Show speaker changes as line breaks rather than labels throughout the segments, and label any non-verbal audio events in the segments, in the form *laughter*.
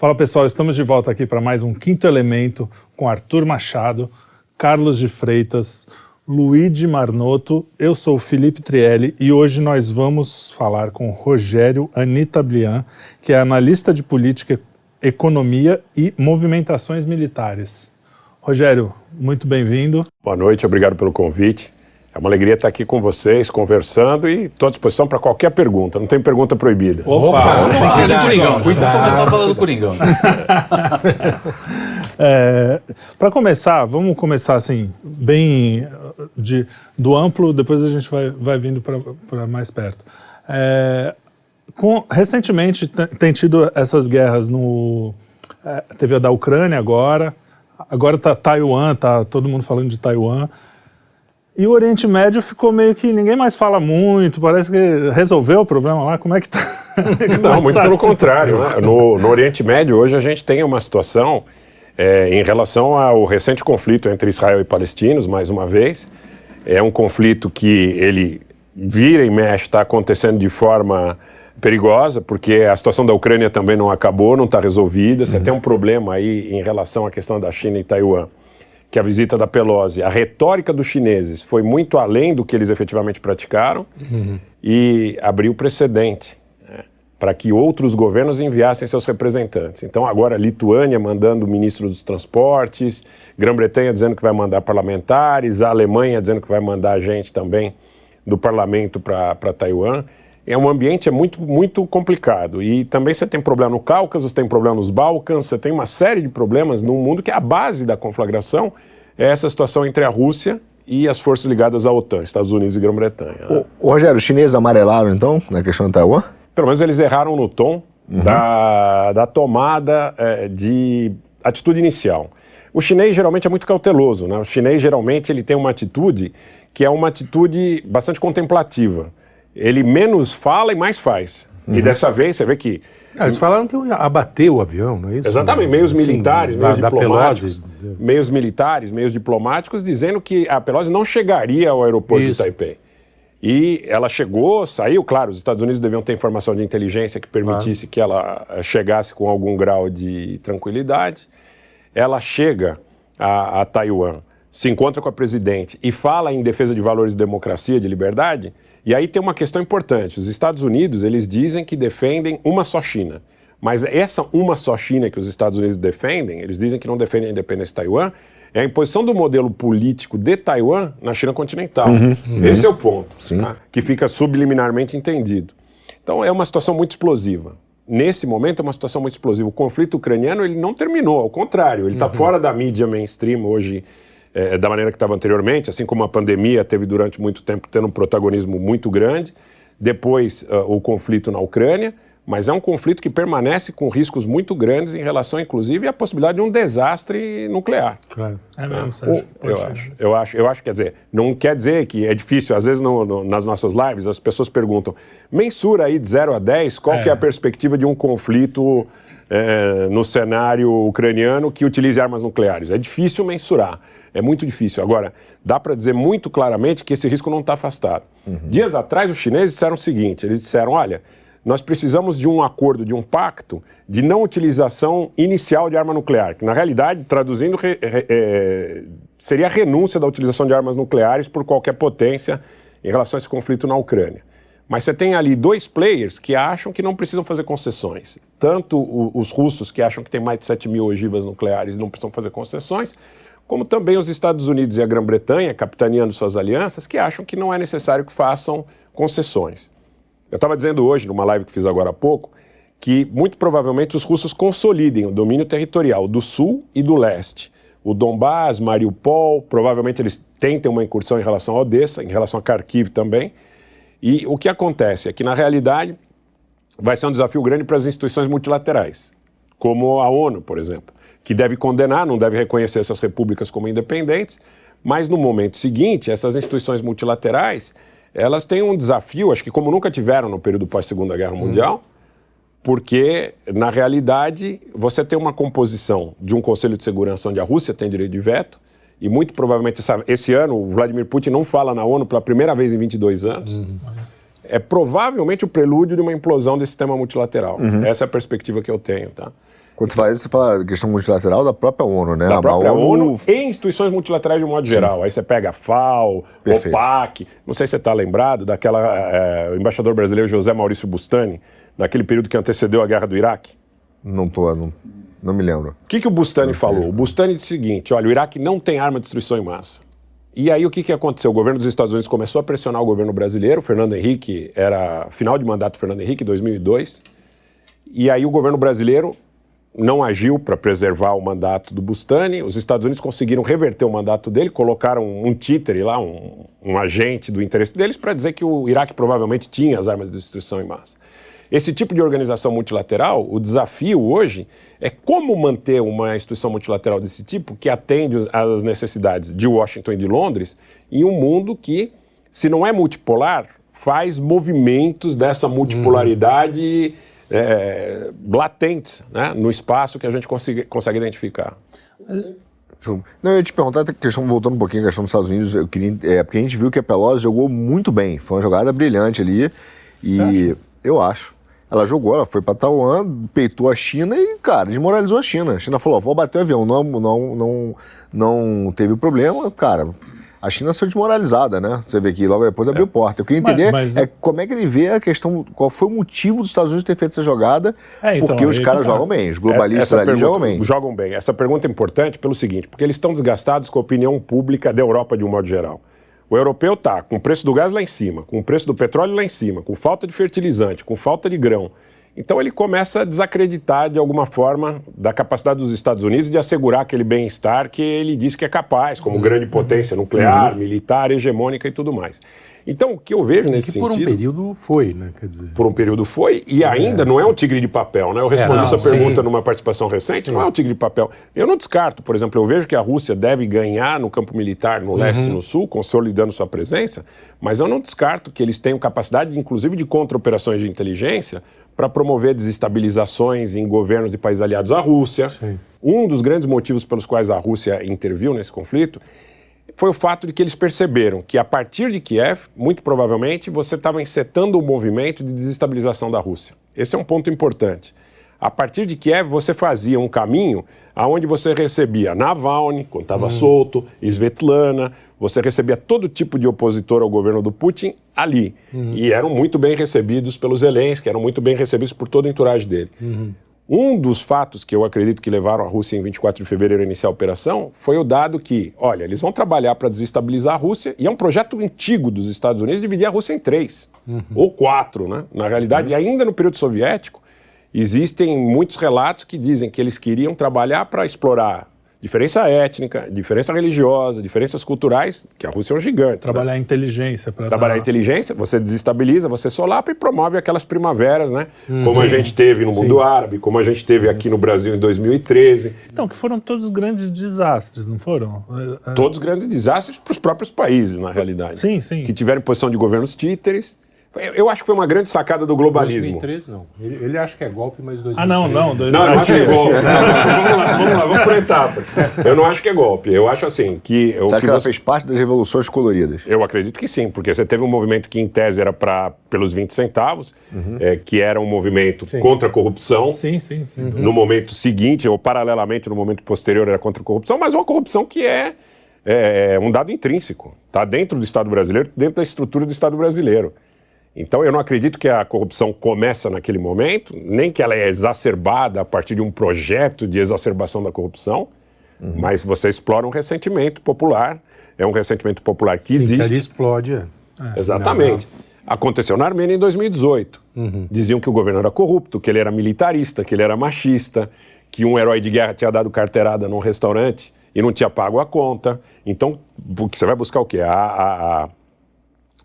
Fala pessoal, estamos de volta aqui para mais um Quinto Elemento com Arthur Machado, Carlos de Freitas, Luigi Marnoto. Eu sou Felipe Trielli e hoje nós vamos falar com Rogério Anita Blian, que é analista de política, economia e movimentações militares. Rogério, muito bem-vindo.
Boa noite, obrigado pelo convite. É uma alegria estar aqui com vocês, conversando e estou à disposição para qualquer pergunta. Não tem pergunta proibida.
Opa! Opa Coringão. Cuidado. começar falando do Coringão. *laughs*
é, para começar, vamos começar assim, bem de, do amplo, depois a gente vai, vai vindo para mais perto. É, com, recentemente tem tido essas guerras no... É, teve a da Ucrânia agora, agora está Taiwan, tá todo mundo falando de Taiwan. E o Oriente Médio ficou meio que ninguém mais fala muito, parece que resolveu o problema lá. Como é que *laughs* está?
Não, é muito tá pelo contrário. Né? No, no, Oriente Médio, hoje a gente tem uma situação é, em relação ao recente conflito entre Israel e palestinos, mais uma vez. É um conflito que ele vira e mexe, está acontecendo de forma perigosa, porque a situação da Ucrânia também não acabou, não está resolvida. Você uhum. tem um problema aí em relação à questão da China e Taiwan que a visita da Pelosi, a retórica dos chineses foi muito além do que eles efetivamente praticaram uhum. e abriu precedente né, para que outros governos enviassem seus representantes. Então, agora, Lituânia mandando o ministro dos transportes, Grã-Bretanha dizendo que vai mandar parlamentares, a Alemanha dizendo que vai mandar gente também do parlamento para Taiwan é um ambiente é muito, muito complicado. E também você tem problema no Cáucaso, você tem problema nos Balcãs, você tem uma série de problemas no mundo que é a base da conflagração é essa situação entre a Rússia e as forças ligadas à OTAN, Estados Unidos e Grã-Bretanha.
Né? Rogério, os chineses amarelaram então na questão de Taiwan?
Pelo menos eles erraram no tom uhum. da, da tomada é, de atitude inicial. O chinês geralmente é muito cauteloso, né? O chinês geralmente ele tem uma atitude que é uma atitude bastante contemplativa ele menos fala e mais faz. Uhum. E dessa vez você vê que.
Ah, eles falaram que abateu o avião, não é isso?
Exatamente, meios militares, meios da, diplomáticos. Da meios militares, meios diplomáticos, dizendo que a Pelosi não chegaria ao aeroporto isso. de Taipei. E ela chegou, saiu, claro, os Estados Unidos deviam ter informação de inteligência que permitisse que ela eh, chegasse com algum grau de tranquilidade. Ela chega a, a Taiwan, se encontra com a presidente e fala em defesa de valores de democracia, de liberdade. E aí tem uma questão importante. Os Estados Unidos, eles dizem que defendem uma só China. Mas essa uma só China que os Estados Unidos defendem, eles dizem que não defendem a independência de Taiwan, é a imposição do modelo político de Taiwan na China continental. Uhum, uhum. Esse é o ponto, tá? que fica subliminarmente entendido. Então é uma situação muito explosiva. Nesse momento é uma situação muito explosiva. O conflito ucraniano ele não terminou, ao contrário, ele está uhum. fora da mídia mainstream hoje é, da maneira que estava anteriormente, assim como a pandemia teve durante muito tempo tendo um protagonismo muito grande, depois uh, o conflito na Ucrânia, mas é um conflito que permanece com riscos muito grandes em relação, inclusive, à possibilidade de um desastre nuclear.
Claro. É mesmo, Sérgio?
Eu acho, eu acho, eu acho, quer dizer, não quer dizer que é difícil, às vezes no, no, nas nossas lives as pessoas perguntam, mensura aí de 0 a 10, qual é. que é a perspectiva de um conflito é, no cenário ucraniano que utilize armas nucleares? É difícil mensurar. É muito difícil. Agora, dá para dizer muito claramente que esse risco não está afastado. Uhum. Dias atrás, os chineses disseram o seguinte: eles disseram, olha, nós precisamos de um acordo, de um pacto de não utilização inicial de arma nuclear, que na realidade, traduzindo, re, re, é, seria a renúncia da utilização de armas nucleares por qualquer potência em relação a esse conflito na Ucrânia. Mas você tem ali dois players que acham que não precisam fazer concessões. Tanto o, os russos, que acham que tem mais de 7 mil ogivas nucleares e não precisam fazer concessões, como também os Estados Unidos e a Grã-Bretanha, capitaneando suas alianças, que acham que não é necessário que façam concessões. Eu estava dizendo hoje, numa live que fiz agora há pouco, que muito provavelmente os russos consolidem o domínio territorial do sul e do leste. O Donbass, Mariupol, provavelmente eles tentem uma incursão em relação a Odessa, em relação a Kharkiv também. E o que acontece é que, na realidade, vai ser um desafio grande para as instituições multilaterais, como a ONU, por exemplo que deve condenar, não deve reconhecer essas repúblicas como independentes, mas no momento seguinte, essas instituições multilaterais, elas têm um desafio, acho que como nunca tiveram no período pós-Segunda Guerra uhum. Mundial, porque, na realidade, você tem uma composição de um Conselho de Segurança onde a Rússia tem direito de veto, e muito provavelmente essa, esse ano o Vladimir Putin não fala na ONU pela primeira vez em 22 anos. Uhum. é provavelmente o prelúdio de uma implosão desse sistema multilateral. Essa é a perspectiva que eu tenho, tá?
Quando você fala isso, você fala questão multilateral da própria ONU, né?
Da
A
própria ONU, e instituições multilaterais de um modo geral. Aí você pega a FAO,
Perfeito.
OPAC, não sei se você está lembrado daquela eh, o embaixador brasileiro José Maurício Bustani, naquele período que antecedeu a guerra do Iraque.
Não tô, não, não me lembro.
O que, que o Bustani falou? O Bustani disse o seguinte: olha, o Iraque não tem arma de destruição em massa. E aí o que, que aconteceu? O governo dos Estados Unidos começou a pressionar o governo brasileiro. O Fernando Henrique era final de mandato do Fernando Henrique, 2002. E aí o governo brasileiro não agiu para preservar o mandato do Bustani. Os Estados Unidos conseguiram reverter o mandato dele, colocaram um títere lá, um, um agente do interesse deles, para dizer que o Iraque provavelmente tinha as armas de destruição em massa. Esse tipo de organização multilateral, o desafio hoje é como manter uma instituição multilateral desse tipo que atende às necessidades de Washington e de Londres em um mundo que, se não é multipolar, faz movimentos dessa multipolaridade é, latentes né, no espaço que a gente consegue, consegue identificar.
Mas
Não, eu ia te perguntar, a questão, voltando um pouquinho à questão dos Estados Unidos, eu queria, é, porque a gente viu que a Pelosi jogou muito bem, foi uma jogada brilhante ali, e
Você
eu acho. Ela jogou, ela foi para Taiwan, peitou a China e, cara, desmoralizou a China. A China falou, ó, vou bater o avião, não, não, não, não teve problema, cara. A China saiu desmoralizada, né? Você vê que logo depois abriu porta. Eu queria
Mas-
entender
mas-
é, como é que ele vê a questão, qual foi o motivo dos Estados Unidos ter feito essa jogada,
É, então,
porque os caras
tá.
jogam bem, os globalistas
Essa
ali
pergunta-
jogam bem.
Jogam bem. Essa pergunta é importante pelo seguinte, porque eles estão desgastados com a opinião pública da Europa de um modo geral. O europeu está com o preço do gás lá em cima, com o preço do petróleo lá em cima, com falta de fertilizante, com falta de grão. Então ele começa a desacreditar de alguma forma da capacidade dos Estados Unidos de assegurar aquele bem-estar que ele diz que é capaz, como grande potência nuclear, militar, hegemônica e tudo mais. Então o que eu vejo nesse
Que por um
sentido
período foi, né? Quer dizer.
por um período foi, e ainda não é um tigre de papel, né? Eu respondi
não,
essa
sim.
pergunta numa participação recente, não é um tigre de papel. Eu não descarto, por exemplo, eu vejo que a Rússia deve ganhar no campo militar no leste e no sul, consolidando sua presença, mas eu não descarto que eles tenham capacidade, inclusive, de contra-operações de inteligência para promover desestabilizações em governos de países aliados à Rússia. Um dos grandes motivos pelos quais a Rússia interviu nesse conflito foi o fato de que eles perceberam que a partir de Kiev, muito provavelmente, você estava encetando um movimento de desestabilização da Rússia. Esse é um ponto importante. A partir de Kiev, você fazia um caminho aonde você recebia Navalny, quando estava solto, Svetlana, você recebia todo tipo de opositor ao governo do Putin ali. E eram muito bem recebidos pelos Zelensky, eram muito bem recebidos por todo o entourage dele. Um dos fatos que eu acredito que levaram a Rússia em 24 de fevereiro a iniciar a operação foi o dado que, olha, eles vão trabalhar para desestabilizar a Rússia e é um projeto antigo dos Estados Unidos dividir a Rússia em três ou quatro, né? Na realidade, ainda no período soviético, existem muitos relatos que dizem que eles queriam trabalhar para explorar diferença étnica, diferença religiosa, diferenças culturais, que a Rússia é um gigante. né?
trabalhar a inteligência para
Trabalhar a inteligência, você desestabiliza, você solapa e promove aquelas primaveras, né? como a gente teve no mundo árabe, como a gente teve aqui no Brasil em 2013.
Então, que foram todos grandes desastres, não foram? É, é,
Todos grandes desastres para os próprios países, na realidade.
Sim, sim.
Que tiveram posição de governos títeres. Eu acho que foi uma grande sacada do globalismo.
2013 não. Ele, ele acha que é golpe, mas 2013.
Ah, não, não. dois-
Não, eu não acho que é golpe. *laughs* vamos lá, vamos lá, vamos por etapas. Eu não acho que é golpe. Eu acho assim que. o
Você acha
que
que ela
você-
fez parte das revoluções coloridas?
Eu acredito que sim, porque você teve um movimento que, em tese, era para pelos 20 centavos, é, que era um movimento contra a corrupção.
Sim, sim. sim.
No momento seguinte, ou paralelamente no momento posterior, era contra a corrupção, mas uma corrupção que é, é, um dado intrínseco. Está dentro do Estado brasileiro, dentro da estrutura do Estado brasileiro. Então, eu não acredito que a corrupção começa naquele momento, nem que ela é exacerbada a partir de um projeto de exacerbação da corrupção, mas você explora um ressentimento popular. É um ressentimento popular que
Sim, que
existe.
ali explode. é.
Exatamente. Aconteceu na Armênia em 2018.
Uhum.
Diziam que o governo era corrupto, que ele era militarista, que ele era machista, que um herói de guerra tinha dado carteirada num restaurante e não tinha pago a conta. Então, que você vai buscar o quê? A, a- a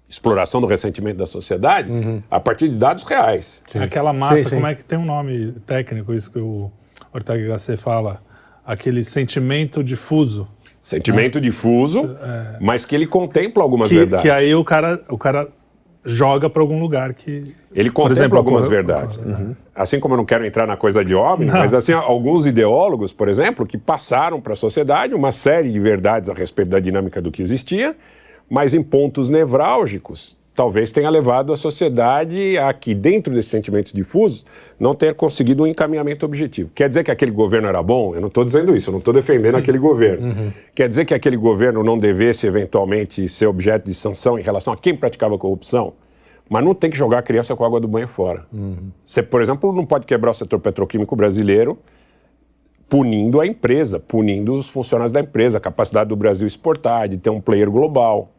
exploração do ressentimento da sociedade
Uhum.
a partir de dados reais.
Aquela massa,
Sim, sim.
como é que tem um nome técnico, isso que o Ortega Gasset fala? Aquele sentimento difuso.
Sentimento difuso, mas que ele contempla algumas
É. Que,
verdades.
que aí o cara, o cara joga para algum lugar que.
Ele
Por
contempla
exemplo,
algumas
a-
verdades. Assim como eu não quero entrar na coisa de homem, mas assim, alguns ideólogos, por exemplo, que passaram para a sociedade uma série de verdades a respeito da dinâmica do que existia, mas em pontos nevrálgicos talvez tenha levado a sociedade a que, dentro desses sentimentos difusos, não tenha conseguido um encaminhamento objetivo. Quer dizer que aquele governo era bom? Eu não estou dizendo isso, eu não estou defendendo Sim. aquele governo. Uhum. Quer dizer que aquele governo não devesse, eventualmente, ser objeto de sanção em relação a quem praticava corrupção? Mas não tem que jogar a criança com a água do banho fora. Uhum. Você, por exemplo, não pode quebrar o setor petroquímico brasileiro punindo a empresa, punindo os funcionários da empresa, a capacidade do Brasil exportar, de ter um player global.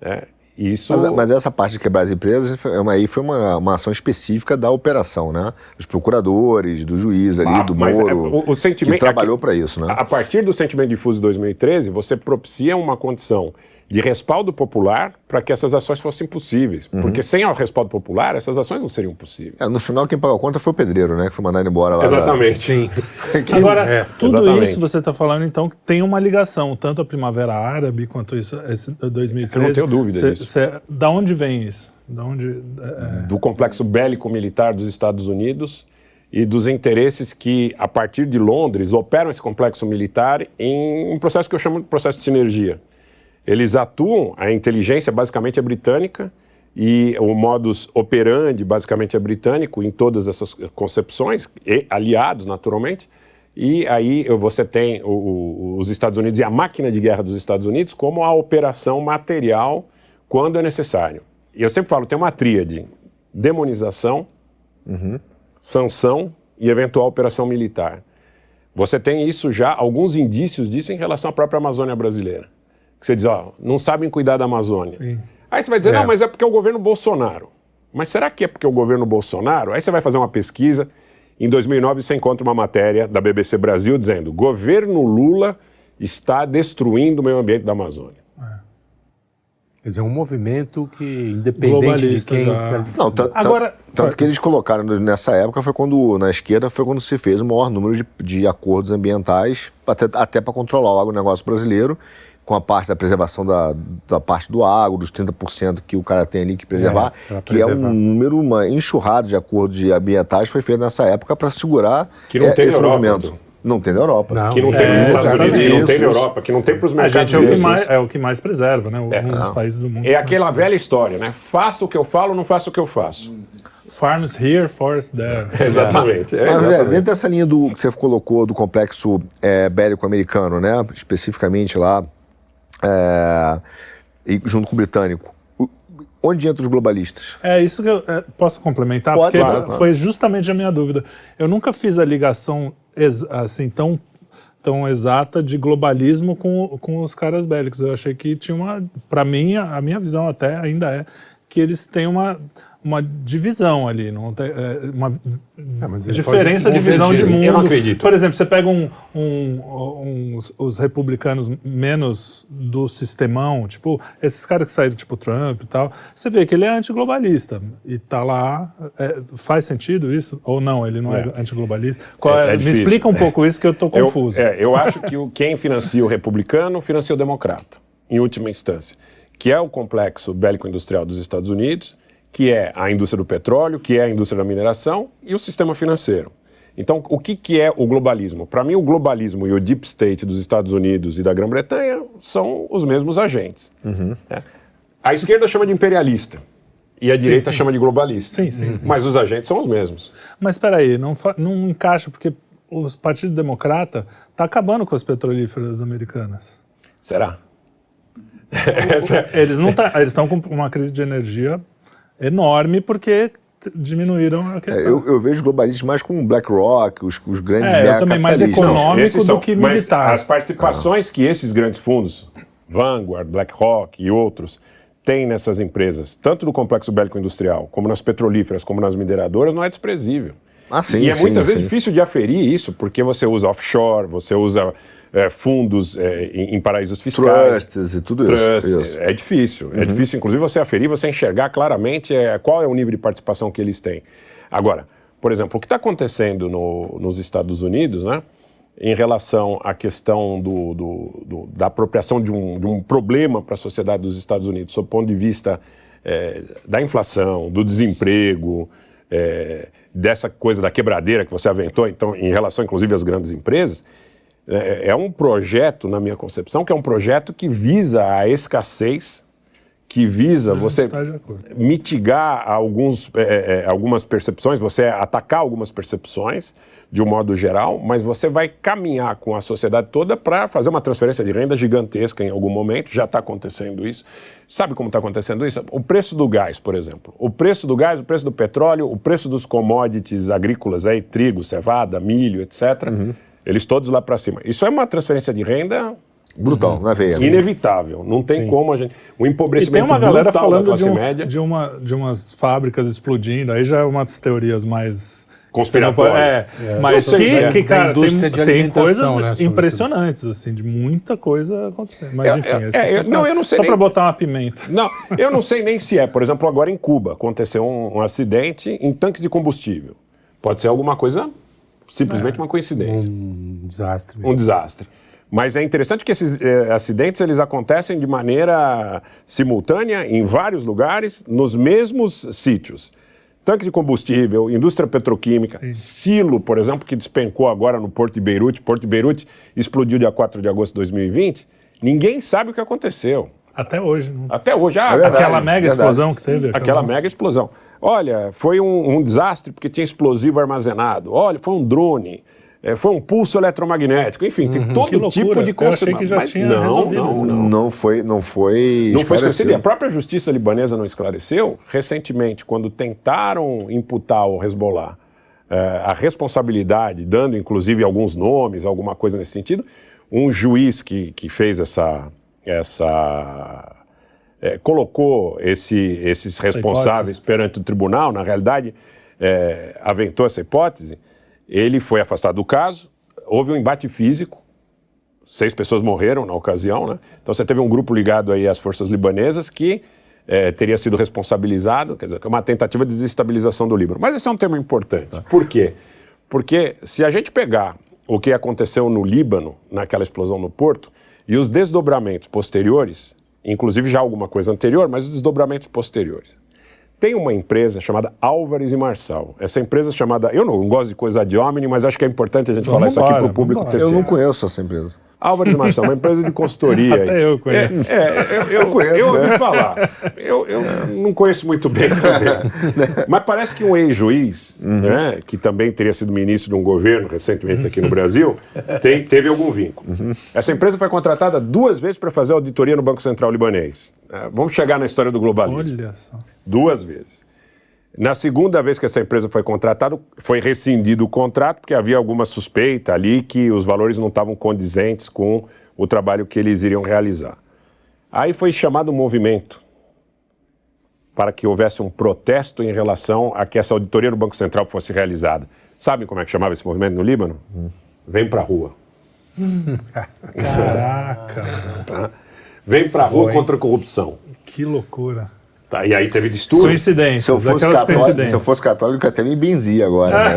Né? Isso...
Mas, mas, essa parte de quebrar as empresas é aí foi uma, uma ação específica da operação, né? Dos procuradores, do juiz ali, ah, do é, Moro, é, o, o sentimento, que trabalhou para isso, né?
A partir do sentimento difuso de 2013, você propicia uma condição de respaldo popular para que essas ações fossem possíveis. Uhum. Porque sem o respaldo popular, essas ações não seriam possíveis.
É, no final, quem pagou a conta foi o pedreiro, né? Que foi mandado embora lá.
Exatamente.
Da... Sim. *laughs* Agora, é, tudo exatamente. isso você está falando, então, tem uma ligação, tanto a Primavera Árabe quanto isso, esse 2013. Eu
não tenho dúvida cê, disso. Cê,
da onde vem isso? Da onde,
é... Do complexo bélico-militar dos Estados Unidos e dos interesses que, a partir de Londres, operam esse complexo militar em um processo que eu chamo de processo de sinergia. Eles atuam, a inteligência basicamente é britânica e o modus operandi basicamente é britânico em todas essas concepções, e aliados naturalmente. E aí você tem o, o, os Estados Unidos e a máquina de guerra dos Estados Unidos como a operação material quando é necessário. E eu sempre falo, tem uma tríade: demonização, uhum. sanção e eventual operação militar. Você tem isso já, alguns indícios disso em relação à própria Amazônia brasileira que você diz, ó, não sabem cuidar da Amazônia. Sim. Aí você vai dizer, é. não, mas é porque é o governo Bolsonaro. Mas será que é porque é o governo Bolsonaro? Aí você vai fazer uma pesquisa. Em 2009 você encontra uma matéria da BBC Brasil dizendo: governo Lula está destruindo o meio ambiente da Amazônia. É.
Quer dizer, é um movimento que, independente de quem. Já...
Não, Agora, tanto que eles colocaram nessa época foi quando, na esquerda, foi quando se fez o maior número de, de acordos ambientais, até, até para controlar o agronegócio brasileiro com a parte da preservação da, da parte do agro, dos 30% que o cara tem ali que preservar, é, que preservar. é um número, uma enxurrada de acordos de ambientais foi feito nessa época para segurar
que não
é,
tem
esse
Europa,
movimento. Não tem na Europa.
Não, que não tem é, nos Estados Unidos, que não tem na Europa, que não tem para os mercados. A gente
é o, que mais, é o que mais preserva, né? É. Um dos países do mundo.
É aquela velha história, né? Faça o que eu falo, não faça o que eu faço.
Farms here, forest there. *laughs*
exatamente. É,
Mas, exatamente. dentro dessa linha do que você colocou do complexo é, bélico americano, né? Especificamente lá é, e junto com o britânico. Onde entra os globalistas?
É isso que eu é, posso complementar, Pode, porque claro, foi justamente a minha dúvida. Eu nunca fiz a ligação assim tão tão exata de globalismo com, com os caras bélicos. Eu achei que tinha uma, para mim, a minha visão até ainda é que eles têm uma uma divisão ali, não tem, é, uma é, diferença de visão de mundo.
Eu não acredito.
Por exemplo, você pega um, um, um, os republicanos menos do sistemão, tipo, esses caras que saíram, tipo Trump e tal, você vê que ele é antiglobalista e tá lá. É, faz sentido isso? Ou não, ele não é, é antiglobalista? Qual é, é me explica um pouco isso que eu tô confuso.
Eu, eu acho que o, quem financia o republicano financia o democrata, em última instância, que é o complexo bélico-industrial dos Estados Unidos que é a indústria do petróleo, que é a indústria da mineração e o sistema financeiro. Então, o que, que é o globalismo? Para mim, o globalismo e o deep state dos Estados Unidos e da Grã-Bretanha são os mesmos agentes. Uhum. Né? A esquerda chama de imperialista e a direita sim, sim. chama de globalista.
Sim, sim, sim,
Mas os agentes são os mesmos.
Mas espera aí, não, não encaixa porque o Partido Democrata está acabando com as petrolíferas americanas.
Será? *laughs*
eles não tá, eles estão com uma crise de energia enorme porque diminuíram a
é, eu, eu, vejo globalistas mais como BlackRock, os, os grandes
é, eu também mais econômico do que militar.
as participações ah. que esses grandes fundos, Vanguard, BlackRock e outros, têm nessas empresas, tanto no complexo bélico industrial, como nas petrolíferas, como nas mineradoras, não é desprezível.
Ah, sim,
e é
sim,
muitas
sim.
vezes difícil de aferir isso, porque você usa offshore, você usa é, fundos é, em, em, paraísos fiscais.
Trusts e tudo isso. isso.
É difícil. É uhum. É difícil, inclusive, você aferir, você enxergar claramente é, qual é o nível de participação que eles têm. Agora, por exemplo, o que está acontecendo no, nos Estados Unidos, né? Em relação à questão do, do, do, da apropriação de um, de um problema para a sociedade dos Estados Unidos, sob o ponto de vista é, da inflação, do desemprego, é, dessa coisa da quebradeira que você aventou, então, em relação, inclusive, às grandes empresas, é, é um projeto, na minha concepção, que é um projeto que visa a escassez, que visa você mitigar alguns, é, é, algumas percepções, você atacar algumas percepções de um modo geral, mas você vai caminhar com a sociedade toda para fazer uma transferência de renda gigantesca em algum momento. Já está acontecendo isso. Sabe como está acontecendo isso? O preço do gás, por exemplo. O preço do gás, o preço do petróleo, o preço dos commodities agrícolas, aí, trigo, cevada, milho, etc. Uhum. Eles todos lá para cima. Isso é uma transferência de renda
Brutal, uhum. na veia.
Né? Inevitável. Não tem Sim. como a gente. O empobrecimento
e tem uma galera falando de, um, de, uma, de umas fábricas explodindo, aí já é uma das teorias mais.
Conspiratórias.
É, é. mas que, é. que, cara, tem, tem coisas né, impressionantes, assim, de muita coisa acontecendo. Mas é, enfim, é, é,
é, não, eu não sei
só para botar uma pimenta.
Não, eu não sei nem se é. Por exemplo, agora em Cuba aconteceu um, um acidente em tanques de combustível. Pode ser alguma coisa, simplesmente uma coincidência.
Um desastre.
Um desastre. Mas é interessante que esses eh, acidentes eles acontecem de maneira simultânea em vários lugares, nos mesmos sítios. Tanque de combustível, indústria petroquímica, Sim. silo, por exemplo, que despencou agora no Porto de Beirute. Porto de Beirute explodiu dia 4 de agosto de 2020. Ninguém sabe o que aconteceu.
Até hoje. Não.
Até hoje. Ah,
é verdade, aquela mega verdade. explosão que teve.
Aquela, aquela mega explosão. Olha, foi um, um desastre porque tinha explosivo armazenado. Olha, foi um drone. É, foi um pulso eletromagnético, enfim, tem uhum, todo tipo de
coisa. Eu achei que já mas tinha
não, resolvido não, não, não foi, não foi.
Não foi esclarecido. A própria justiça libanesa não esclareceu. Recentemente, quando tentaram imputar ao Hezbollah é, a responsabilidade, dando inclusive alguns nomes, alguma coisa nesse sentido, um juiz que, que fez essa, essa é, colocou esse, esses responsáveis perante o tribunal, na realidade, é, aventou essa hipótese ele foi afastado do caso, houve um embate físico, seis pessoas morreram na ocasião, né? Então você teve um grupo ligado aí às forças libanesas que é, teria sido responsabilizado, quer dizer, é uma tentativa de desestabilização do Líbano. Mas esse é um tema importante. Tá. Por quê? Porque se a gente pegar o que aconteceu no Líbano, naquela explosão no porto, e os desdobramentos posteriores, inclusive já alguma coisa anterior, mas os desdobramentos posteriores. Tem uma empresa chamada Álvares e Marçal. Essa empresa chamada. Eu não gosto de coisa de homem, mas acho que é importante a gente vamos falar embora, isso aqui para o público ter
Eu não conheço essa empresa.
Álvares Marçal, uma empresa de consultoria.
Até eu conheço.
É, é, eu, eu, conheço, eu ouvi né? falar. Eu, eu não conheço muito bem também. *laughs* Mas parece que um ex-juiz, uhum. né, que também teria sido ministro de um governo recentemente aqui no Brasil, tem, teve algum vínculo. Uhum. Essa empresa foi contratada duas vezes para fazer auditoria no Banco Central libanês. É, vamos chegar na história do globalismo. Olha só. Duas vezes. Na segunda vez que essa empresa foi contratada, foi rescindido o contrato, porque havia alguma suspeita ali que os valores não estavam condizentes com o trabalho que eles iriam realizar. Aí foi chamado um movimento para que houvesse um protesto em relação a que essa auditoria do Banco Central fosse realizada. Sabe como é que chamava esse movimento no Líbano? Hum. Vem para a rua. *laughs*
Caraca!
Tá? Vem para a rua Oi. contra a corrupção.
Que loucura.
Tá, e aí teve distúrbio.
Coincidências,
se eu fosse católico, Se eu fosse católico, até me benzia agora. Né?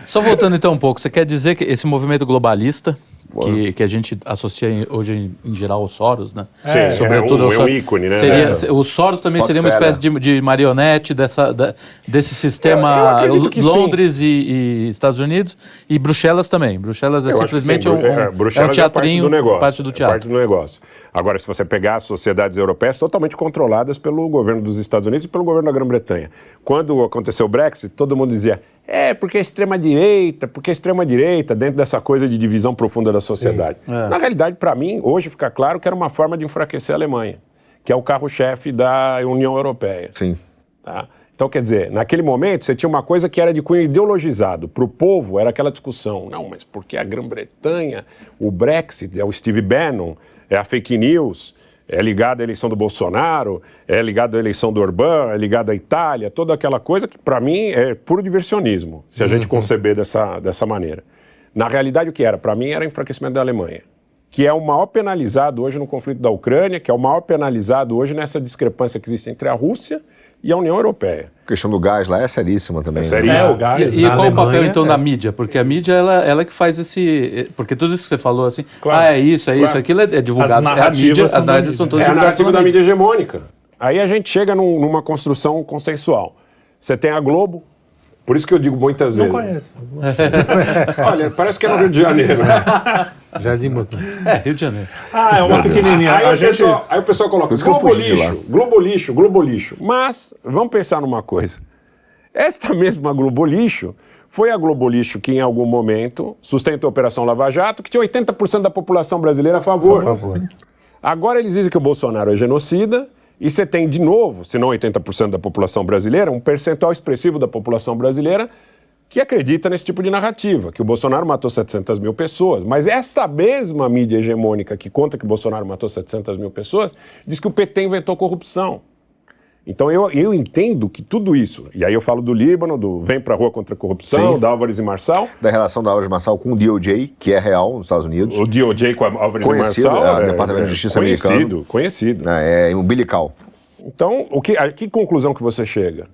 *laughs*
Só voltando então um pouco, você quer dizer que esse movimento globalista, que, que a gente associa hoje em, em geral ao Soros, né?
É, Sobretudo é, um, é um ícone, né?
Seria, é. O Soros também Pode seria uma espécie de, de marionete dessa, da, desse sistema Londres e, e, Estados Unidos e Bruxelas também. Bruxelas é eu simplesmente sim, um, um, é, é um teatrinho, parte do negócio. Parte do teatro.
parte do negócio. Agora, se você pegar as sociedades europeias totalmente controladas pelo governo dos Estados Unidos e pelo governo da Grã-Bretanha. Quando aconteceu o Brexit, todo mundo dizia é, porque a extrema-direita, porque a extrema-direita, dentro dessa coisa de divisão profunda da sociedade. É. Na realidade, para mim, hoje fica claro que era uma forma de enfraquecer a Alemanha, que é o carro-chefe da União Europeia.
Sim.
Tá? Então, quer dizer, naquele momento você tinha uma coisa que era de cunho ideologizado. Para o povo era aquela discussão. Não, mas porque a Grã-Bretanha, o Brexit, é o Steve Bannon, é a fake news, é ligado à eleição do Bolsonaro, é ligado à eleição do Orbán, é ligado à Itália, toda aquela coisa que, para mim, é puro diversionismo, se a uhum. gente conceber dessa, dessa maneira. Na realidade, o que era? Para mim, era enfraquecimento da Alemanha, que é o maior penalizado hoje no conflito da Ucrânia, que é o maior penalizado hoje nessa discrepância que existe entre a Rússia e a União Europeia.
A questão do gás lá é seríssima também. É
né? seríssima. É,
o gás, e, e qual Alemanha, o papel, então, é. da mídia? Porque a mídia, ela, ela que faz esse... Porque tudo isso que você falou, assim, claro, ah, é isso, é claro. isso, aquilo é, é divulgado.
As é a mídia,
as narrativas são todas
É a narrativa da mídia hegemônica. Aí a gente chega num, numa construção consensual. Você tem a Globo, por isso que eu digo muitas
Não
vezes.
Não conheço. *laughs*
Olha, parece que é no Rio de Janeiro. Né? *laughs* *laughs*
Jardim Botânico.
É, Rio de Janeiro.
Ah, é uma pequenininha.
Aí,
a
o
gente...
pessoal, aí o pessoal coloca Globo lixo, Globo lixo, Globo lixo. Mas, vamos pensar numa coisa. Esta *laughs* mesma Globo lixo foi a Globo lixo que, em algum momento, sustentou a Operação Lava Jato, que tinha 80% da população brasileira a favor.
Por favor.
Agora eles dizem que o Bolsonaro é genocida, e você tem, de novo, se não 80% da população brasileira, um percentual expressivo da população brasileira que acredita nesse tipo de narrativa, que o Bolsonaro matou 700 mil pessoas. Mas esta mesma mídia hegemônica que conta que o Bolsonaro matou 700 mil pessoas diz que o PT inventou corrupção. Então eu, eu entendo que tudo isso, e aí eu falo do Líbano, do Vem pra Rua contra a Corrupção, Sim. da Álvares e Marçal.
Da relação da Álvares e Marçal com o DOJ, que é real nos Estados Unidos.
O DOJ com a Álvares conhecido, e Marçal.
É, o Departamento é, de Justiça
conhecido,
americano.
Conhecido,
É, é umbilical.
Então, o que, a que conclusão que você chega?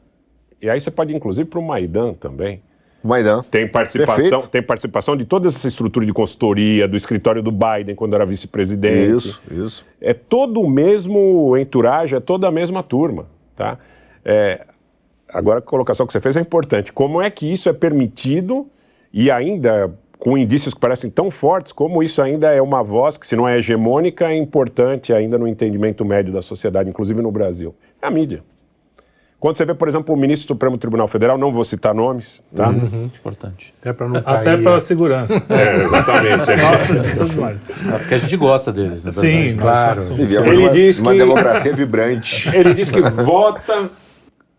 E aí você pode, inclusive, para o Maidan também.
Maidan.
Tem participação, tem participação de toda essa estrutura de consultoria, do escritório do Biden quando era vice-presidente.
Isso, isso.
É todo o mesmo entourage, é toda a mesma turma, tá? É, agora a colocação que você fez é importante. Como é que isso é permitido e ainda com indícios que parecem tão fortes, como isso ainda é uma voz que, se não é hegemônica, é importante ainda no entendimento médio da sociedade, inclusive no Brasil? É a mídia. Quando você vê, por exemplo, o ministro do Supremo Tribunal Federal, não vou citar nomes, tá?
Uhum. Importante.
Até para não
cair, Até pela é. segurança.
É, exatamente. É. *laughs*
Nossa, de todos nós.
É porque a gente gosta deles, né?
Sim, claro.
Ele uma, diz que... Uma democracia vibrante.
Ele diz que vota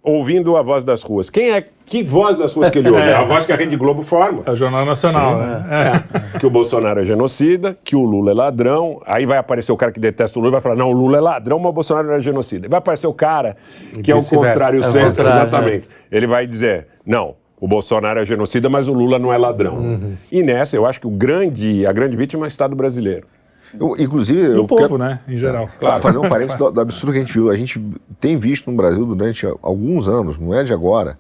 ouvindo a voz das ruas. Quem é que voz das ruas que ele *laughs* ouve? É. A voz que a Rede Globo forma.
É o Jornal Nacional, Sim, né?
É. Que o Bolsonaro é genocida, que o Lula é ladrão. Aí vai aparecer o cara que detesta o Lula e vai falar: não, o Lula é ladrão, mas o Bolsonaro é genocida. Vai aparecer o cara que é o contrário é sempre. Exatamente. Ele vai dizer: não. O Bolsonaro é genocida, mas o Lula não é ladrão. Uhum. E nessa, eu acho que o grande, a grande vítima é o Estado brasileiro.
Eu, inclusive. E
o povo, quero, né? Em geral.
Claro. Fazer um parênteses *laughs* do, do, absurdo que a gente viu. A gente tem visto no Brasil durante alguns anos, não é de agora,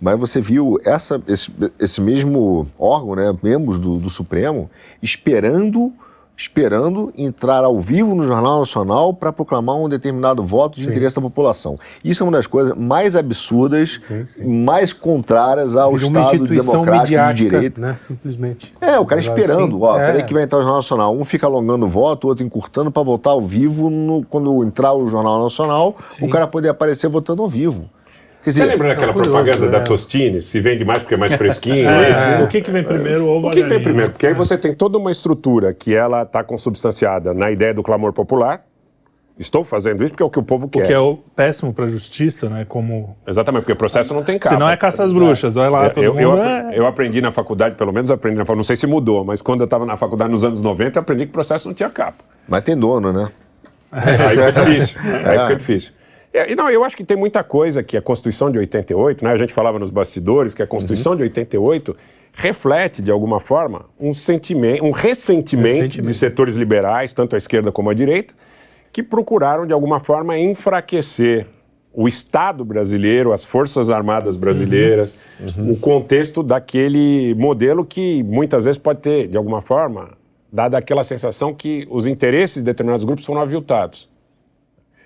mas você viu essa, esse, esse mesmo órgão, né, membros do, do Supremo, esperando esperando entrar ao vivo no Jornal Nacional para proclamar um determinado voto de sim. interesse da população. Isso é uma das coisas mais absurdas, sim, sim. mais contrárias ao Estado democrático de direito.
Né? Simplesmente.
É, o cara esperando. Ó, é. peraí que vai entrar o Jornal Nacional. Um fica alongando o voto, o outro encurtando para votar ao vivo. No, quando entrar o Jornal Nacional, o cara poder aparecer votando ao vivo.
Dizer, Você lembra daquela é propaganda da é. Tostine? Se vende mais porque é mais fresquinho? *laughs*
é, é. O que, que vem primeiro?
O que, que vem primeiro? Porque aí você tem toda uma estrutura que ela está consubstanciada na ideia do clamor popular. Estou fazendo isso porque é o que o povo quer.
O que é o péssimo para a justiça, né? Como...
Exatamente, porque o processo não tem capa.
Se não é caça às bruxas, olha lá, todo
eu,
mundo...
Eu, é... eu aprendi na faculdade, pelo menos aprendi na faculdade, não sei se mudou, mas quando eu estava na faculdade nos anos 90, eu aprendi que o processo não tinha capa.
Mas tem dono, né?
Aí fica *laughs* difícil. Aí fica difícil. É, não, eu acho que tem muita coisa que a Constituição de 88, né, a gente falava nos bastidores que a Constituição uhum. de 88 reflete, de alguma forma, um, sentimento, um ressentimento, ressentimento de setores liberais, tanto à esquerda como à direita, que procuraram, de alguma forma, enfraquecer o Estado brasileiro, as Forças Armadas brasileiras, uhum. Uhum. o contexto daquele modelo que muitas vezes pode ter, de alguma forma, dado aquela sensação que os interesses de determinados grupos foram aviltados.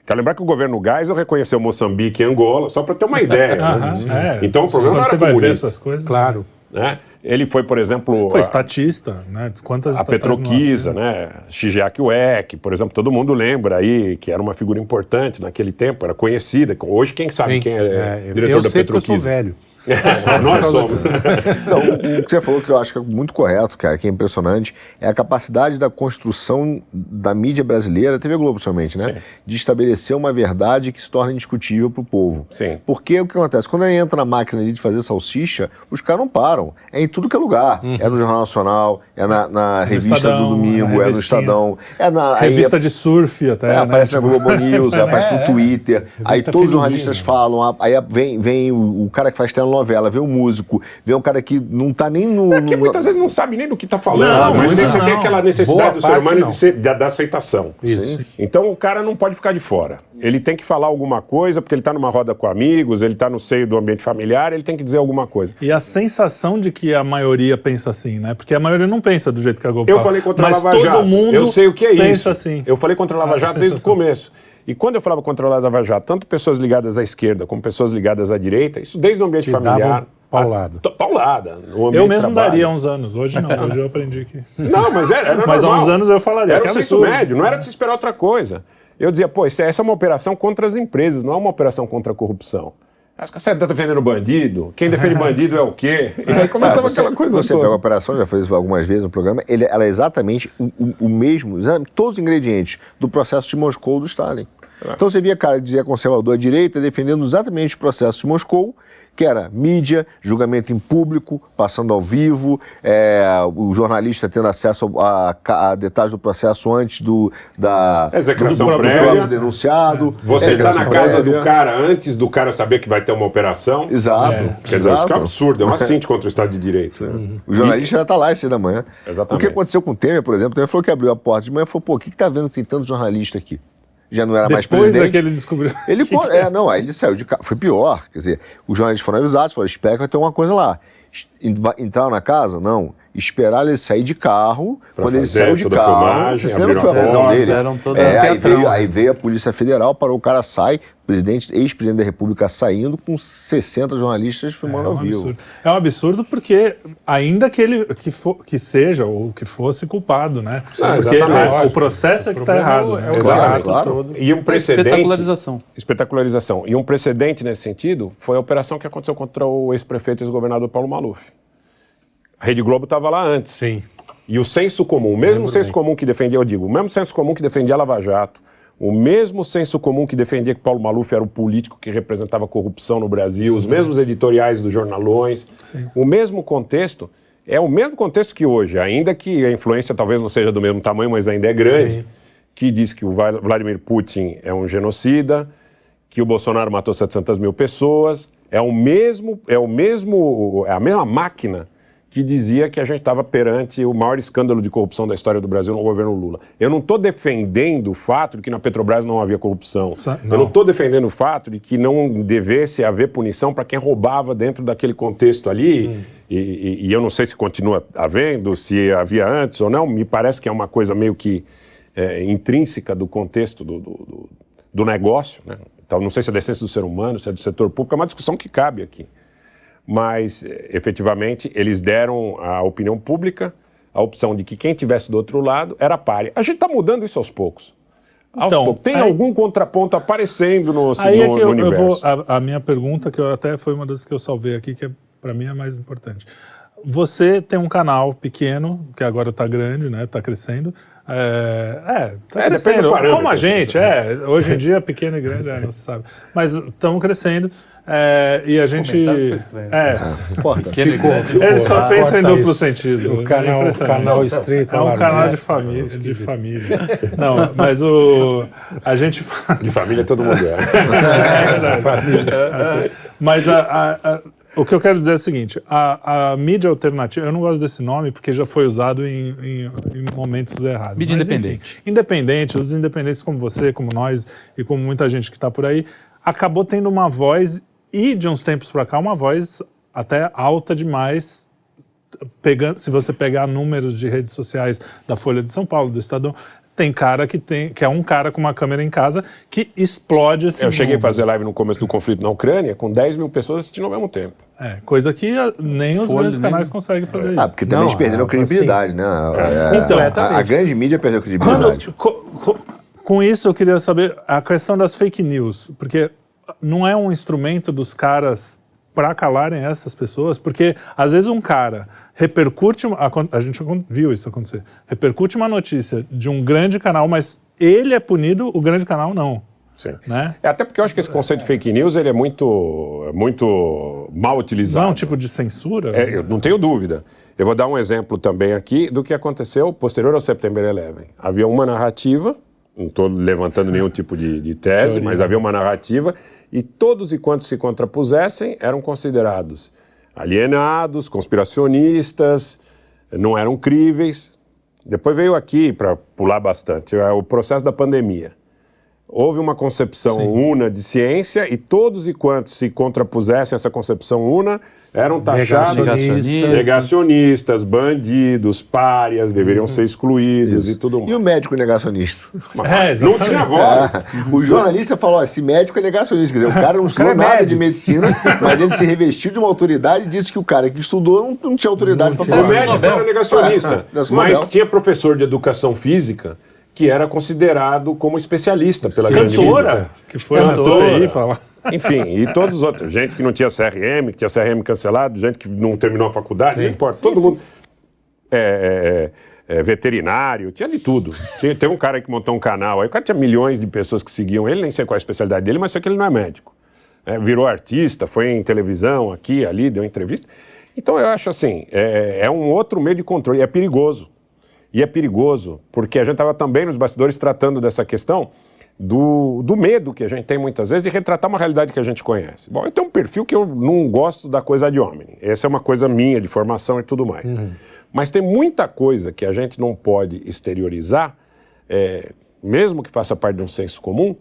Quero lembrar que o governo Geisel reconheceu Moçambique e Angola, só para ter uma ideia. né? *laughs*
é.
Então o problema Quando
você vai ver essas coisas.
Claro.
Né? Ele foi, por exemplo.
Foi estatista, né? Quantas
A Petroquisa, né? Shigeaki Uek, por exemplo, todo mundo lembra aí que era uma figura importante naquele tempo, era conhecida. Hoje, quem sabe Sim. quem é, é diretor
eu
da
sei
Petroquisa?
eu sou velho.
Nós somos. *laughs*
Não, o que você falou que eu acho que é muito correto, cara, que é impressionante, é a capacidade da construção da mídia brasileira, TV Globo somente, né? Sim. De estabelecer uma verdade que se torna indiscutível para o povo.
Sim.
Porque o que acontece? Quando entra na máquina de fazer salsicha, os caras não param. É em tudo que é lugar. Uhum. É no Jornal Nacional, é na, na revista Estadão, do Domingo, é no Estadão. É na
revista aí, de surf até. É,
né? Aparece na Globo News, *laughs* é, aparece no Twitter. Aí todos os jornalistas falam, aí vem, vem o, o cara que faz telenovela novela, vê um músico, vê um cara que não tá nem no.
É que
no...
muitas vezes não sabe nem do que tá falando, não, mas você tem aquela necessidade Boa do ser humano de ser, da, da, aceitação.
Isso.
Então o cara não pode ficar de fora. Ele tem que falar alguma coisa, porque ele tá numa roda com amigos, ele tá no seio do ambiente familiar, ele tem que dizer alguma coisa.
E a sensação de que a maioria pensa assim, né? Porque a maioria não pensa do jeito que a Globo
Eu
fala.
falei contra
mas
a Lava Jato.
todo mundo
Eu sei o que é
pensa
isso.
assim.
Eu falei contra a Lava ah, Jato desde o começo. E quando eu falava contra a Lava Jato, tanto pessoas ligadas à esquerda como pessoas ligadas à direita, isso desde o ambiente Te familiar.
Paulada.
A, paulada.
Eu mesmo daria uns anos. Hoje não. *laughs* Hoje eu aprendi que.
Não, mas era, era
Mas há uns anos eu falaria.
Era o senso médio. Não era de se esperar outra coisa. Eu dizia, pô, essa é uma operação contra as empresas, não é uma operação contra a corrupção. Acho que você está defendendo bandido. Quem defende *laughs* bandido é o quê?
E aí começava ah, você, aquela coisa Você toda. pega a operação, já fez algumas vezes no programa, ele, ela é exatamente o, o, o mesmo, todos os ingredientes do processo de Moscou do Stalin. É. Então você via cara que dizia conservador à direita defendendo exatamente o processo de Moscou que era mídia, julgamento em público, passando ao vivo, é, o jornalista tendo acesso a, a, detalhes do processo antes do da
execução do prévia,
denunciado.
É. Você está na casa prévia. do cara antes do cara saber que vai ter uma operação.
Exato. É.
Quer dizer, isso é um absurdo, é um assinte contra o Estado de Direito.
Uhum. O jornalista e... já está lá às seis da manhã. Exatamente. O que aconteceu com o Temer, por exemplo, o Temer falou que abriu a porta de manhã e falou, pô, o que está vendo que tem tanto jornalista aqui? Já não era
Depois
mais presidente.
Depois é que ele descobriu.
Ele *laughs* é, não, aí ele saiu de casa. Foi pior. Quer dizer, os jornalistas foram avisados, falaram, espera que vai ter uma coisa lá. Entrar na casa? Não esperar ele sair de carro. Pra quando ele saiu de carro, filmagem, você lembra que foi a prisão dele? É, aí, veio, aí veio a Polícia Federal, parou o cara, sai, presidente, ex-presidente da República saindo com 60 jornalistas filmando é, é um ao vivo.
Absurdo. É um absurdo porque, ainda que ele que, for, que seja ou que fosse culpado, né? Ah, porque é, o processo é que está errado. É, né?
claro, claro. E um precedente. Espetacularização. Espetacularização. E um precedente nesse sentido foi a operação que aconteceu contra o ex-prefeito e ex-governador Paulo Maluf. A Rede Globo estava lá antes.
Sim.
E o senso comum, o mesmo senso bem. comum que defendia, eu digo, o mesmo senso comum que defendia a Lava Jato, o mesmo senso comum que defendia que Paulo Maluf era o político que representava a corrupção no Brasil, os mesmos editoriais dos jornalões, Sim. o mesmo contexto, é o mesmo contexto que hoje, ainda que a influência talvez não seja do mesmo tamanho, mas ainda é grande, Sim. que diz que o Vladimir Putin é um genocida, que o Bolsonaro matou 700 mil pessoas, é o mesmo, é o mesmo, é a mesma máquina que dizia que a gente estava perante o maior escândalo de corrupção da história do Brasil no governo Lula. Eu não estou defendendo o fato de que na Petrobras não havia corrupção. Não. Eu não estou defendendo o fato de que não devesse haver punição para quem roubava dentro daquele contexto ali. Hum. E, e, e, eu não sei se continua havendo, se havia antes ou não. Me parece que é uma coisa meio que é, intrínseca do contexto do, do, do negócio. Né? Então, não sei se é da essência do ser humano, se é do setor público. É uma discussão que cabe aqui mas efetivamente eles deram à opinião pública a opção de que quem tivesse do outro lado era páreo. A gente está mudando isso aos poucos. Aos então, poucos. Tem aí, algum contraponto aparecendo no,
aí
no, é
que eu,
universo?
Eu vou, a, a, minha pergunta, que eu, até foi uma das que eu salvei aqui, que é, para mim é mais importante. Você tem um canal pequeno, que agora está grande, né? Está crescendo. É, é, tá é, crescendo. Como a gente, é. Hoje em dia, pequeno e grande, é, não se sabe. Mas estamos crescendo. É, e a gente. É,
Porta.
Ficou, ficou, Ele só pensa em duplo isso. sentido.
O canal, é canal estreito.
É um canal de família, de família. Não, mas o. A gente. *laughs*
De família todo mundo é. *laughs*
É verdade. Família. Mas a, a, a o que eu quero dizer é o seguinte: a, a, mídia alternativa, eu não gosto desse nome porque já foi usado em, em, em momentos errados.
Mídia Mas, independente.
Enfim, independente, os independentes como você, como nós e como muita gente que está por aí, acabou tendo uma voz e de uns tempos para cá uma voz até alta demais pegando, se você pegar números de redes sociais da Folha de São Paulo, do Estadão, tem cara que tem que é um cara com uma câmera em casa que explode esse
Eu cheguei números. a fazer live no começo do conflito na Ucrânia com 10 mil pessoas assistindo ao mesmo tempo.
É, coisa que nem os grandes canais conseguem fazer é. isso.
Ah, porque também não, eles perderam é, credibilidade, assim, né? É. Então, a, a, grande mídia perdeu credibilidade.
Quando, com isso, eu queria saber a questão das fake news, porque não é um instrumento dos caras para calarem essas pessoas, porque às vezes um cara repercute, a, a gente viu isso acontecer, repercute uma notícia de um grande canal, mas ele é punido, o grande canal não.
Sim. Né? É, até porque eu acho que esse conceito de fake news ele é muito, muito mal utilizado.
Não é um tipo de censura?
É, eu não tenho dúvida. Eu vou dar um exemplo também aqui do que aconteceu posterior ao September 11. Havia uma narrativa, não estou levantando nenhum tipo de, de tese, mas havia uma narrativa e todos e quantos se contrapusessem eram considerados alienados, conspiracionistas, não eram críveis. Depois veio aqui, para pular bastante, é o processo da pandemia. houve uma concepção Sim. una de ciência e todos e quantos se contrapusessem essa concepção una eram taxados negacionistas, negacionistas bandidos, párias, deveriam uhum. ser excluídos Isso. e tudo mais.
E o médico negacionista?
É, não tinha voz. É.
O jornalista falou: esse médico é negacionista. Quer dizer, o cara não estudou é nada de medicina, mas ele se revestiu de uma autoridade e disse que o cara que estudou não, não tinha autoridade para falar.
O médico era negacionista, *laughs* é, mas tinha professor de educação física que era considerado como especialista pela Sim, grande
cantora, que foi na CPI falar.
Enfim, e todos os outros. Gente que não tinha CRM, que tinha CRM cancelado, gente que não terminou a faculdade, sim. não importa. Sim, todo sim. mundo. É, é, é, veterinário, tinha de tudo. Tinha, tem um cara que montou um canal, aí o cara tinha milhões de pessoas que seguiam ele, nem sei qual é a especialidade dele, mas sei que ele não é médico. É, virou artista, foi em televisão, aqui, ali, deu entrevista. Então eu acho assim, é, é um outro meio de controle, é perigoso. E é perigoso, porque a gente estava também nos bastidores tratando dessa questão do, do medo que a gente tem muitas vezes de retratar uma realidade que a gente conhece. Bom, eu tenho um perfil que eu não gosto da coisa de homem. Essa é uma coisa minha, de formação e tudo mais. Uhum. Mas tem muita coisa que a gente não pode exteriorizar, é, mesmo que faça parte de um senso comum,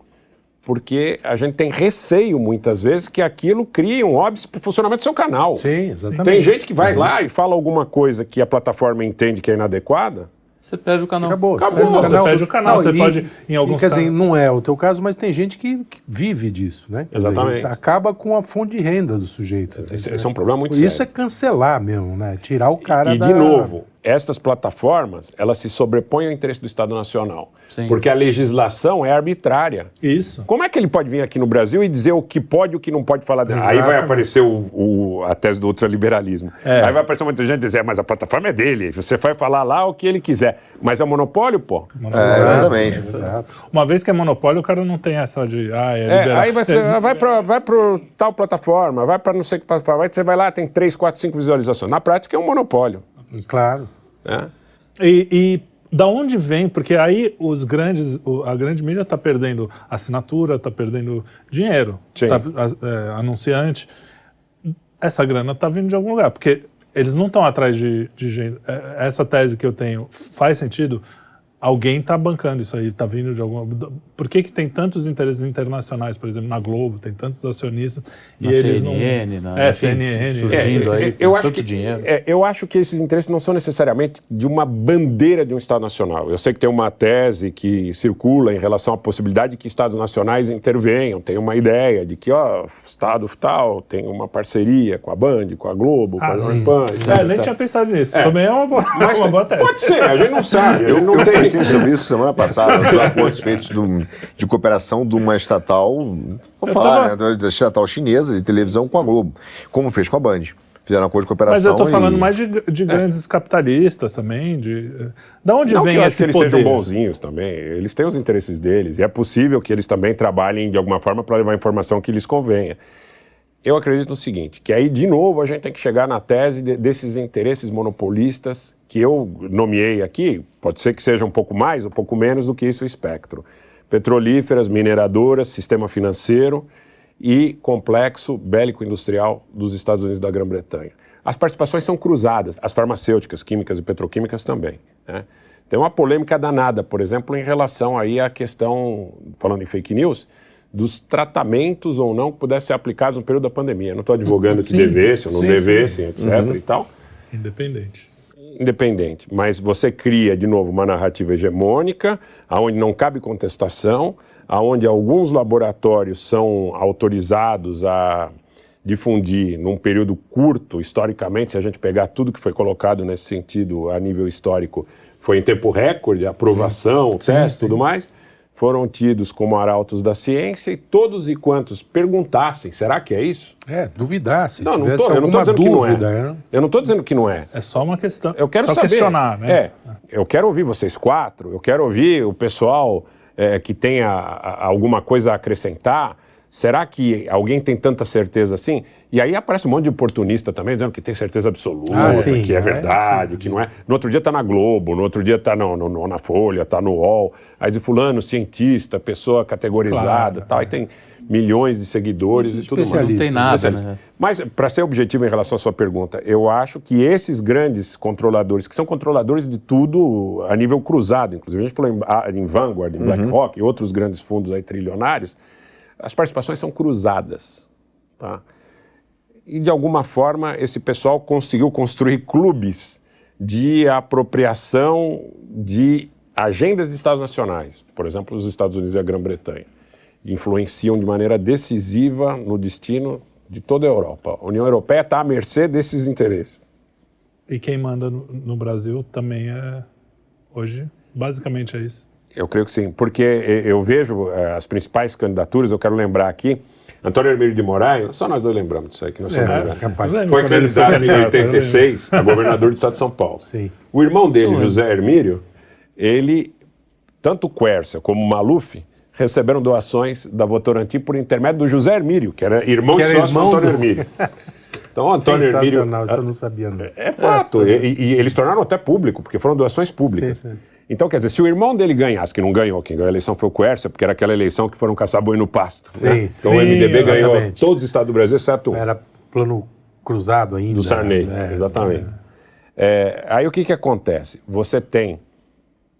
porque a gente tem receio muitas vezes que aquilo crie um óbvio para o funcionamento do seu canal.
Sim, exatamente.
Tem gente que vai uhum. lá e fala alguma coisa que a plataforma entende que é inadequada,
você perde o canal.
Acabou.
Acabou. Você, perde, você perde o canal. Não, você e, pode, em alguns
casos. Dizer, não é o teu caso, mas tem gente que, que vive disso, né?
Exatamente.
Dizer, acaba com a fonte de renda do sujeito.
Esse, esse é um problema muito
isso
sério.
Isso é cancelar mesmo, né? Tirar o cara
e,
da...
E, de novo, estas plataformas, elas se sobrepõem ao interesse do Estado Nacional. Sim. Porque a legislação é arbitrária.
Isso.
Como é que ele pode vir aqui no Brasil e dizer o que pode e o que não pode falar dele? Aí vai aparecer o, o, a tese do ultraliberalismo. É. Aí vai aparecer muita gente dizer, mas a plataforma é dele, você vai falar lá o que ele quiser. Mas é monopólio, pô.
Monopólio. É, exatamente.
Uma vez que é monopólio, o cara não tem essa de, ah, é,
é Aí vai, é. vai para vai tal plataforma, vai para não sei que plataforma, você vai lá, tem três, quatro, cinco visualizações. Na prática é um monopólio.
Claro.
É.
E, e da onde vem? Porque aí os grandes, a grande mídia está perdendo assinatura, está perdendo dinheiro, tá, é, anunciante. Essa grana está vindo de algum lugar, porque eles não estão atrás de, de gente. É, essa tese que eu tenho faz sentido alguém está bancando isso aí, está vindo de alguma. Por que, que tem tantos interesses internacionais, por exemplo, na Globo, tem tantos acionistas
na e eles CNN, não. Na,
é, CNN.
Surgindo é, aí, eu, acho que, dinheiro. É, eu acho que esses interesses não são necessariamente de uma bandeira de um Estado Nacional. Eu sei que tem uma tese que circula em relação à possibilidade de que Estados nacionais intervenham, tem uma ideia de que, ó, Estado tal tem uma parceria com a Band, com a Globo, ah, com a Jovem Pan.
É, nem tinha pensado nisso. É. Também é uma boa, Mas, *laughs* uma boa tese.
Pode ser, a gente não sabe. A gente não
postei sobre isso semana passada, dos acordos feitos do, de cooperação de uma estatal, vou falar, tava... né, da estatal chinesa de televisão com a Globo, como fez com a Band. Fizeram um acordo de cooperação.
Mas eu estou falando e... mais de, de grandes é. capitalistas também. De, da onde
Não
vem
que
eu esse
que eles
poder?
sejam bonzinhos também. Eles têm os interesses deles. E é possível que eles também trabalhem de alguma forma para levar a informação que lhes convenha. Eu acredito no seguinte, que aí de novo a gente tem que chegar na tese de, desses interesses monopolistas que eu nomeei aqui, pode ser que seja um pouco mais, um pouco menos do que isso o espectro. Petrolíferas, mineradoras, sistema financeiro e complexo bélico-industrial dos Estados Unidos da Grã-Bretanha. As participações são cruzadas, as farmacêuticas, químicas e petroquímicas também. Né? Tem uma polêmica danada, por exemplo, em relação aí à questão, falando em fake news, dos tratamentos ou não que pudessem ser aplicados no período da pandemia. Eu não estou advogando que devesse ou não sim, devessem, etc. Uhum. e tal.
Independente.
Independente. Mas você cria, de novo, uma narrativa hegemônica, aonde não cabe contestação, aonde alguns laboratórios são autorizados a difundir num período curto, historicamente, se a gente pegar tudo que foi colocado nesse sentido a nível histórico, foi em tempo recorde, aprovação, sim. teste, sim, tudo mais foram tidos como arautos da ciência e todos e quantos perguntassem, será que é isso?
É, duvidasse.
Não, não tô, eu não estou dizendo dúvida, que não é. Né? Eu não estou dizendo que não é.
É só uma questão.
Eu quero
só
saber.
questionar, né?
É, eu quero ouvir vocês quatro, eu quero ouvir o pessoal é, que tenha alguma coisa a acrescentar. Será que alguém tem tanta certeza assim? E aí aparece um monte de oportunista também dizendo que tem certeza absoluta, ah, sim, que é, é verdade, é, que não é. No outro dia está na Globo, no outro dia está no, no, na Folha, está no UOL. Aí diz fulano, cientista, pessoa categorizada, claro, tal. É. Aí tem milhões de seguidores e tudo mais.
Não tem nada, né?
Mas, para ser objetivo em relação à sua pergunta, eu acho que esses grandes controladores, que são controladores de tudo a nível cruzado, inclusive a gente falou em, em Vanguard, em BlackRock uhum. e outros grandes fundos aí trilionários, as participações são cruzadas. Tá? E, de alguma forma, esse pessoal conseguiu construir clubes de apropriação de agendas de Estados nacionais, por exemplo, os Estados Unidos e a Grã-Bretanha, influenciam de maneira decisiva no destino de toda a Europa. A União Europeia está à mercê desses interesses.
E quem manda no, no Brasil também é, hoje, basicamente é isso.
Eu creio que sim, porque eu vejo eh, as principais candidaturas, eu quero lembrar aqui, Antônio Hermílio de Moraes, só nós dois lembramos disso aí, que não é, Foi candidato em 86 a governador do estado de São Paulo. Sim. O irmão dele, José Hermílio, ele, tanto o Quercia como o Maluf, receberam doações da Votorantim por intermédio do José Hermílio, que era irmão que era sócio irmão do Antônio Hermílio. *laughs*
Então, Antônio Hermílio. Isso eu não sabia. Não.
É, fato. É, e, e, eles tornaram até público, porque foram doações públicas. Sim, sim. Então, quer dizer, se o irmão dele ganhasse, que não ganhou, quem ganhou a eleição foi o Quercia, porque era aquela eleição que foram caçar boi no pasto. Sim, né? Então sim, o MDB ganhou exatamente. todos os estados do Brasil, exceto
Era plano cruzado ainda.
Do Sarney, né? exatamente. É, aí o que, que acontece? Você tem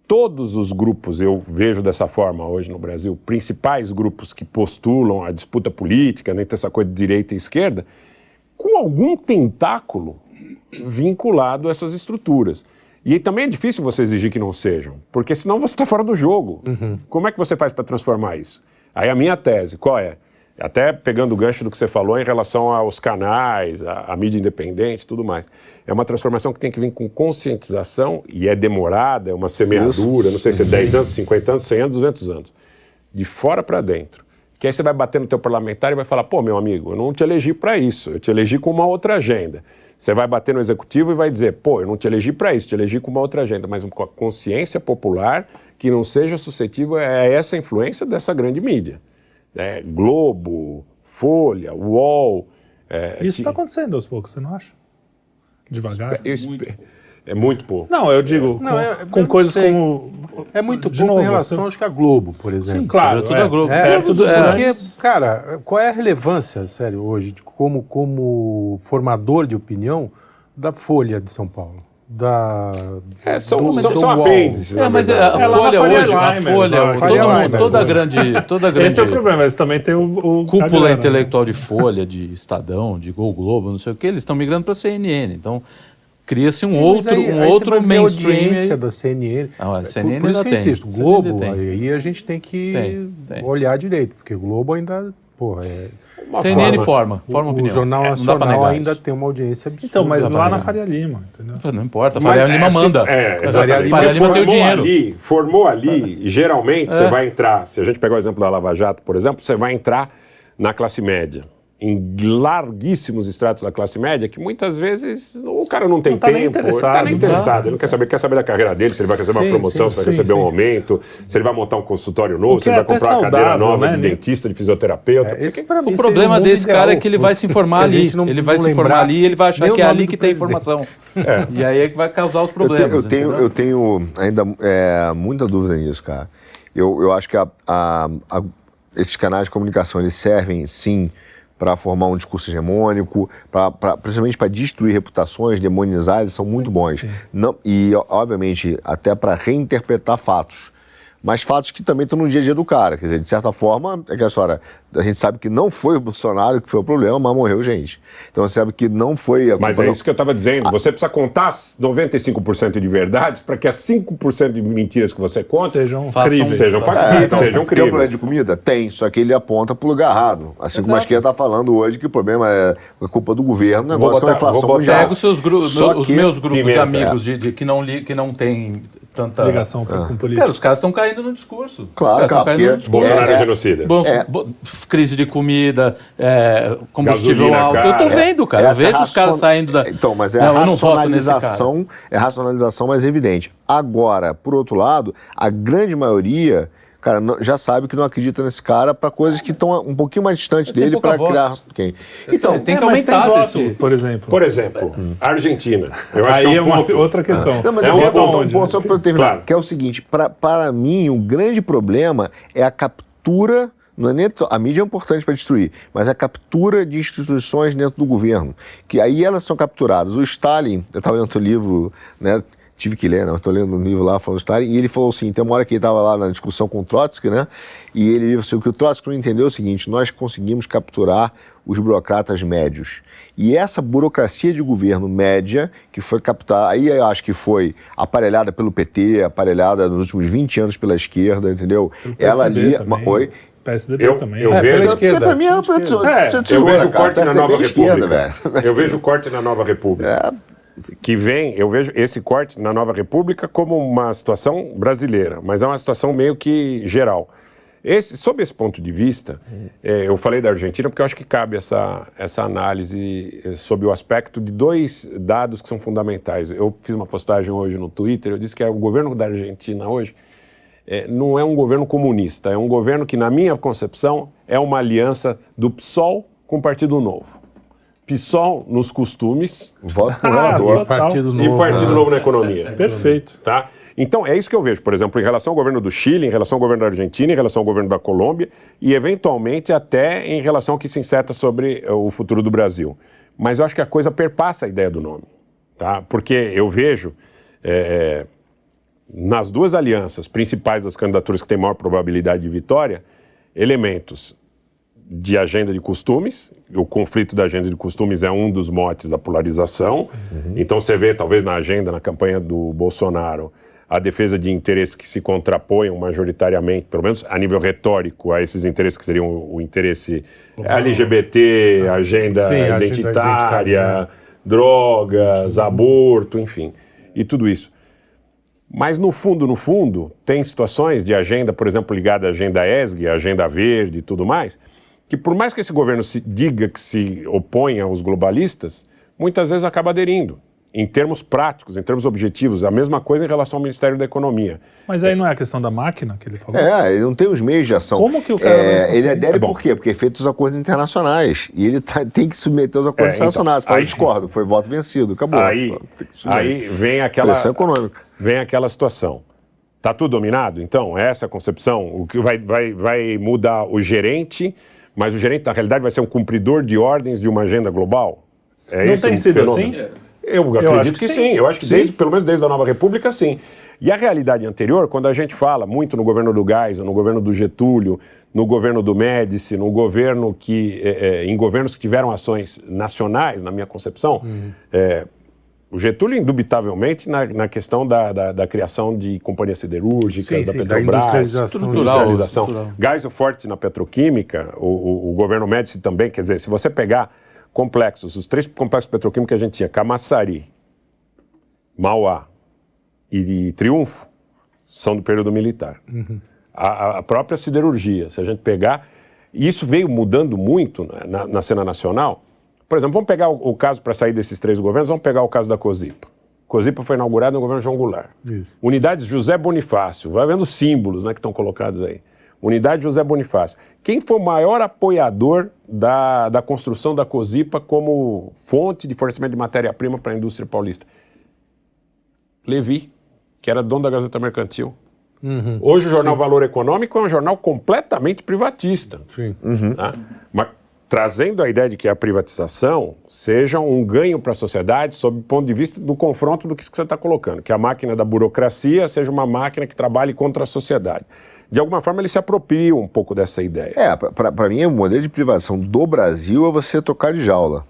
todos os grupos, eu vejo dessa forma hoje no Brasil, principais grupos que postulam a disputa política, nem né, tem essa coisa de direita e esquerda, com algum tentáculo vinculado a essas estruturas. E também é difícil você exigir que não sejam, porque senão você está fora do jogo. Uhum. Como é que você faz para transformar isso? Aí a minha tese, qual é? Até pegando o gancho do que você falou em relação aos canais, a, a mídia independente e tudo mais. É uma transformação que tem que vir com conscientização e é demorada, é uma semeadura, isso. não sei se é 10 anos, 50 anos, 100 anos, 200 anos. De fora para dentro. Que aí você vai bater no teu parlamentar e vai falar, pô, meu amigo, eu não te elegi para isso, eu te elegi com uma outra agenda. Você vai bater no executivo e vai dizer, pô, eu não te elegi para isso, te elegi com uma outra agenda, mas com a consciência popular que não seja suscetível a essa influência dessa grande mídia. É, Globo, Folha, UOL.
É, isso está que... acontecendo aos poucos, você não acha? Devagar?
Eu, muito. É muito pouco.
Não, eu digo não, com, é, com coisas sei. como.
É muito pouco novo, em relação, você... acho que a Globo, por exemplo. Sim,
claro. Tudo é, a Globo. É,
é, tudo, porque, cara, qual é a relevância, sério, hoje, como, como formador de opinião da Folha de São Paulo? da
é, são, do, são, são apêndices.
É, mas a, a Folha hoje, a Folha, todo, toda grande, toda grande.
Esse é o problema. Eles também têm o,
o cúpula grana, intelectual né? de Folha, de Estadão, de Gol Globo, não sei o que. Eles estão migrando para a CNN. Então cria-se um Sim, outro, aí, um aí outro mainstream. A
audiência da CNN. Ah, a CNN por, por isso que eu insisto, Globo, aí a gente tem que tem, tem. olhar direito, porque o Globo ainda, porra, é
uma CNN forma, forma, forma
o,
opinião.
O Jornal é, Nacional ainda tem uma audiência absurda.
Então, mas lá na Faria Lima, entendeu?
Não importa, a Faria Lima é, manda.
É, a Faria Lima, Faria Lima tem o dinheiro. Ali, formou ali, geralmente é. você vai entrar, se a gente pegar o exemplo da Lava Jato, por exemplo, você vai entrar na classe média em larguíssimos estratos da classe média que muitas vezes o cara não tem não tá tempo, nem
interessado,
tá nem interessado, ele não quer saber, quer saber da carreira dele, se ele vai receber sim, uma promoção, sim, se vai sim, receber um aumento, se ele vai montar um consultório novo, se ele é vai comprar uma cadeira nova né? de dentista, de fisioterapeuta. É,
esse, o problema desse ideal, cara é que ele vai se informar ali, não, ele vai se informar ali, ele vai achar que é ali que tem informação. É. E aí é que vai causar os problemas.
Eu tenho, eu tenho, eu tenho ainda é, muita dúvida nisso, cara. Eu, eu acho que a, a, a, esses canais de comunicação eles servem sim para formar um discurso hegemônico, pra, pra, principalmente para destruir reputações, demonizar, eles são muito bons. Não, e, obviamente, até para reinterpretar fatos mas fatos que também estão no dia a dia do cara. Quer dizer, de certa forma, é que a história, a gente sabe que não foi o Bolsonaro que foi o problema, mas morreu gente. Então você sabe que não foi a
Mas é isso que eu estava dizendo. Você precisa contar 95% de verdades para que as 5% de mentiras que você conta
sejam críveis.
Sejam factíveis, é, então, sejam críveis. Tem
um problema de comida? Tem, só que ele aponta para o lugar errado. Assim Exato. como a esquerda está falando hoje que o problema é a culpa do governo, o negócio vou botar, é uma inflação
mundial. Pega os, seus grupos, os meus grupos pimenta, de amigos é. de, de, que, não li, que não têm tanta
ligação com, ah. com política.
Cara, os caras estão caindo no discurso.
Claro, cara, porque.
Bolsonaro é, é genocida. Bom,
é. Crise de comida, é, combustível Gasolina, alto. Cara. Eu tô vendo, cara. Eu vejo os caras saindo da.
Então, mas é não, a racionalização, é a racionalização mais evidente. Agora, por outro lado, a grande maioria cara, já sabe que não acredita nesse cara para coisas que estão um pouquinho mais distantes dele para criar quem.
Então, tem que é, aumentar tem voto, esse... por exemplo.
Por exemplo, hum. Argentina.
Eu acho Aí que é, um é uma outra questão.
Não, mas é um ponto, um ponto só para terminar, claro. que é o seguinte, para mim o grande problema é a captura não é nem a mídia é importante para destruir, mas a captura de instituições dentro do governo, que aí elas são capturadas. O Stalin, eu estava lendo o livro, né, tive que ler, né? Estou lendo um livro lá falando do Stalin, e ele falou assim: tem uma hora que ele estava lá na discussão com o Trotsky, né? E ele disse assim, o que o Trotsky não entendeu é o seguinte: nós conseguimos capturar os burocratas médios. E essa burocracia de governo média, que foi captada, aí eu acho que foi aparelhada pelo PT, aparelhada nos últimos 20 anos pela esquerda, entendeu?
Ela ali. Oi. PSDB
eu,
também.
Eu
é,
vejo,
esquerda. Pra mim é, é,
eu vejo o corte na Nova República. Eu vejo o corte na Nova República. É que vem, eu vejo esse corte na Nova República como uma situação brasileira, mas é uma situação meio que geral. Esse, sob esse ponto de vista, é, eu falei da Argentina porque eu acho que cabe essa, essa análise é, sob o aspecto de dois dados que são fundamentais. Eu fiz uma postagem hoje no Twitter, eu disse que é o governo da Argentina hoje é, não é um governo comunista, é um governo que, na minha concepção, é uma aliança do PSOL com o Partido Novo. PSOL nos costumes.
Voto com o
Partido Novo. E Partido Novo na economia.
Perfeito.
Tá? Então, é isso que eu vejo, por exemplo, em relação ao governo do Chile, em relação ao governo da Argentina, em relação ao governo da Colômbia e, eventualmente, até em relação ao que se inseta sobre eh, o futuro do Brasil. Mas eu acho que a coisa perpassa a ideia do nome. Tá? Porque eu vejo, é, nas duas alianças principais das candidaturas que têm maior probabilidade de vitória, elementos de agenda de costumes. O conflito da agenda de costumes é um dos motes da polarização. Uhum. Então você vê, talvez, na agenda, na campanha do Bolsonaro, a defesa de interesses que se contraponham majoritariamente, pelo menos a nível retórico, a esses interesses que seriam o interesse LGBT, ah, agenda Sim, identitária, agenda drogas, Sim. aborto, enfim, e tudo isso. Mas no fundo, no fundo, tem situações de agenda, por exemplo, ligada à agenda ESG, agenda verde e tudo mais, que por mais que esse governo se diga que se opõe aos globalistas, muitas vezes acaba aderindo. Em termos práticos, em termos objetivos, a mesma coisa em relação ao Ministério da Economia.
Mas aí não é a questão da máquina que ele falou?
É, ele não tem os meios de ação.
Como que o cara.
É, ele adere é por quê? Porque é feito os acordos internacionais. E ele tá, tem que submeter os acordos é, então, internacionais. Então, aí, eu discordo, foi voto vencido, acabou.
Aí, aí vem aquela.
Pressão econômica.
Vem aquela situação. Está tudo dominado? Então, essa é a concepção. O que vai, vai, vai mudar o gerente mas o gerente, na realidade, vai ser um cumpridor de ordens de uma agenda global?
É Não tem sido fenômeno? assim?
Eu, eu acredito que, que, sim. sim. Eu acho que, desde, pelo menos desde a Nova República, sim. E a realidade anterior, quando a gente fala muito no governo do Geisel, no governo do Getúlio, no governo do Médici, no governo que, é, é, em governos que tiveram ações nacionais, na minha concepção, uhum. é, o Getúlio, indubitavelmente, na, na questão da, da, da, criação de companhias siderúrgicas, sim, da sim, Petrobras, da
industrialização. industrialização.
Geisel forte na petroquímica, o, o, o, governo Médici também, quer dizer, se você pegar complexos, os três complexos petroquímicos que a gente tinha, Camaçari, Mauá e, e Triunfo, são do período militar. Uhum. A, a, própria siderurgia, se a gente pegar, isso veio mudando muito na, na cena nacional, por exemplo, vamos pegar o, o caso para sair desses três governos, vamos pegar o caso da COSIPA. COSIPA foi inaugurada no governo João Goulart. Isso. Unidades José Bonifácio, vai vendo símbolos né, que estão colocados aí. Unidade José Bonifácio. Quem foi o maior apoiador da, da construção da COSIPA como fonte de fornecimento de matéria-prima para a indústria paulista? Levi, que era dono da Gazeta Mercantil. Uhum. Hoje o jornal Sim. Valor Econômico é um jornal completamente privatista.
Sim. Uhum.
Tá? Mas trazendo a ideia de que a privatização seja um ganho para a sociedade sob o ponto de vista do confronto do que você está colocando, que a máquina da burocracia seja uma máquina que trabalhe contra a sociedade. De alguma forma, ele se apropria um pouco dessa ideia.
É, para mim, o modelo de privação do Brasil é você tocar de jaula.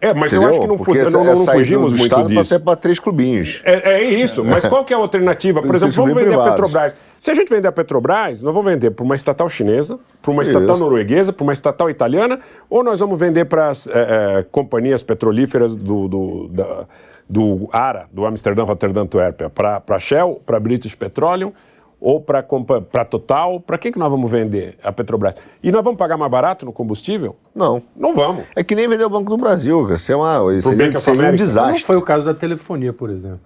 É, mas Entendeu? eu acho que não,
Porque
não, não, não fugimos do muito
Estado
disso.
para três clubinhos.
É, é isso, mas qual que é a alternativa? Por exemplo, vamos vender privados. a Petrobras. Se a gente vender a Petrobras, nós vamos vender para uma estatal chinesa, para uma estatal isso. norueguesa, para uma estatal italiana, ou nós vamos vender para as é, é, companhias petrolíferas do, do, da, do ARA, do Amsterdã Rotterdam Antwerpia, para a Shell, para a British Petroleum, ou para a Total, para quem que nós vamos vender a Petrobras? E nós vamos pagar mais barato no combustível?
Não.
Não vamos.
É que nem vender o Banco do Brasil, isso é, uma, seria, seria um desastre. Não
foi o caso da telefonia, por exemplo.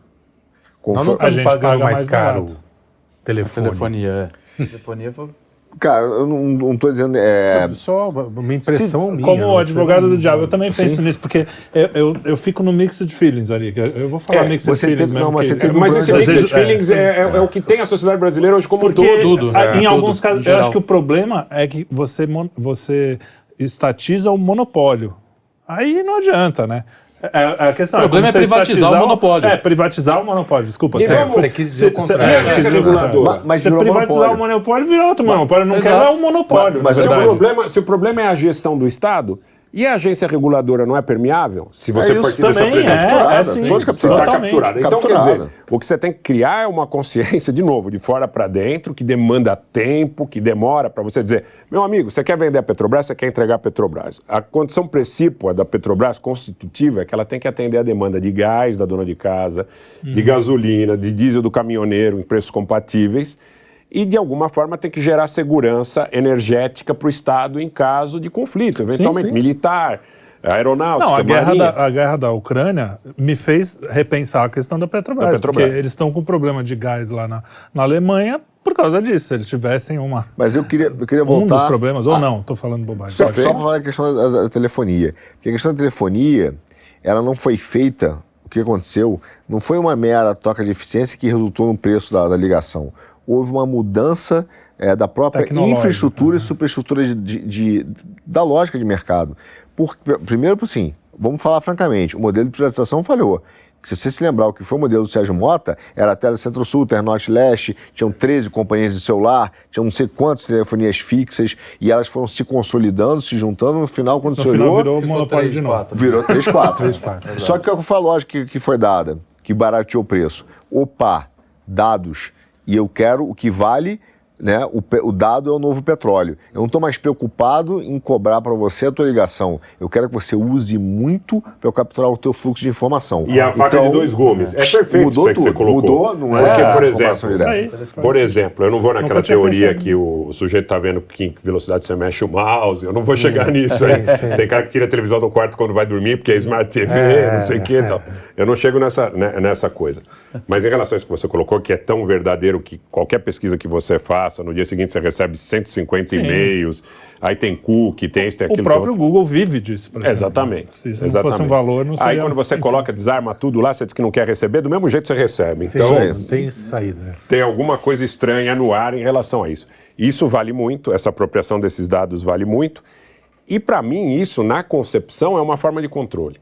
nós não a gente pagar mais, mais caro telefonia.
telefonia é. *laughs*
Telefonia foi... Cara, eu não, estou dizendo. É...
Só uma impressão
Se,
minha.
Como advogado do diabo, eu também penso Sim. nisso, porque eu, eu, eu, fico no mixed feelings ali. Eu vou falar é, mixed feelings teve, mesmo. Não,
mas, que, mas esse mixed feelings é, é, é, o que tem a sociedade brasileira hoje como porque,
todo. em é, alguns casos, eu acho que o problema é que você, você estatiza o monopólio. Aí não adianta, né? É, é, a questão
o problema é, é privatizar o monopólio.
É, privatizar o monopólio, desculpa.
E você quis dizer o contrário.
Cê, reguladora.
Mas, você privatizar monopólio. o monopólio, vira outro monopólio. Não quer um monopólio,
mas, mas se, o problema, se o problema é a gestão do Estado, e a agência reguladora não é permeável? Se você
é partir dessa premissa. É, é sim,
você está capturado. Então, quer dizer, o que você tem que criar é uma consciência, de novo, de fora para dentro, que demanda tempo, que demora para você dizer, meu amigo, você quer vender a Petrobras, você quer entregar a Petrobras. A condição precípua da Petrobras, constitutiva, é que ela tem que atender a demanda de gás da dona de casa, de uhum. gasolina, de diesel do caminhoneiro em preços compatíveis e, de alguma forma, tem que gerar segurança energética para o Estado em caso de conflito, eventualmente sim, sim. militar, aeronáutica,
Não, a guerra, da, a guerra da Ucrânia me fez repensar a questão da Petrobras, da Petrobras. porque eles estão com problema de gás lá na, na Alemanha por causa disso, se eles tivessem uma...
Mas eu queria, eu queria voltar...
Um dos problemas, ou não, estou falando bobagem.
Só, só para falar a questão da, da telefonia, porque a questão da telefonia, ela não foi feita, o que aconteceu, não foi uma mera toca de eficiência que resultou no preço da, da ligação houve uma mudança é, da própria infraestrutura e superestrutura de, de, de, da lógica de mercado. Por, primeiro, sim, vamos falar francamente, o modelo de privatização falhou. Se você se lembrar o que foi o modelo do Sérgio Mota, era a Tele Centro-Sul, Ternorte-Leste, tinham 13 companhias de celular, tinham não sei quantas telefonias fixas, e elas foram se consolidando, se juntando, no final, quando no se
final
olhou...
virou monopólio de novo.
Virou 3, 4. 3, 4 Só que qual foi a lógica que, que foi dada, que barateou o preço? Opa, dados e eu quero o que vale né, o, o, dado é o novo petróleo. Eu não estou mais preocupado em cobrar para você a tua ligação. Eu quero que você use muito para eu capturar o teu fluxo de informação.
E a então, faca de dois gumes. É perfeito
mudou
isso tudo.
que você colocou. Mudou, não é?
Porque, por exemplo, aí, por exemplo, eu não vou naquela teoria que o sujeito está vendo que velocidade você mexe o mouse. Eu não vou chegar nisso aí. *laughs* Tem cara que tira a televisão do quarto quando vai dormir porque é Smart TV, é, não sei o é, quê. É. Eu não chego nessa, né, nessa coisa. Mas em relação a isso que você colocou, que é tão verdadeiro que qualquer pesquisa que você no dia seguinte você recebe 150 e-mails, aí tem cookie, tem isso, tem aquilo.
O próprio Google vive disso,
por exemplo. Exatamente.
Se isso
exatamente.
não fosse um valor, não seria...
Aí quando você coloca, desarma tudo lá, você diz que não quer receber, do mesmo jeito você recebe. Então,
Sim, tem saída.
Tem alguma coisa estranha no ar em relação a isso. Isso vale muito, essa apropriação desses dados vale muito. E para mim, isso, na concepção, é uma forma de controle.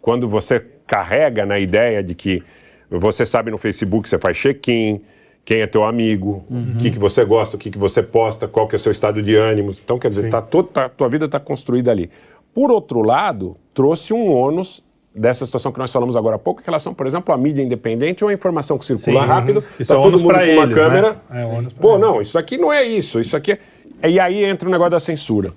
Quando você carrega na ideia de que você sabe no Facebook, você faz check-in, quem é teu amigo, o uhum. que, que você gosta, o que, que você posta, qual que é o seu estado de ânimo. Então, quer dizer, tá, toda, tá, tua vida está construída ali. Por outro lado, trouxe um ônus dessa situação que nós falamos agora há pouco, em relação, por exemplo, à mídia independente ou a informação que circula Sim, rápido,
uhum. isso tá é todo mundo com eles, uma né? câmera.
Né? É Pô, não, isso aqui não é isso, isso aqui é... E aí entra o negócio da censura.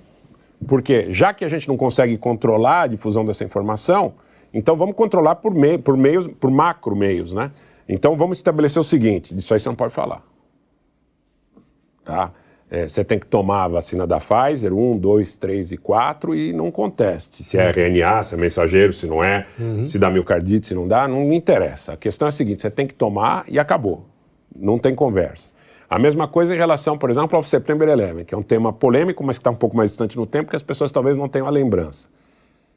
Porque já que a gente não consegue controlar a difusão dessa informação, então vamos controlar por, meio, por meios, por macro meios, né? Então vamos estabelecer o seguinte: disso aí você não pode falar. Tá? É, você tem que tomar a vacina da Pfizer, 1, 2, 3 e 4, e não conteste. Se é RNA, se é mensageiro, se não é, uhum. se dá miocardite, se não dá, não me interessa. A questão é a seguinte: você tem que tomar e acabou. Não tem conversa. A mesma coisa em relação, por exemplo, ao September 11, que é um tema polêmico, mas que está um pouco mais distante no tempo, que as pessoas talvez não tenham a lembrança.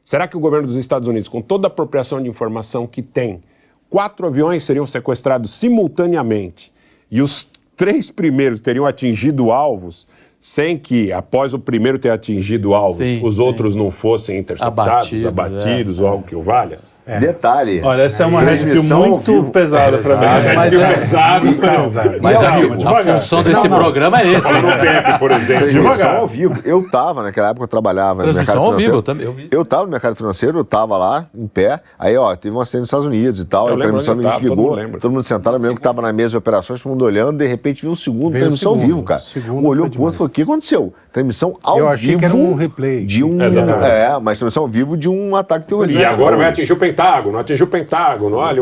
Será que o governo dos Estados Unidos, com toda a apropriação de informação que tem, quatro aviões seriam sequestrados simultaneamente e os três primeiros teriam atingido alvos sem que, após o primeiro ter atingido alvos, sim, os sim. outros não fossem interceptados, abatidos, abatidos é, ou algo que o valha?
É. Detalhe.
Olha, essa é uma Red Pill muito pesada para mim.
Red Pill pesada.
Mas a, função desse programa é esse.
no PEP, por exemplo.
Transmissão ao vivo. Eu estava, naquela época eu trabalhava no mercado financeiro. ao vivo, eu também. Eu, vi. eu tava no mercado financeiro, eu estava lá, em pé. Aí, ó, teve um acidente nos Estados Unidos e tal. Eu a transmissão me ligou. Todo mundo, todo mundo sentado, mesmo que estava na mesa de operações, todo mundo olhando. De repente, viu um segundo, transmissão ao vivo, cara. Um olhou pro outro e falou: o que aconteceu? Transmissão ao vivo. Eu achei que era
um replay.
De um. É, mas transmissão ao vivo de um ataque terrorista.
E agora vai atingir o Pentágono, atingir o Pentágono, olha,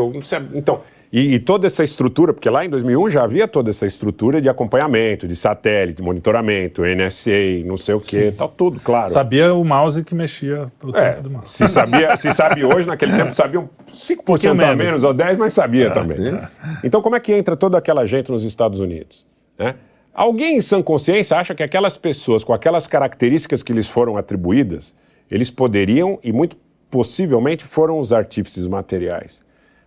então... E, e, toda essa estrutura, porque lá em 2001 já havia toda essa estrutura de acompanhamento, de satélite, monitoramento, NSA, não sei o quê, tal, tudo, claro.
Sabia o mouse que mexia o
é, tempo do mouse. Se, sabia, se sabe hoje, naquele tempo sabiam 5% um a menos ou 10%, mas sabia é, também. É. Então como é que entra toda aquela gente nos Estados Unidos? Né? Alguém em sã consciência acha que aquelas pessoas com aquelas características que lhes foram atribuídas, eles poderiam e muito possivelmente foram os artífices materiais.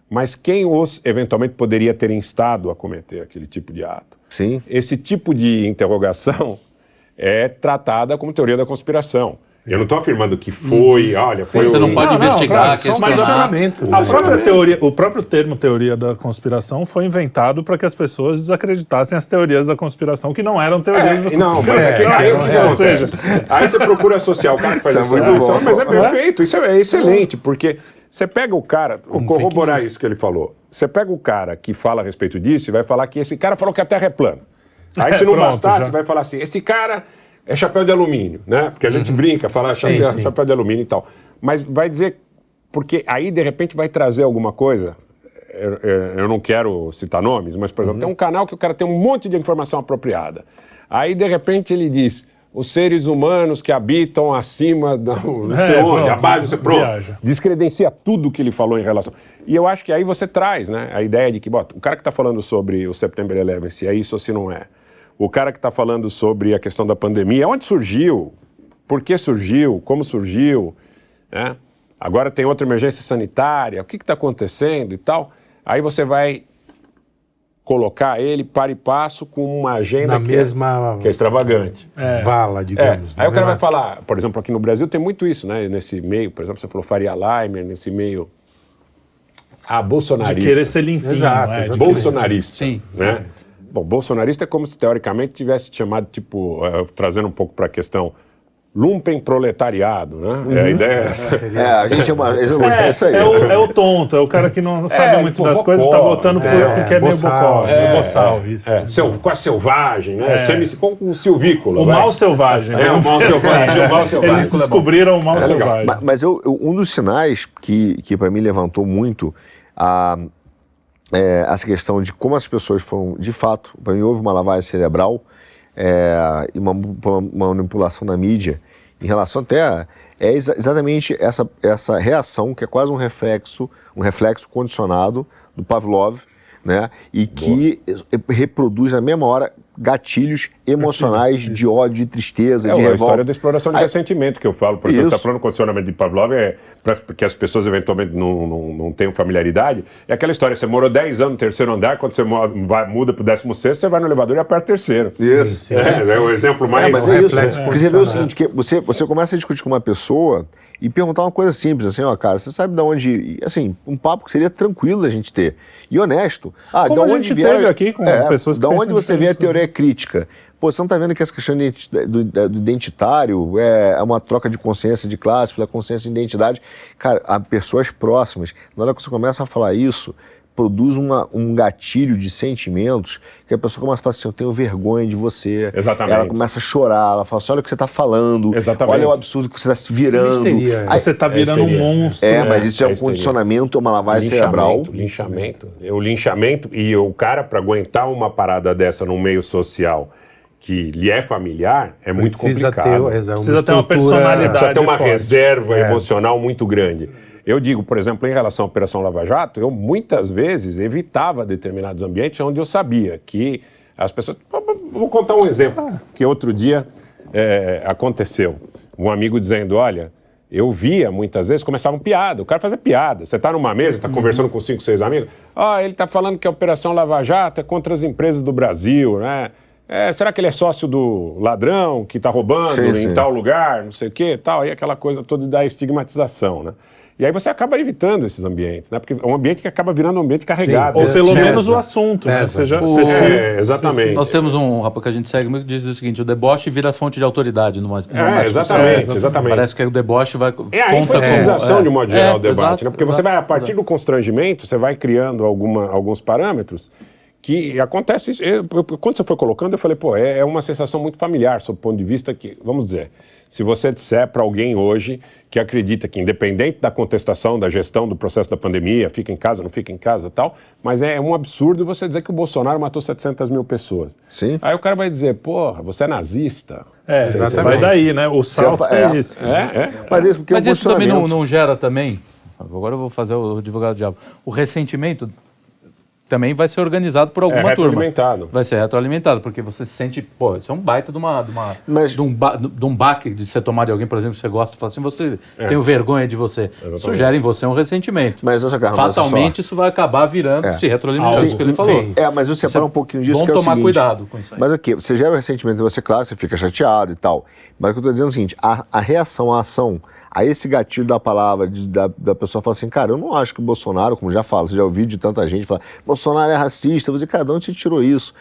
Mas quem os eventualmente poderia ter instado a cometer aquele tipo de ato?
Sim.
Esse tipo de interrogação *laughs* é tratada como teoria da conspiração. Eu não estou afirmando que foi, hum. olha, foi
Você não pode não, investigar,
não, claro, mas questionamento. A, a própria teoria, o próprio termo teoria da conspiração foi inventado para que as pessoas desacreditassem as teorias da conspiração que não eram teorias é, da
não, conspiração. Mas, é, aí, é, é, ou seja, aí você procura associar o cara que faz isso essa é mas é perfeito, isso é excelente, porque você pega o cara, vou corroborar isso que ele falou. Você pega o cara que fala a respeito disso e vai falar que esse cara falou que a Terra é plana. Aí, se não Pronto, bastar, já. você vai falar assim: esse cara é chapéu de alumínio, né? Porque a gente uhum. brinca, fala chapéu, sim, sim. chapéu de alumínio e tal. Mas vai dizer, porque aí de repente vai trazer alguma coisa. Eu, eu não quero citar nomes, mas, por exemplo, uhum. tem um canal que o cara tem um monte de informação apropriada. Aí, de repente, ele diz: os seres humanos que habitam acima da não sei é, onde, abaixo, você pronto. Viaja. Descredencia tudo que ele falou em relação. E eu acho que aí você traz, né, a ideia de que, bota, o cara que está falando sobre o September 11, se é isso ou se não é o cara que está falando sobre a questão da pandemia, onde surgiu, por que surgiu, como surgiu, né? agora tem outra emergência sanitária, o que está acontecendo e tal. Aí você vai colocar ele para e passo com uma agenda
que, é- mesma,
é, que é extravagante.
É. Vala, digamos.
É. Aí o cara vai falar, por exemplo, aqui no Brasil tem muito isso, né? Nesse meio, por exemplo, você falou Faria Limer, nesse meio. Ah, bolsonarista. De
querer ser limpinho. Exato,
é, bolsonarista. Sim. Né? Bom, bolsonarista é como se teoricamente tivesse chamado, tipo, uh, trazendo um pouco para a questão lumpen proletariado, né? Uhum. É, a ideia é essa.
É, a gente é, uma, é, é, isso aí.
É o, é o tonto, é o cara que não sabe é, muito tipo, das bocó, coisas, está votando por, é, porque é meio bocó, é, boçal, isso. É,
seu, quase selvagem, né? É. Semi, com o silvícola.
O vai. mal selvagem.
É, o mal *laughs* selvagem, o mal selvagem.
Eles descobriram o mal selvagem.
Mas, mas eu, eu, um dos sinais que, que para mim levantou muito a é, essa questão de como as pessoas foram, de fato, para mim houve uma lavagem cerebral é, e uma, uma, manipulação da mídia em relação até a, é exa exatamente essa, essa reação que é quase um reflexo, um reflexo condicionado do Pavlov, né? E Boa. que reproduz na mesma hora gatilhos emocionais de ódio, de tristeza,
é,
de revolta.
a história da exploração de Aí, ressentimento que eu falo. Por exemplo, você está falando do condicionamento de Pavlov, é para que as pessoas eventualmente não, não, não tenham familiaridade. É aquela história, você morou 10 anos no terceiro andar, quando você vai, muda para o 16 você vai no elevador e aperta o terceiro.
Isso.
É, é, o exemplo mais... É,
mas é isso. Porque você vê o seguinte, que você, você começa a discutir com uma pessoa e perguntar uma coisa simples, assim, ó, cara, você sabe de onde. Assim, um papo que seria tranquilo da gente ter. E honesto.
Ah, Como de onde a gente vier, teve aqui com é, pessoas
que Da onde você vê a teoria crítica? Pô, você não tá vendo que essa questão do, do identitário é, é uma troca de consciência de classe, pela consciência de identidade. Cara, a pessoas próximas, na hora que você começa a falar isso, produz uma, um gatilho de sentimentos que a pessoa começa a falar assim, eu tenho vergonha de você.
Exatamente.
Ela começa a chorar, ela fala assim, olha o que você está falando,
Exatamente.
olha o absurdo que você está se virando.
Misteria, Aí, você está virando um monstro.
É, mas isso é, é um condicionamento, é uma lavagem cerebral.
Linchamento. O linchamento e o cara, para aguentar uma parada dessa no meio social que lhe é familiar, é muito
precisa
complicado.
Ter, precisa ter uma personalidade
Precisa ter uma forte. reserva é. emocional muito grande. Eu digo, por exemplo, em relação à Operação Lava Jato, eu muitas vezes evitava determinados ambientes onde eu sabia que as pessoas. Vou contar um exemplo que outro dia é, aconteceu. Um amigo dizendo: Olha, eu via muitas vezes, começavam piada, o cara fazia piada. Você está numa mesa, está conversando com cinco, seis amigos, ah, ele está falando que a Operação Lava Jato é contra as empresas do Brasil, né? É, será que ele é sócio do ladrão que está roubando sim, em sim. tal lugar, não sei o quê, tal? Aí aquela coisa toda da estigmatização, né? E aí você acaba evitando esses ambientes, né? Porque é um ambiente que acaba virando um ambiente carregado.
Sim, ou pelo menos o assunto, né? Você já, o...
é, exatamente.
Nós temos um rapaz que a gente segue muito que diz o seguinte: o deboche vira fonte de autoridade numa,
numa é, exatamente, exatamente.
Parece que o deboche vai.
É a infantilização é, de modo geral é, do debate, exato, né? Porque exato, você vai, a partir exato. do constrangimento, você vai criando alguma, alguns parâmetros que acontece isso. Eu, quando você foi colocando, eu falei, pô, é, é, uma sensação muito familiar, sob o ponto de vista que, vamos dizer, se você disser para alguém hoje que acredita que, independente da contestação, da gestão do processo da pandemia, fica em casa, não fica em casa tal, mas é um absurdo você dizer que o Bolsonaro matou 700 mil pessoas.
Sim.
Aí o cara vai dizer, porra, você é nazista.
É, exatamente. vai daí, né? O salto é, é
isso. É, é.
Mas isso, mas isso também não, não gera também, agora eu vou fazer o advogado diabo, o ressentimento também vai ser organizado por alguma é turma. Vai ser retroalimentado, porque você se sente, pô, isso é um baita de uma, de, uma, Mas... de, um, ba, de um baque de ser tomado de alguém, por exemplo, que você gosta, e fala assim, você é. tem vergonha de você. Exatamente. Isso gera em você um ressentimento.
Mas, Carlos,
Fatalmente isso vai acabar virando, é. se retroalimentando, isso que ele falou. Sim.
É, mas eu separo um pouquinho disso,
Bom
que é
o tomar
seguinte,
cuidado com isso aí.
Mas o quê? Você gera um ressentimento em você, claro, você fica chateado e tal. Mas o que eu estou dizendo é o seguinte, a, a reação, a ação Aí esse gatilho da palavra, de, da, da pessoa fala assim, cara, eu não acho que o Bolsonaro, como já falo, você já ouviu de tanta gente falar, Bolsonaro é racista, você, cada onde você tirou isso?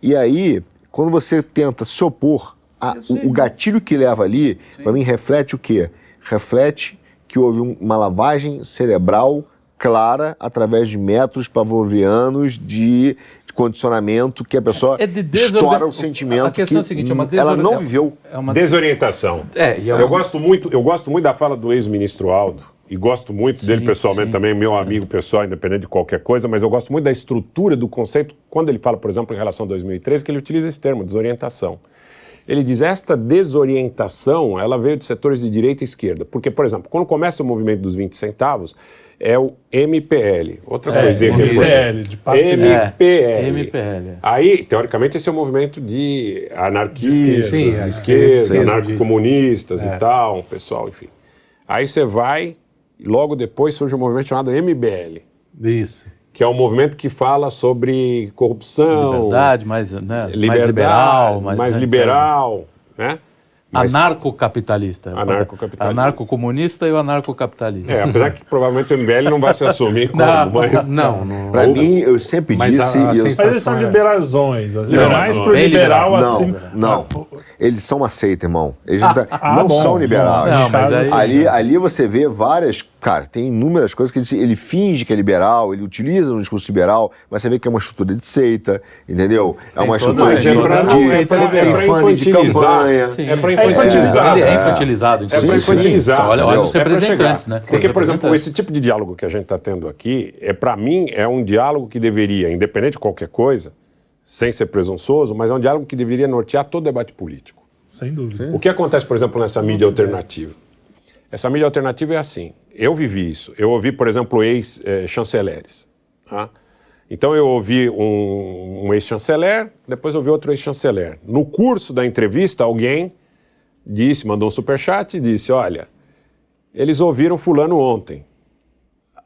E aí, quando você tenta se opor, a, o, o, gatilho que leva ali, para mim, reflete o quê? Reflete que houve uma lavagem cerebral clara através de métodos pavlovianos de condicionamento que a pessoa é de estoura o sentimento a questão que é a seguinte, é uma ela não viveu.
É uma desorientação. É, é uma... eu, gosto muito, eu gosto muito da fala do ex-ministro Aldo, e gosto muito sim, dele pessoalmente sim. também, meu amigo pessoal, independente de qualquer coisa, mas eu gosto muito da estrutura do conceito, quando ele fala, por exemplo, em relação a 2013, que ele utiliza esse termo, desorientação. Ele diz, esta desorientação, ela veio de setores de direita e esquerda. Porque, por exemplo, quando começa o movimento dos 20 centavos, é o MPL. Outra é, coisa
MPL, de passe
MPL. É, MPL. Aí, teoricamente, esse é um movimento de anarquistas, de esquerda, esquerda anarcocomunistas é. e tal, um pessoal, enfim. Aí você vai, e logo depois surge um movimento chamado MBL.
Isso.
Que é um movimento que fala sobre corrupção.
Liberdade, mais, né, liberdade, mais liberal.
Mais, mais liberal, né?
Mas... Anarcocapitalista.
Anarcocapitalista.
Anarcocomunista e o anarcocapitalista.
É, apesar que provavelmente o MBL não vai se assumir *laughs* como,
não, mas... *laughs* Não, não.
Pra mim, eu sempre mas disse... A, a
mas eles são liberalzões, assim, é mais pro liberal,
liberal
assim...
Não, não. Eles são uma seita, irmão. Eles ah, não, ah, não bom, são liberais. Não, aí... ali, ali você vê várias... Cara, tem inúmeras coisas que ele, ele finge que é liberal, ele utiliza no discurso liberal, mas você vê que é uma estrutura de seita, entendeu? É uma estrutura de... Tem fã de campanha.
É pra é infantilizado.
Ele é infantilizado.
Então. É para infantilizar.
Olha, olha os representantes, né?
Porque, por exemplo, esse tipo de diálogo que a gente está tendo aqui, é para mim, é um diálogo que deveria, independente de qualquer coisa, sem ser presunçoso, mas é um diálogo que deveria nortear todo debate político.
Sem dúvida.
O que acontece, por exemplo, nessa mídia alternativa? Essa mídia alternativa é assim. Eu vivi isso. Eu ouvi, por exemplo, ex-chanceleres. Tá? Então eu ouvi um, um ex-chanceler, depois ouvi outro ex-chanceler. No curso da entrevista, alguém disse, mandou um superchat e disse: Olha, eles ouviram Fulano ontem.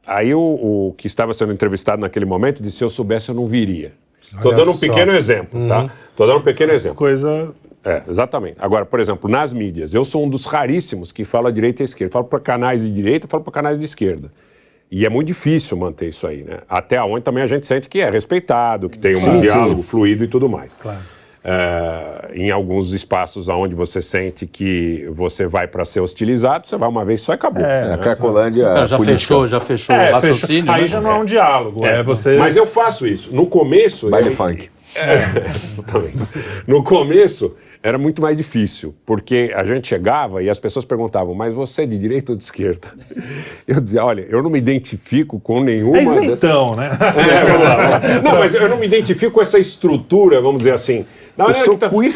Aí o, o, que estava sendo entrevistado naquele momento disse: Se eu soubesse, eu não viria. Estou dando um pequeno exemplo, tá? Estou uhum. dando um pequeno exemplo.
Coisa.
É, exatamente. Agora, por exemplo, nas mídias, eu sou um dos raríssimos que fala direita e esquerda. Falo para canais de direita, falo para canais de esquerda. E é muito difícil manter isso aí, né? Até onde também a gente sente que é respeitado, que tem um sim, diálogo sim. fluido e tudo mais.
Claro.
Uh, em alguns espaços onde você sente que você vai para ser hostilizado, você vai uma vez só e acabou.
É, né? a Cracolândia.
já fechou, já fechou é, o raciocínio.
Aí né? já não é um diálogo. É, é, você...
Mas eu faço isso. No começo.
Baile eu... funk.
É, *laughs* exatamente. No começo, era muito mais difícil, porque a gente chegava e as pessoas perguntavam, mas você é de direita ou de esquerda? *laughs* Eu dizia, olha, eu não me identifico com nenhuma. É
isentão,
dessas... né? *laughs* É, vamos lá, vamos lá. *laughs* Não, mas eu não me identifico com essa estrutura, vamos dizer assim.
eu sou tá... queer.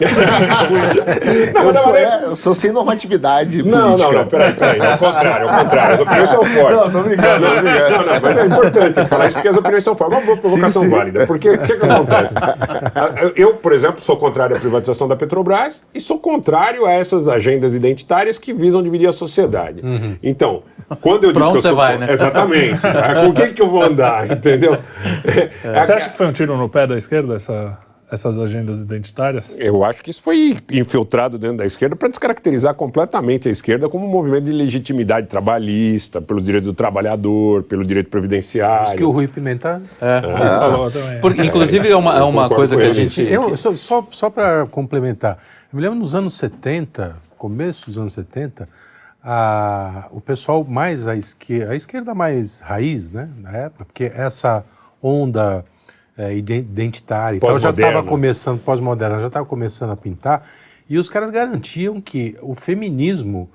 *laughs* não, eu, sou, é, eu sou sem normatividade.
Não, política. não, não, peraí, peraí. Ao contrário, ao contrário. As opiniões são *laughs* fortes.
Não, não brincando, não, brincando. Não, não,
mas é importante falar isso porque as opiniões são fortes. Uma boa provocação sim, sim. válida. Porque o que, que acontece? *laughs* Eu, por exemplo, sou contrário à privatização da Petrobras e sou contrário a essas agendas identitárias que visam dividir a sociedade. Uhum. Então, quando eu digo
que
eu
sou. Vai, né?
Exatamente. Com quem que eu vou andar, entendeu?
É. Você acha que foi um tiro no pé da esquerda essa essas agendas identitárias?
Eu acho que isso foi infiltrado dentro da esquerda para descaracterizar completamente a esquerda como um movimento de legitimidade trabalhista, pelos direitos do trabalhador, pelo direito previdenciário. Isso
que o Rui Pimenta
é. é. falou também. Porque, inclusive, é uma, é uma coisa que a gente.
Eu, só só, só para complementar, eu me lembro nos anos 70, começo dos anos 70, a, o pessoal mais à esquerda, a esquerda mais raiz, né, na época, porque essa onda é, identitária. Então já estava começando, pós-moderna, já estava começando a pintar. E os caras garantiam que o feminismo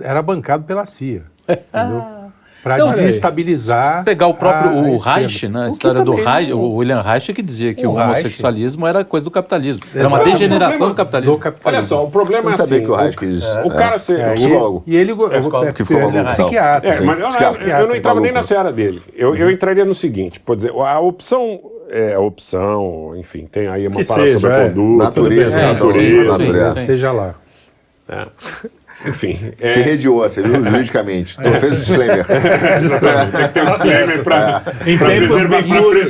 era bancado pela CIA. *laughs* entendeu? Para desestabilizar.
Pegar o próprio a, o Reich, né? A história do Reich, o William Reich que dizia que o, o homossexualismo era coisa do capitalismo. Era uma degeneração do capitalismo. do capitalismo.
Olha só, o problema é assim. Que o Reich o, o cara ser. É,
psicólogo. E ele. É,
que ficou maluco.
Psiquiatra.
É, mas eu não entrava nem na seara dele. Eu entraria no seguinte: pode dizer, a opção é opção, enfim, tem aí uma palavra sobre a conduta.
Natureza,
natureza,
natureza. Seja lá.
É. Enfim.
É... Se rediou, você viu *laughs* juridicamente. Tu é. fez o disclaimer. *laughs*
disclaimer. Tem que ter um disclaimer para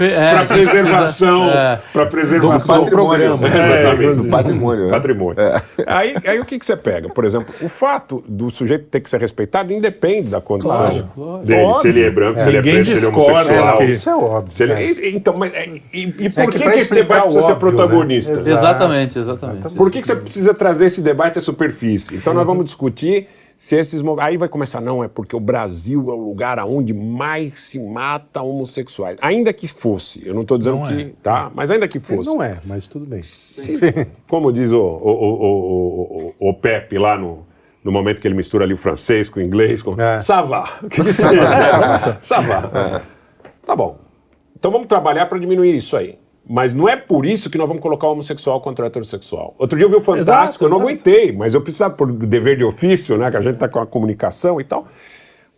é. preservação. É. Para preservação
do patrimônio.
É,
do patrimônio.
Né? patrimônio. É. Aí, aí o que, que você pega? Por exemplo, o fato do sujeito ter que ser respeitado independe da condição claro, claro. dele. Óbvio. Se ele é branco, se ele é preto, se ele é homossexual.
Isso é óbvio. Se
ele, então, mas, e, e por que, que, esse debate precisa ser né? protagonista?
Exatamente, exatamente.
Por que, que você precisa trazer esse debate à superfície? Então nós vamos discutir se esses aí vai começar não é porque o Brasil é o lugar aonde mais se mata homossexuais. Ainda que fosse eu não estou dizendo não que é. tá mas ainda que fosse.
Não é mas tudo bem.
Se, como diz o, o, o, o, Pepe lá no, no momento que ele mistura ali o francês com o inglês com é. savá *laughs* que que seja savá tá bom. Então vamos trabalhar para diminuir isso aí mas não é por isso que nós vamos colocar o homossexual contra o heterossexual. Outro dia eu vi o Fantástico, Exato, eu não aguentei, mas eu precisava, por dever de ofício, né, que a gente está com a comunicação e tal,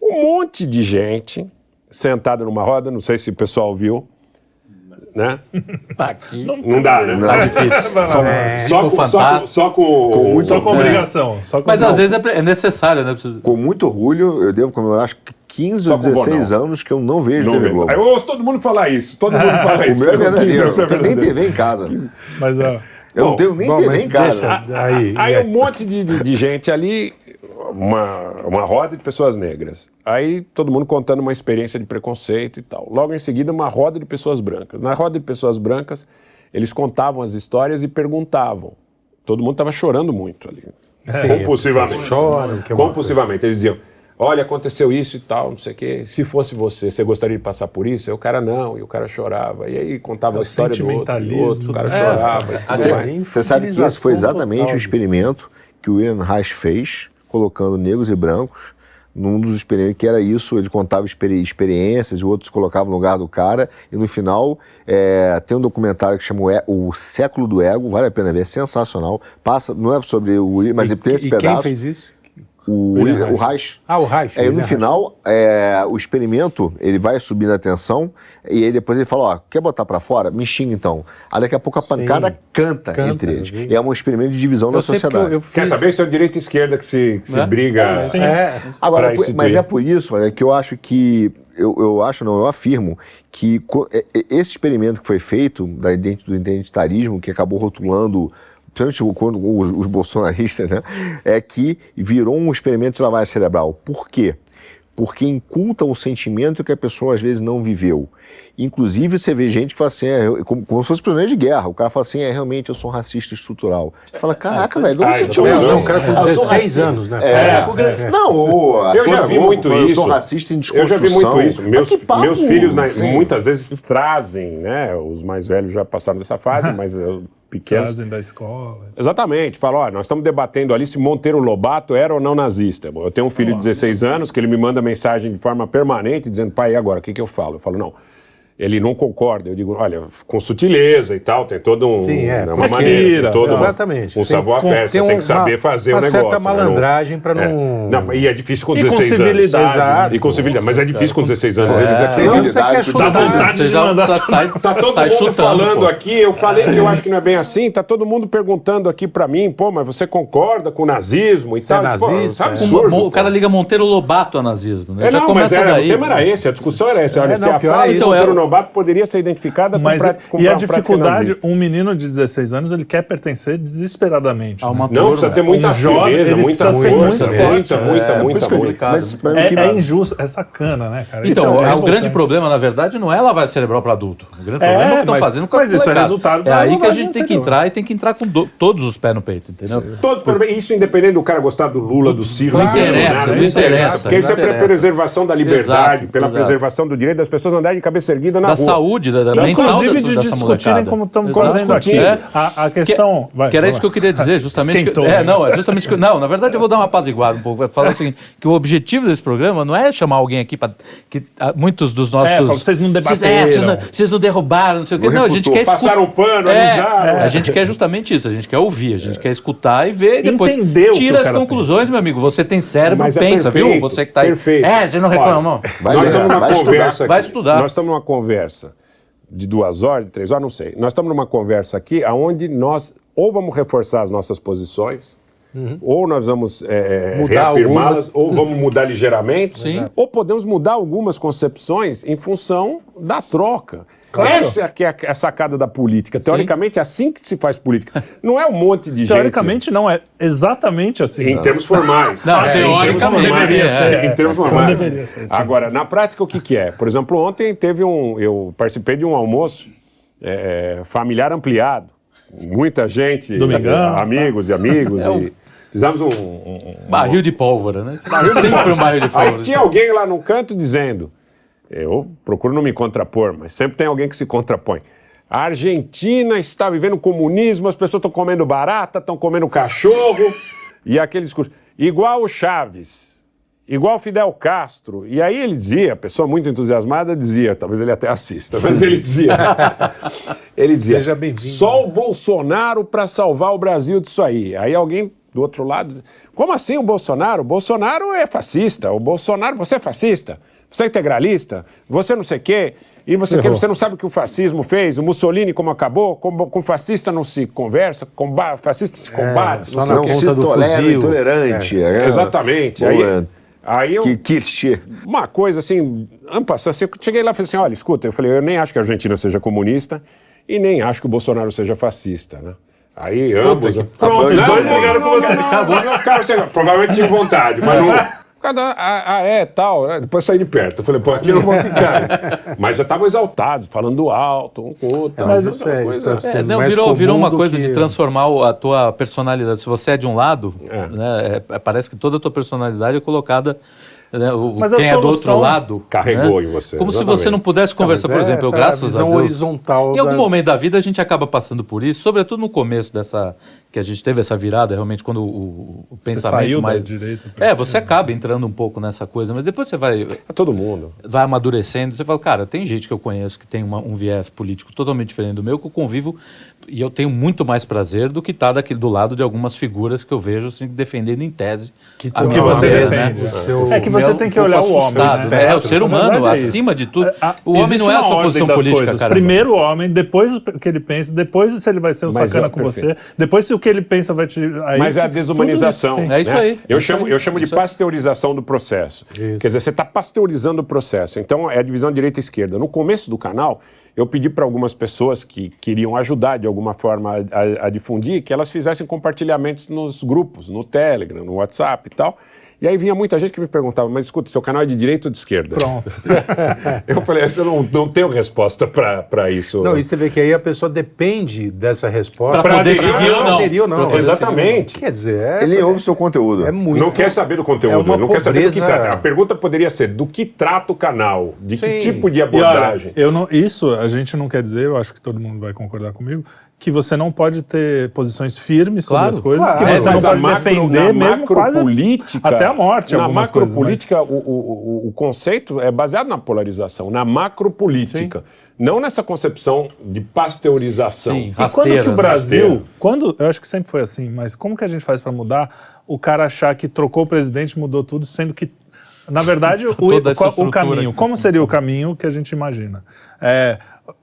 um monte de gente sentada numa roda, não sei se o pessoal viu, né? *laughs*
Aqui.
Não, não dá, né?
Tá difícil.
Só, é, só, com, só, com, só com,
com, muito, só com obrigação. É. Só
com Mas às vezes é, é necessário, né?
Com muito orgulho, eu devo comemorar, acho que 15 ou 16 anos que eu não vejo não TV Globo.
Eu ouço todo mundo falar isso. Todo *laughs* mundo fala isso.
O meu é verdadeiro. Eu não tenho nem TV em casa.
Mas, ó.
Eu bom, não tenho nem bom, TV em casa.
aí, aí um monte de, de, de gente ali uma, uma roda de pessoas negras. Aí todo mundo contando uma experiência de preconceito e tal. Logo em seguida, uma roda de pessoas brancas. Na roda de pessoas brancas, eles contavam as histórias e perguntavam. Todo mundo estava chorando muito ali. É, compulsivamente.
Choram,
que é compulsivamente. Eles diziam: olha, aconteceu isso e tal, não sei o quê. Se fosse você, você gostaria de passar por isso? E o cara não, e o cara chorava. E aí contava é a história do outro, do outro, o cara é, chorava. É,
você, você sabe que esse foi exatamente total. o experimento que o Ian Reich fez colocando negros e brancos num dos experimentos, que era isso, ele contava experi experiências, e outros colocavam no lugar do cara, e no final é, tem um documentário que chama o, o, Século do Ego, vale a pena ver, é sensacional, passa, não é sobre o mas e, tem esse
e
pedaço.
quem fez isso?
O, o Reich.
Ah, o Reich.
Aí no final, é, o experimento, ele vai subindo a tensão e aí depois ele fala, ó, quer botar para fora? Me xinga então. Aí daqui a pouco a pancada canta, canta, entre eles. É um experimento de divisão eu da sociedade. Eu,
eu fiz... Quer saber se é direita e esquerda que se, que se é? briga?
É. é. Agora, mas é por isso olha, que eu acho que eu, eu, acho, não, eu afirmo que esse experimento que foi feito da, do identitarismo, que acabou rotulando principalmente quando os, bolsonaristas, né, é que virou um experimento de lavagem cerebral. Por quê? Porque inculta o sentimento que a pessoa às vezes não viveu. Inclusive, você vê gente que fala assim, é, como, como se fosse primeiro de guerra. O cara fala assim, é realmente eu sou racista estrutural. Você fala, caraca, velho, de onde você
tirou isso? O cara com 16 anos, né?
É, é, é. Não,
eu já vi muito isso. Eu
sou racista em desconstrução.
Eu já vi muito isso. Meus, meus filhos né, muitas vezes trazem, né? Os mais velhos já passaram dessa fase, *laughs* mas eu pequenos.
Trazem da escola.
Exatamente. Falam, ó, nós estamos debatendo ali se Monteiro Lobato era ou não nazista. Eu tenho um filho de 16 anos que ele me manda mensagem de forma permanente dizendo, pai, e agora? O que, que eu falo? Eu falo, não ele não concorda. Eu digo, olha, com sutileza e tal, tem todo um,
Sim, é,
né, uma maneira, tem todo
exatamente.
um, um savoir-faire, você tem que saber fazer o um negócio.
Uma certa malandragem para não...
É. não... E é difícil com 16 anos. E com civilidade. Exato. E com civilidade, mas é difícil com 16 anos. É. Eles
é civilidade.
Dá vontade de mandar...
Sai, *laughs* tá todo sai mundo chutando, falando pô. aqui, eu falei que eu acho que não é bem assim, tá todo mundo perguntando aqui para mim, pô, mas você concorda com o nazismo e
você
tal?
É nazista,
pô, absurdo,
o, cara liga Monteiro Lobato a nazismo, né?
É, não, mas era, o tema era esse, a discussão era essa. Olha, se a fala de Monteiro Poderia ser identificada
Mas,
com,
E a dificuldade, um menino de 16 anos, ele quer pertencer desesperadamente.
Né? Não, precisa ter muita um jovem, ele muita precisa ser muito forte. Muita, é, muita, muita, muita.
Mas, é, é injusto, é sacana, né, cara?
Então, é, é o grande problema, na verdade, não é lavar cerebral para adulto. O grande problema é o que estão fazendo com a
Mas isso é resultado
É aí que a gente tem que entrar e tem que entrar com todos os pés no peito, entendeu?
Todos, isso independente do cara gostar do Lula, do Ciro,
não interessa, não interessa.
Porque isso é pela preservação da liberdade, pela preservação do direito das pessoas andarem de cabeça erguida na
da
rua.
saúde, da, da mental
Inclusive
dessa,
de
dessa
discutirem como estamos fazendo aqui.
É.
A, a questão.
Que,
vai,
que era
vai
isso que eu queria dizer, justamente. que,
Esquentou,
é,
né?
não, é justamente que, não, na verdade eu vou dar uma apaziguada um pouco. Vai falar assim, que o objetivo desse programa não é chamar alguém aqui para que ah, muitos dos nossos
É, vocês não
Vocês-
debateram.
vocês, não, vocês não derrubaram, não sei o quê.
Não
Não, a gente
refutou.
quer escutar.
Passaram pano,
É,
avisaram.
A gente quer justamente isso, a gente quer ouvir, a gente quer escutar e ver e depois
Entender o que
tira
o
as conclusões, meu amigo. Você tem cérebro,
é
pensa, viu? Você que tá aí.
perfeito.
É, você não reclama, não.
Vai
nós
ler,
estamos numa
vai estudar.
conversa
Vai
aqui.
estudar.
Nós estamos numa conversa de duas horas, de três horas, não sei. Nós estamos numa conversa aqui onde nós ou vamos reforçar as nossas posições, ou nós vamos é,
Mudar
reafirmá-las, ou vamos mudar ligeiramente,
Sim.
ou podemos mudar algumas concepções em função da troca. Essa é que é a sacada da política. Teoricamente, é assim que se faz política. Não é um monte de gente.
Teoricamente, não, é exatamente assim.
Em termos formais.
Não,
Ah, sim, em termos
teoricamente,
formais.
deveria ser,
Em termos formais.
deveria ser, sim.
Agora, na prática, o que, que é? Por exemplo, ontem teve um. Eu participei de um almoço é, familiar ampliado. Muita gente,
Domingão.
é, amigos e amigos. e fizemos um. um- um-
Barril de pólvora, né? Sempre um barril de pólvora.
Aí tinha alguém lá no canto dizendo. Eu procuro não me contrapor, mas sempre tem alguém que se contrapõe. A Argentina está vivendo comunismo, as pessoas estão comendo barata, estão comendo cachorro, e aquele discurso. Igual o Chaves, igual Fidel Castro. E aí ele dizia, a pessoa muito entusiasmada dizia, talvez ele até assista, *laughs* mas ele dizia. ele dizia:
Seja bem-vindo.
só o Bolsonaro para salvar o Brasil disso aí. Aí alguém do outro lado, como assim o Bolsonaro? O Bolsonaro é fascista. O Bolsonaro, você é fascista? Você é integralista? Você não sei o quê? E você, quê? você não sabe o que o fascismo fez? O Mussolini como acabou? Com, com fascista não se conversa? Com fascista se combate?
só
não.
Não se tolera
fuzil.
intolerante. é.
Exatamente. Aí,
Boa.
aí eu,
Que clichê.
uma coisa assim, ampla, assim, eu cheguei lá e falei assim, olha, escuta, eu falei, eu nem acho que a Argentina seja comunista e nem acho que o Bolsonaro seja fascista, né? Aí ambos...
Pronto, os
Não,
dois
não,
brigaram
não,
com você.
Não, não, não, ficaram provavelmente tinha vontade, mas não... *laughs* Cada, ah, ah, é, tal, né? depois saí de perto. Eu falei, pô, aqui eu não vou ficar. *laughs* Mas já estavam exaltados, falando alto, um com o outro.
Mas
tal,
isso é,
coisa-
isso deve
É, não,
mais
virou, virou uma coisa
que-
de transformar a tua personalidade. Se você é de um lado,
É.
né, é- parece que toda a tua personalidade é colocada. Né, o,
Mas a
quem é do outro lado.
Carregou
né,
em você,
Como se
exatamente.
você não pudesse conversar,
mas
por
é
exemplo, eu, graças a
visão
Deus.
horizontal
Em algum
da-
momento da vida a gente acaba passando por isso, sobretudo no começo dessa. que a gente teve essa virada, realmente, quando o, o
Você
pensamento
saiu da
mais.
direita pra
É, você acaba entrando um pouco nessa coisa, mas depois você vai
É todo mundo.
vai amadurecendo, você fala, cara, tem gente que eu conheço que tem uma- um viés político totalmente diferente do meu, que eu convivo e eu tenho muito mais prazer do que estar daquele do lado de algumas figuras que eu vejo assim defendendo em tese
Que
a
que você
viés,
defende.
né?
O seu-
É que você
Meu,
tem que
um
olhar o homem.
assustado.
né?
É, o ser humano,
é
acima de tudo.
É, a-
O homem não é
uma
só
ordem
posição
das
política,
coisas.
caramba.
Primeiro o homem, depois o que ele pensa, depois se ele vai ser um
Mas
sacana
é,
com
perfeito.
você, depois se o que ele pensa vai te. Aí,
Mas é a desumanização.
isso.
É isso
né?
aí,
Eu
é isso
chamo,
aí.
eu chamo de pasteurização do processo. Quer dizer, você está pasteurizando o processo. Então, é a divisão direita e esquerda. No começo do canal, eu pedi para algumas pessoas que queriam ajudar de alguma forma a, a- a difundir que elas fizessem compartilhamentos nos grupos, no Telegram, no WhatsApp e tal. E aí vinha muita gente que me perguntava, mas escuta, seu canal é de direita ou de esquerda?
Pronto. *laughs*
Eu falei, eu não, não tenho resposta para isso.
Não, e você vê que aí a pessoa depende dessa resposta.
Ou não.
aderir ou não.
Exatamente.
Quer dizer, é,
Ele ouve o seu conteúdo.
é muito.
Não quer saber do conteúdo,
É uma
não quer saber do que
pobreza-
trata. A pergunta poderia ser do que trata o canal, de que
Sim.
tipo de
E olha,
abordagem.
eu não, isso a gente não quer dizer, eu acho que todo mundo vai concordar comigo, que você não pode ter posições firmes sobre
Claro,
as coisas,
claro.
que
É,
você não
mas a
pode
macro-
defender mesmo quase
macropolítica-
até a morte
Na
algumas coisas. mas-
macropolítica, o, o, o- o conceito é baseado na polarização, na macropolítica, não nessa concepção de pasteurização.
Sim.
E quando
Rasteira,
que o
né?
Brasil,
Rasteira.
quando, eu acho que sempre foi assim, mas como que a gente faz para mudar o cara achar que trocou o presidente, mudou tudo, sendo que na verdade *laughs* o,
essa
qual- o
estrutura
caminho, como seria o caminho que a gente imagina? É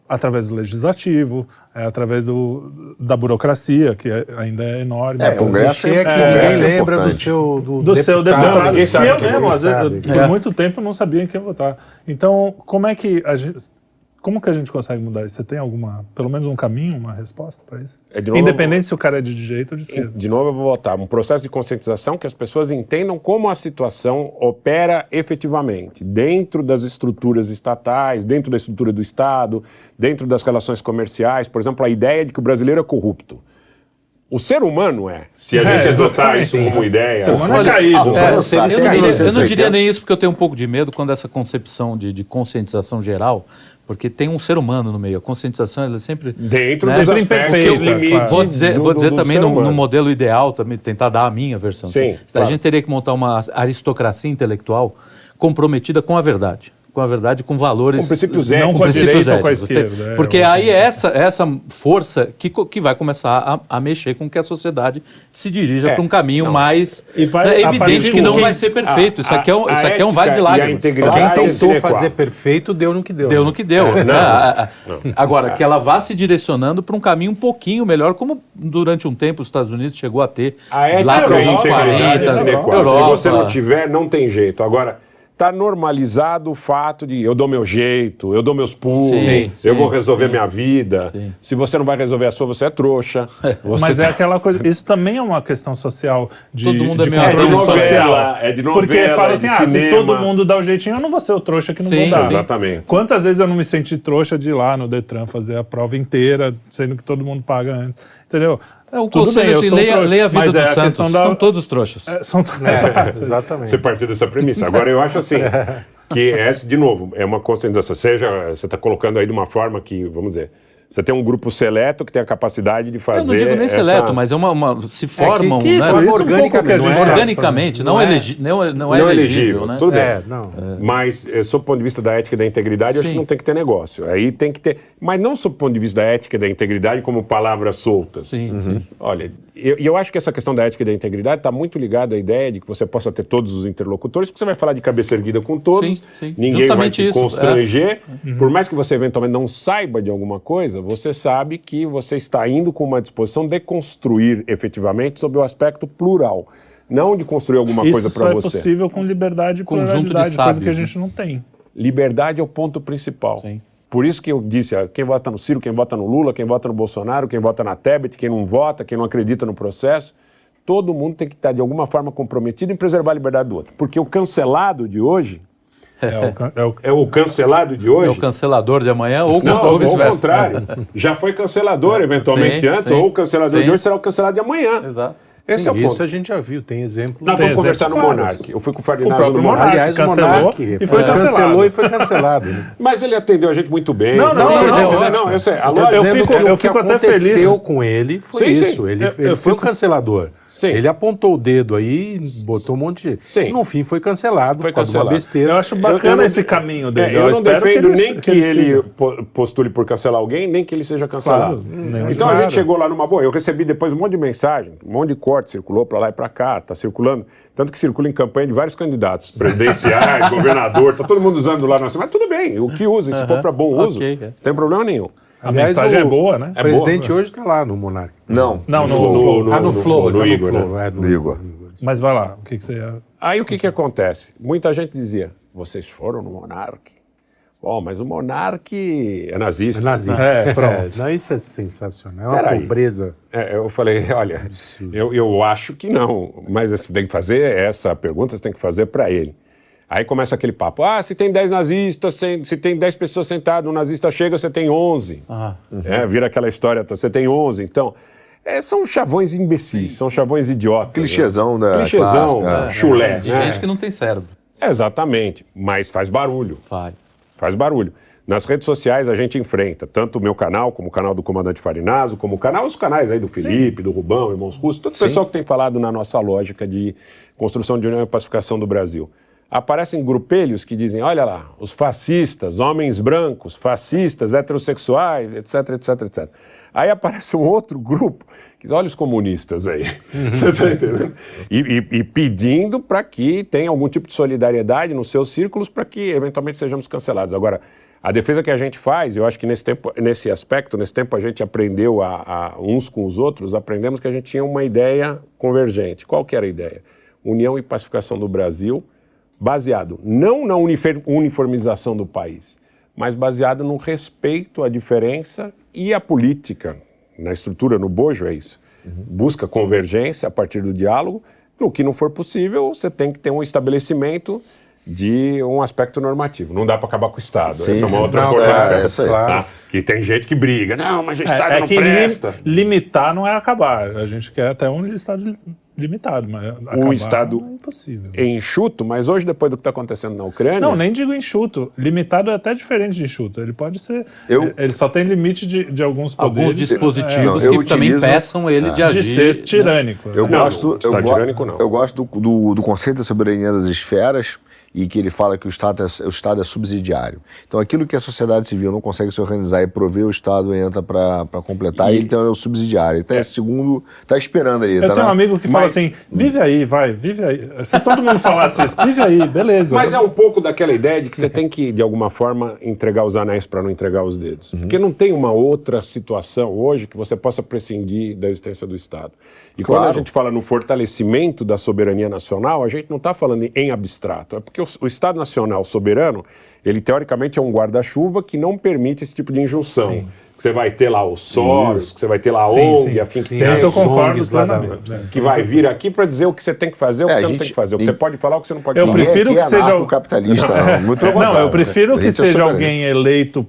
através do legislativo, é através do, da burocracia, que é- ainda é enorme.
É, Congresso
Clichê é que
é-
ninguém
Congresso é
lembra do
importante.
seu do,
do seu deputado.
ninguém sabe
E eu
quem
mesmo,
é,
às vezes,
sabe.
eu- por
É.
muito tempo não sabia em quem votar. Então, como é que a gente, como que a gente consegue mudar isso? Você tem alguma, pelo menos um caminho, uma resposta para isso?
É, de novo,
Independente se o cara é de direita ou de esquerda.
De novo, eu vou voltar. Um processo de conscientização que as pessoas entendam como a situação opera efetivamente dentro das estruturas estatais, dentro da estrutura do Estado, dentro das relações comerciais. Por exemplo, a ideia de que o brasileiro é corrupto. O ser humano é. Se a é, gente adotar isso como ideia. O
ser humano é caído.
É, eu, não diria, eu não diria nem isso, porque eu tenho um pouco de medo quando essa concepção de, de conscientização geral porque tem um ser humano no meio. A conscientização ela é sempre
dentro né? dos
imperfeita.
Claro. Vou dizer, do, vou dizer do, do também no, no, modelo ideal, também tentar dar a minha versão.
Sim,
assim. claro. A gente teria que montar uma aristocracia intelectual comprometida com a verdade com a verdade, com valores.
Com princípios éticos.
Não com a direita ou com a esquerda.
É, porque é, aí é essa, essa força que, que vai começar a, a mexer com que a sociedade se dirija é, para um caminho não. mais. E vai, é evidente que não quem, vai ser perfeito. A, isso aqui é um, isso aqui é um vale de lágrimas.
Quem tentou fazer perfeito deu no que deu.
Deu né? no que deu. É, não, Agora, que ela vá se direcionando para um caminho um pouquinho melhor, como durante um tempo os Estados Unidos chegou a ter.
A ética lá para os 40. Se você não tiver, não tem jeito. Agora está normalizado o fato de eu dou meu jeito, eu dou meus pulos, sim, eu vou resolver sim, minha vida. Sim. Se você não vai resolver a sua, você é trouxa. *laughs* Você
Mas é
tá...
é aquela coisa. Isso também é uma questão social de,
todo mundo
de
é controle
é social. É de novela,
Porque fala
é
assim, ah, se todo mundo dá o jeitinho, eu não vou ser o trouxa que não vou dar.
Exatamente.
Quantas vezes eu não me senti trouxa de ir lá no Detran fazer a prova inteira, sendo que todo mundo paga antes. Entendeu?
É, o Tudo bem, assim, leia, leia, a vida mas do é Santos, da... são todos trouxas.
É, são... *laughs*
É, exatamente. Você partiu dessa premissa. Agora, eu acho assim, *laughs* que essa, de novo, é uma conscientização. Seja, você está colocando aí de uma forma que, vamos dizer, você tem um grupo seleto que tem a capacidade de fazer. Eu não
digo nem
essa...
seleto, mas é uma, uma se formam.
É que, que isso,
né?
isso organicamente,
um organicamente não, não, é, elegi não, é, não, é não elegível, elegível, né?
Tudo. É, não. Mas, eh, sob o ponto de vista da ética e da integridade, Sim. acho que não tem que ter negócio. Aí tem que ter. Mas não sob o ponto de vista da ética e da integridade como palavras soltas.
Sim, uhum.
Olha, e eu, eu, acho que essa questão da ética e da integridade está muito ligada à ideia de que você possa ter todos os interlocutores, porque você vai falar de cabeça erguida com todos,
sim, sim.
ninguém
Justamente
vai
te
constranger. É. Uhum. Por mais que você eventualmente não saiba de alguma coisa, você sabe que você está indo com uma disposição de construir efetivamente sobre o aspecto plural. Não de construir alguma
Isso
coisa para
você. Isso é possível com liberdade e pluralidade, coisa que a gente não tem.
Liberdade é o ponto principal.
Sim.
Por isso que eu disse, quem vota no Ciro, quem vota no Lula, quem vota no Bolsonaro, quem vota na Tebet, quem não vota, quem não acredita no processo, todo mundo tem que estar de alguma forma comprometido em preservar a liberdade do outro. Porque o cancelado de hoje
é o, é, o,
é o, cancelado de hoje. É
o cancelador de amanhã ou,
não, ou contrário. Já foi cancelador *laughs* eventualmente sim, antes, sim, ou o cancelador sim. de hoje será o cancelado de amanhã.
Exato.
Esse Sim, é o ponto. Isso a gente já viu, tem exemplo.
Nós vamos conversar no Monark. Eu fui com o Ferdinando
no Monark. Aliás, cancelou Monark,
e foi cancelado. Cancelou e foi cancelado. Né?
Mas ele atendeu a gente muito bem.
Não, não, não. não,
não, não eu sei.
eu fico, eu fico até feliz. O que aconteceu com ele foi sim, isso. Sim. Ele, eu, ele eu foi o cancelador. Sim. Ele apontou o dedo aí, botou um monte de. Sim. No fim foi cancelado.
Foi cancelado. Uma
besteira. Eu acho bacana eu, esse caminho dele.
É, eu, eu não defendo nem que ele, postule por cancelar alguém, nem que ele seja cancelado. então a gente chegou lá numa boa. Eu recebi depois um monte de mensagem, um monte de corte circulou para lá e para cá, está circulando. Tanto que circula em campanha de vários candidatos, presidenciais, *laughs* governador, está todo mundo usando lá. Mas tudo bem, o que usa, se for para bom uso, não tem problema nenhum.
A Aliás, mensagem o, é boa, né?
O presidente boa. hoje está lá no Monark.
Não.
Não, no,
no,
no,
no, ah, no, Flow.
No, Igor,
né?
É,
no, Igor.
Mas vai lá, o que, que você.
Aí o que, que acontece? Muita gente dizia, vocês foram no Monark? Bom, mas o Monark é nazista.
É nazista. É, pronto. É, não, isso é sensacional, é uma pobreza.
É, eu falei, *laughs* olha, eu, eu acho que não, mas você tem que fazer essa pergunta, você tem que fazer para ele. Aí começa aquele papo. Ah, se tem 10 nazistas, se tem 10 pessoas sentadas, um nazista chega, você tem 11. Ah, uhum. é, vira aquela história, você tem 11. Então, é, são chavões imbecis, são chavões idiotas.
Clichêzão, né?
Clichêzão, clássica, chulé.
É, de né? gente que não tem cérebro.
exatamente, mas faz barulho.
Faz.
Faz barulho. Nas redes sociais a gente enfrenta tanto o meu canal, como o canal do Comandante Farinazo, como o canal, os canais aí do Felipe, Sim. do Rubão, Irmãos Russos, todo o pessoal que tem falado na nossa lógica de construção de união e pacificação do Brasil aparecem grupelhos que dizem: olha lá, os fascistas, homens brancos, fascistas, heterossexuais, etc, etc, etc. Aí aparece um outro grupo que olha os comunistas aí, uhum. *laughs* você está entendendo? E, e, e pedindo para que tenha algum tipo de solidariedade nos seus círculos para que eventualmente sejamos cancelados. Agora, a defesa que a gente faz, eu acho que nesse tempo, nesse aspecto, nesse tempo a gente aprendeu a, a, uns com os outros, aprendemos que a gente tinha uma ideia convergente. Qual que era a ideia? União e pacificação do Brasil baseado não na uniformização do país, mas baseado no respeito à diferença e à política. Na estrutura, no bojo, é isso. Busca convergência a partir do diálogo. No que não for possível, você tem que ter um estabelecimento de um aspecto normativo. Não dá para acabar com o Estado. Sim, essa é uma outra coisa. É, essa aí. Tá? Que tem gente que briga. Não, mas o é, Estado é, é não que presta.
limitar não é acabar. A gente quer até um Estado limitado, mas
o Estado é impossível. enxuto, mas hoje, depois do que está acontecendo na Ucrânia...
Não, nem digo enxuto. Limitado é até diferente de enxuto. Ele pode ser... Eu, ele só tem limite de, de alguns poderes.
Alguns dispositivos é, que utilizo, também peçam ele é, de agir...
De ser tirânico.
Eu não, gosto... Eu, tirânico, não. Eu gosto do, do, do conceito da soberania das esferas, e que ele fala que o Estado, é, o Estado é subsidiário. Então, aquilo que a sociedade civil não consegue se organizar e prover, o Estado entra para completar, e, então é o subsidiário. Então, é. segundo, está esperando aí.
Eu
tá
tenho na... um amigo que Mas... fala assim, vive aí, vai, vive aí. Se todo mundo falasse isso, vive aí, beleza.
Mas é um pouco daquela ideia de que você tem que, de alguma forma, entregar os anéis para não entregar os dedos. Uhum. Porque não tem uma outra situação hoje que você possa prescindir da existência do Estado. E claro. quando a gente fala no fortalecimento da soberania nacional, a gente não está falando em abstrato, é porque o, o, Estado Nacional soberano, ele teoricamente é um guarda-chuva que não permite esse tipo de injunção. Sim. Que você vai ter lá o Soros, que você vai ter lá a ONG, a Think Tank.
Isso eu concordo plenamente.
Né? Que vai vir aqui para dizer o que você tem que fazer, o que é, você gente, não tem que fazer, o que você pode falar, o que você não pode
eu
falar.
Eu prefiro que seja o
capitalista,
não, muito *laughs* Não, eu prefiro que seja alguém eleito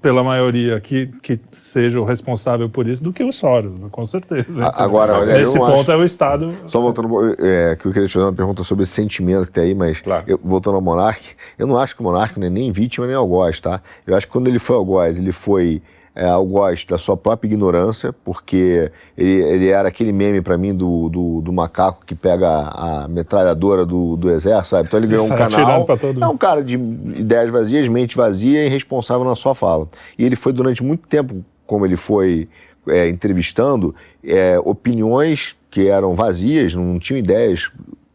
pela maioria que, que seja o responsável por isso do que o Soros, com certeza.
Então, Agora, olha,
nesse ponto acho, é o Estado.
Só voltando, é, que eu queria te fazer uma pergunta sobre esse sentimento que tem aí, mas claro. eu, voltando ao Monark, eu não acho que o Monark não é nem vítima nem algoz, tá? Eu acho que quando ele foi algoz, ele foi é, algoz da sua própria ignorância, porque ele, ele era aquele meme para mim do, do, do, macaco que pega a, a metralhadora do, do exército, sabe? Então ele ganhou um canal. É um cara de ideias vazias, mente vazia e irresponsável na sua fala. E ele foi durante muito tempo, como ele foi é, entrevistando, é, opiniões que eram vazias, não tinham ideias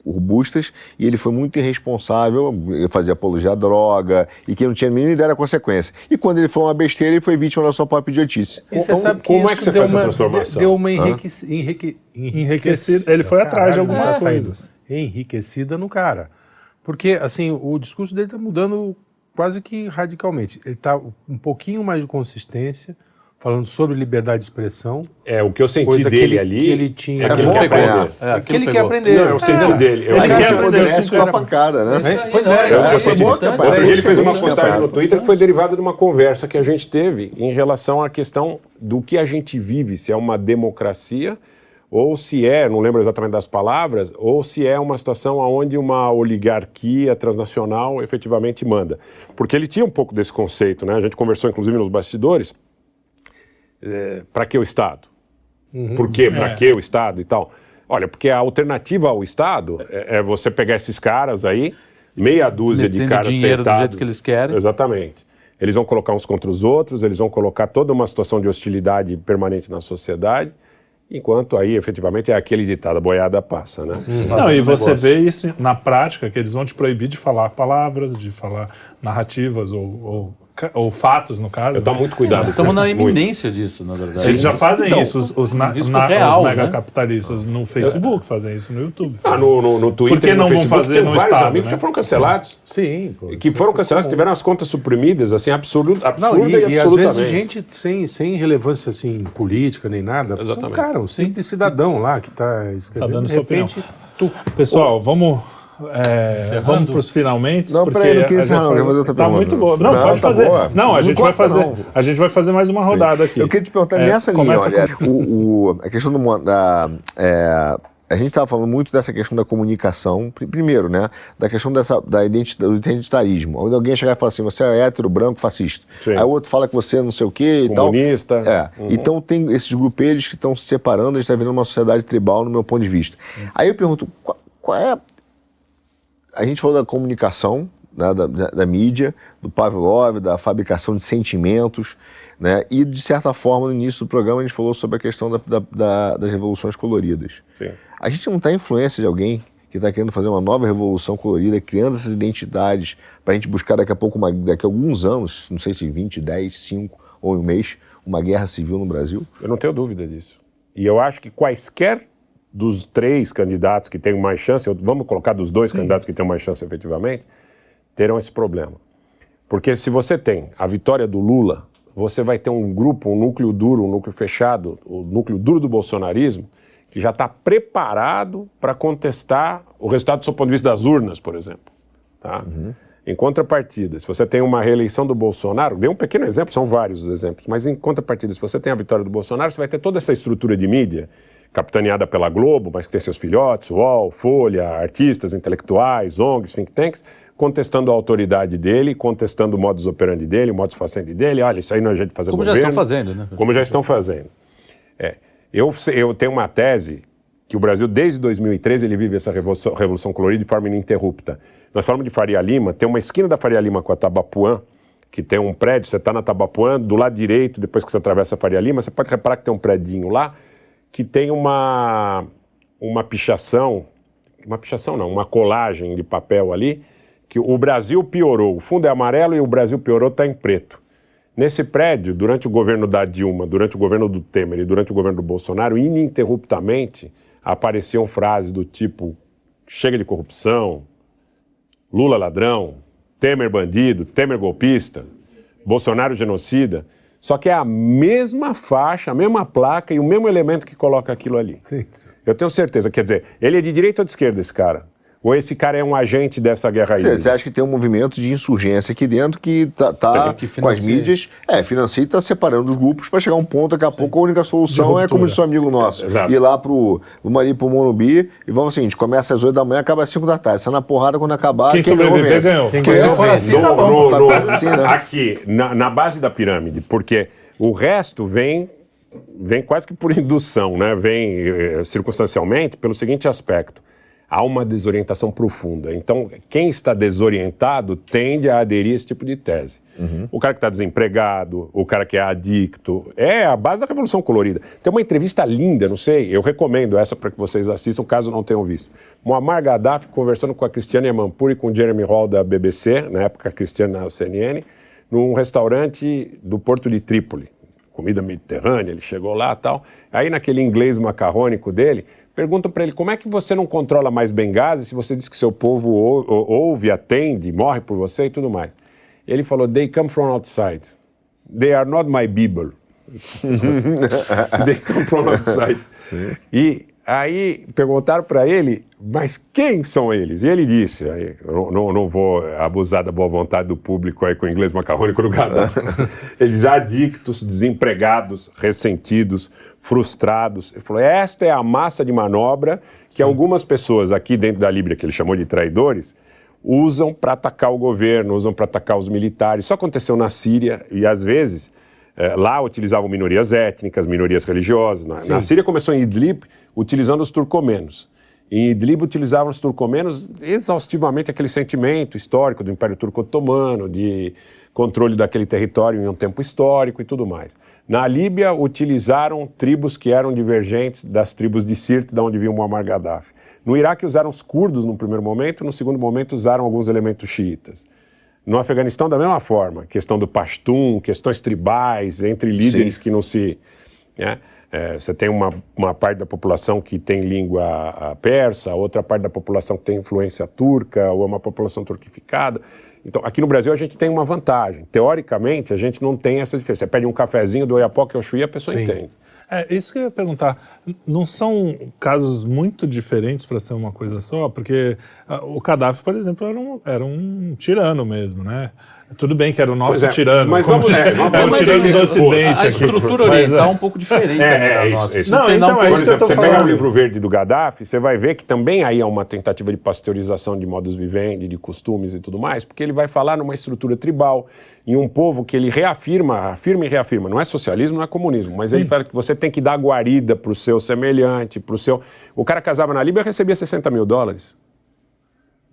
robustas e ele foi muito irresponsável, fazia apologia à droga e que não tinha a mínima ideia da consequência. E quando ele falou uma besteira, ele foi vítima da sua própria idiotice.
E você sabe que como é que você faz uma, essa transformação?
Deu uma enriquec... enrique...
enriquecida. Ele foi atrás de algumas é, coisas.
Enriquecida no cara. Porque, assim, o discurso dele está mudando quase que radicalmente. Ele está um pouquinho mais de consistência, falando sobre liberdade de expressão.
É, o que eu senti dele
que ele,
ali.
Que ele tinha.
É, é aquilo que ele aprender. É,
que ele quer aprender.
Não, eu senti é. dele. Eu
ele quer aprender isso com a pancada, né?
Pois é, eu, eu senti Outro dia ele fez uma postagem no Twitter que foi derivada de uma conversa que a gente teve em relação à questão do que a gente vive, se é uma democracia ou se é, não lembro exatamente das palavras, ou se é uma situação onde uma oligarquia transnacional efetivamente manda. Porque ele tinha um pouco desse conceito, né? A gente conversou inclusive nos bastidores é, para que o Estado? Uhum. Por quê? Para é. que o Estado e tal? Olha, porque a alternativa ao Estado é, é você pegar esses caras aí, meia dúzia Metendo de caras
dinheiro sentados. do jeito que eles querem.
Exatamente. Eles vão colocar uns contra os outros, eles vão colocar toda uma situação de hostilidade permanente na sociedade. Enquanto aí, efetivamente, é aquele ditado, a boiada passa, né?
Uhum. Não, e você negócio. vê isso na prática, que eles vão te proibir de falar palavras, de falar narrativas ou, ou ou fatos, no caso.
Eu tomo muito cuidado. Nós
estamos na iminência disso, na verdade.
Eles já fazem então, isso, os, os, na, na, real, os né? megacapitalistas né? no Facebook fazem isso, no YouTube.
Ah, no, no, no Twitter.
Por que não vão fazer no Estado? amigos
né? já foram cancelados.
Sim.
Pô, que foram cancelados, tiveram as contas suprimidas, assim, absurdo, absurda não,
e, e, e às vezes gente sem, sem relevância assim, política nem nada. Exatamente. Um cara, um simples cidadão lá que está escrevendo.
Tá dando sua opinião. Pessoal, vamos é, vamos para os finalmente.
Não, porque peraí, não quis não. Fazer outra
tá muito boa. Não, não pode tá fazer. Boa. Não, a gente vai fazer. Não. A gente vai fazer mais uma rodada Sim. aqui.
Eu queria te perguntar é, nessa linha, olha, com... o, o, a questão do, da, é, a gente estava falando muito dessa questão da comunicação, primeiro, né? Da questão dessa, da identidade, do identitarismo. Onde alguém chegar e falar assim, você é hétero, branco, fascista. Sim. Aí o outro fala que você é não sei o quê e
Comunista.
tal. É. Uhum. Então tem esses grupelhos que estão se separando, a gente está vendo uma sociedade tribal, no meu ponto de vista. Uhum. Aí eu pergunto, qual, qual é a gente falou da comunicação, né, da, da, da, mídia, do Pavlov, da fabricação de sentimentos, né, e de certa forma no início do programa a gente falou sobre a questão da, das revoluções coloridas. Sim. A gente não está em influência de alguém que está querendo fazer uma nova revolução colorida, criando essas identidades para a gente buscar daqui a pouco, uma, daqui a alguns anos, não sei se 20, 10, 5 ou um mês, uma guerra civil no Brasil?
Eu não tenho dúvida disso. E eu acho que quaisquer dos três candidatos que têm mais chance, vamos colocar dos dois Sim. candidatos que têm mais chance efetivamente, terão esse problema. Porque se você tem a vitória do Lula, você vai ter um grupo, um núcleo duro, um núcleo fechado, o núcleo duro do bolsonarismo, que já está preparado para contestar o resultado do seu ponto de vista das urnas, por exemplo. Tá? Uhum. Em contrapartida, se você tem uma reeleição do Bolsonaro, dei um pequeno exemplo, são vários os exemplos, mas em contrapartida, se você tem a vitória do Bolsonaro, você vai ter toda essa estrutura de mídia, capitaneada pela Globo, mas que tem seus filhotes, UOL, Folha, artistas, intelectuais, ONGs, think tanks, contestando a autoridade dele, contestando o modus operandi dele, o modus facendi dele. Olha, isso aí não é jeito de fazer
Como
governo.
já estão fazendo, né?
Como já estão fazendo. É. Eu, eu tenho uma tese que o Brasil, desde 2013, ele vive essa revolução, revolução colorida de forma ininterrupta. Nós falamos de Faria Lima, tem uma esquina da Faria Lima com a Tabapuã, que tem um prédio, você está na Tabapuã, do lado direito, depois que você atravessa a Faria Lima, você pode reparar que tem um prédio lá, que tem uma, uma pichação, uma pichação não, uma colagem de papel ali, que o Brasil piorou. O fundo é amarelo e o Brasil piorou está em preto. Nesse prédio, durante o governo da Dilma, durante o governo do Temer e durante o governo do Bolsonaro, ininterruptamente apareciam frases do tipo: chega de corrupção, Lula ladrão, Temer bandido, Temer golpista, Bolsonaro genocida. Só que é a mesma faixa, a mesma placa e o mesmo elemento que coloca aquilo ali. Sim, sim. Eu tenho certeza. Quer dizer, ele é de direita ou de esquerda, esse cara? Ou esse cara é um agente dessa guerra aí?
Você acha que tem um movimento de insurgência aqui dentro que tá, tá com as mídias, é, financia e está separando os grupos para chegar a um ponto, daqui a Sim. pouco a única solução é como disse um amigo nosso, é, ir lá pro, vamos ali pro Monubi e vamos assim, a gente começa às 8 da manhã, acaba às 5 da tarde, sai na porrada quando acabar,
quem, quem sobreviver ganhou.
Quem ganhou,
assim, tá bom, no, no, assim, né? Aqui, na, na base da pirâmide, porque o resto vem vem quase que por indução, né? vem eh, circunstancialmente pelo seguinte aspecto há uma desorientação profunda. Então, quem está desorientado tende a aderir a esse tipo de tese. Uhum. O cara que está desempregado, o cara que é adicto, é a base da Revolução Colorida. Tem uma entrevista linda, não sei, eu recomendo essa para que vocês assistam, caso não tenham visto. Muammar Gaddafi conversando com a Cristiane Amanpour e com o Jeremy Hall da BBC, na época a Cristiane na CNN, num restaurante do Porto de Trípoli. Comida mediterrânea, ele chegou lá tal. Aí, naquele inglês macarrônico dele, Perguntam para ele como é que você não controla mais Benghazi se você diz que seu povo ouve, atende, morre por você e tudo mais. Ele falou: They come from outside. They are not my people. *laughs* They come from *laughs* outside. E Aí perguntaram para ele, mas quem são eles? E ele disse, aí, não, não, vou abusar da boa vontade do público aí com o inglês macarrônico do Gaddafi. *laughs* Eles adictos, desempregados, ressentidos, frustrados. Ele falou, esta é a massa de manobra que Sim. algumas pessoas aqui dentro da Líbia, que ele chamou de traidores, usam para atacar o governo, usam para atacar os militares. Isso aconteceu na Síria e às vezes é, lá utilizavam minorias étnicas, minorias religiosas. Na, na, Síria começou em Idlib utilizando os turcomenos. Em Idlib utilizavam os turcomenos exaustivamente aquele sentimento histórico do Império Turco Otomano, de controle daquele território em um tempo histórico e tudo mais. Na Líbia utilizaram tribos que eram divergentes das tribos de Sirte, da onde vinha o Muammar Gaddafi. No Iraque usaram os curdos no primeiro momento, no segundo momento usaram alguns elementos xiitas. No Afeganistão, da mesma forma, questão do Pashtun, questões tribais entre líderes Sim. que não se. Né? É, você tem uma, uma parte da população que tem língua persa, outra parte da população que tem influência turca, ou é uma população turquificada. Então, aqui no Brasil a gente tem uma vantagem. Teoricamente, a gente não tem essa diferença. Você pede um cafezinho do Oiapoque ao Chuí, a pessoa Sim. entende.
É, isso que eu ia perguntar. Não são casos muito diferentes para ser uma coisa só? Porque uh, o Gaddafi, por exemplo, era um, era um tirano mesmo, né? Tudo bem que era o nosso é, tirano.
Mas vamos, é, vamos,
é o tirano do Ocidente.
A estrutura aqui. oriental é um pouco diferente é, é,
nossa. Isso, não, então um é isso que eu tô Você pega o livro verde do Gaddafi, você vai ver que também aí é uma tentativa de pasteurização de modus vivendi, de costumes e tudo mais, porque ele vai falar numa estrutura tribal, em um povo que ele reafirma, afirma e reafirma. Não é socialismo, não é comunismo, mas Sim. ele fala que você tem que dar guarida para o seu semelhante, para o seu... O cara casava na Líbia e recebia 60 mil dólares.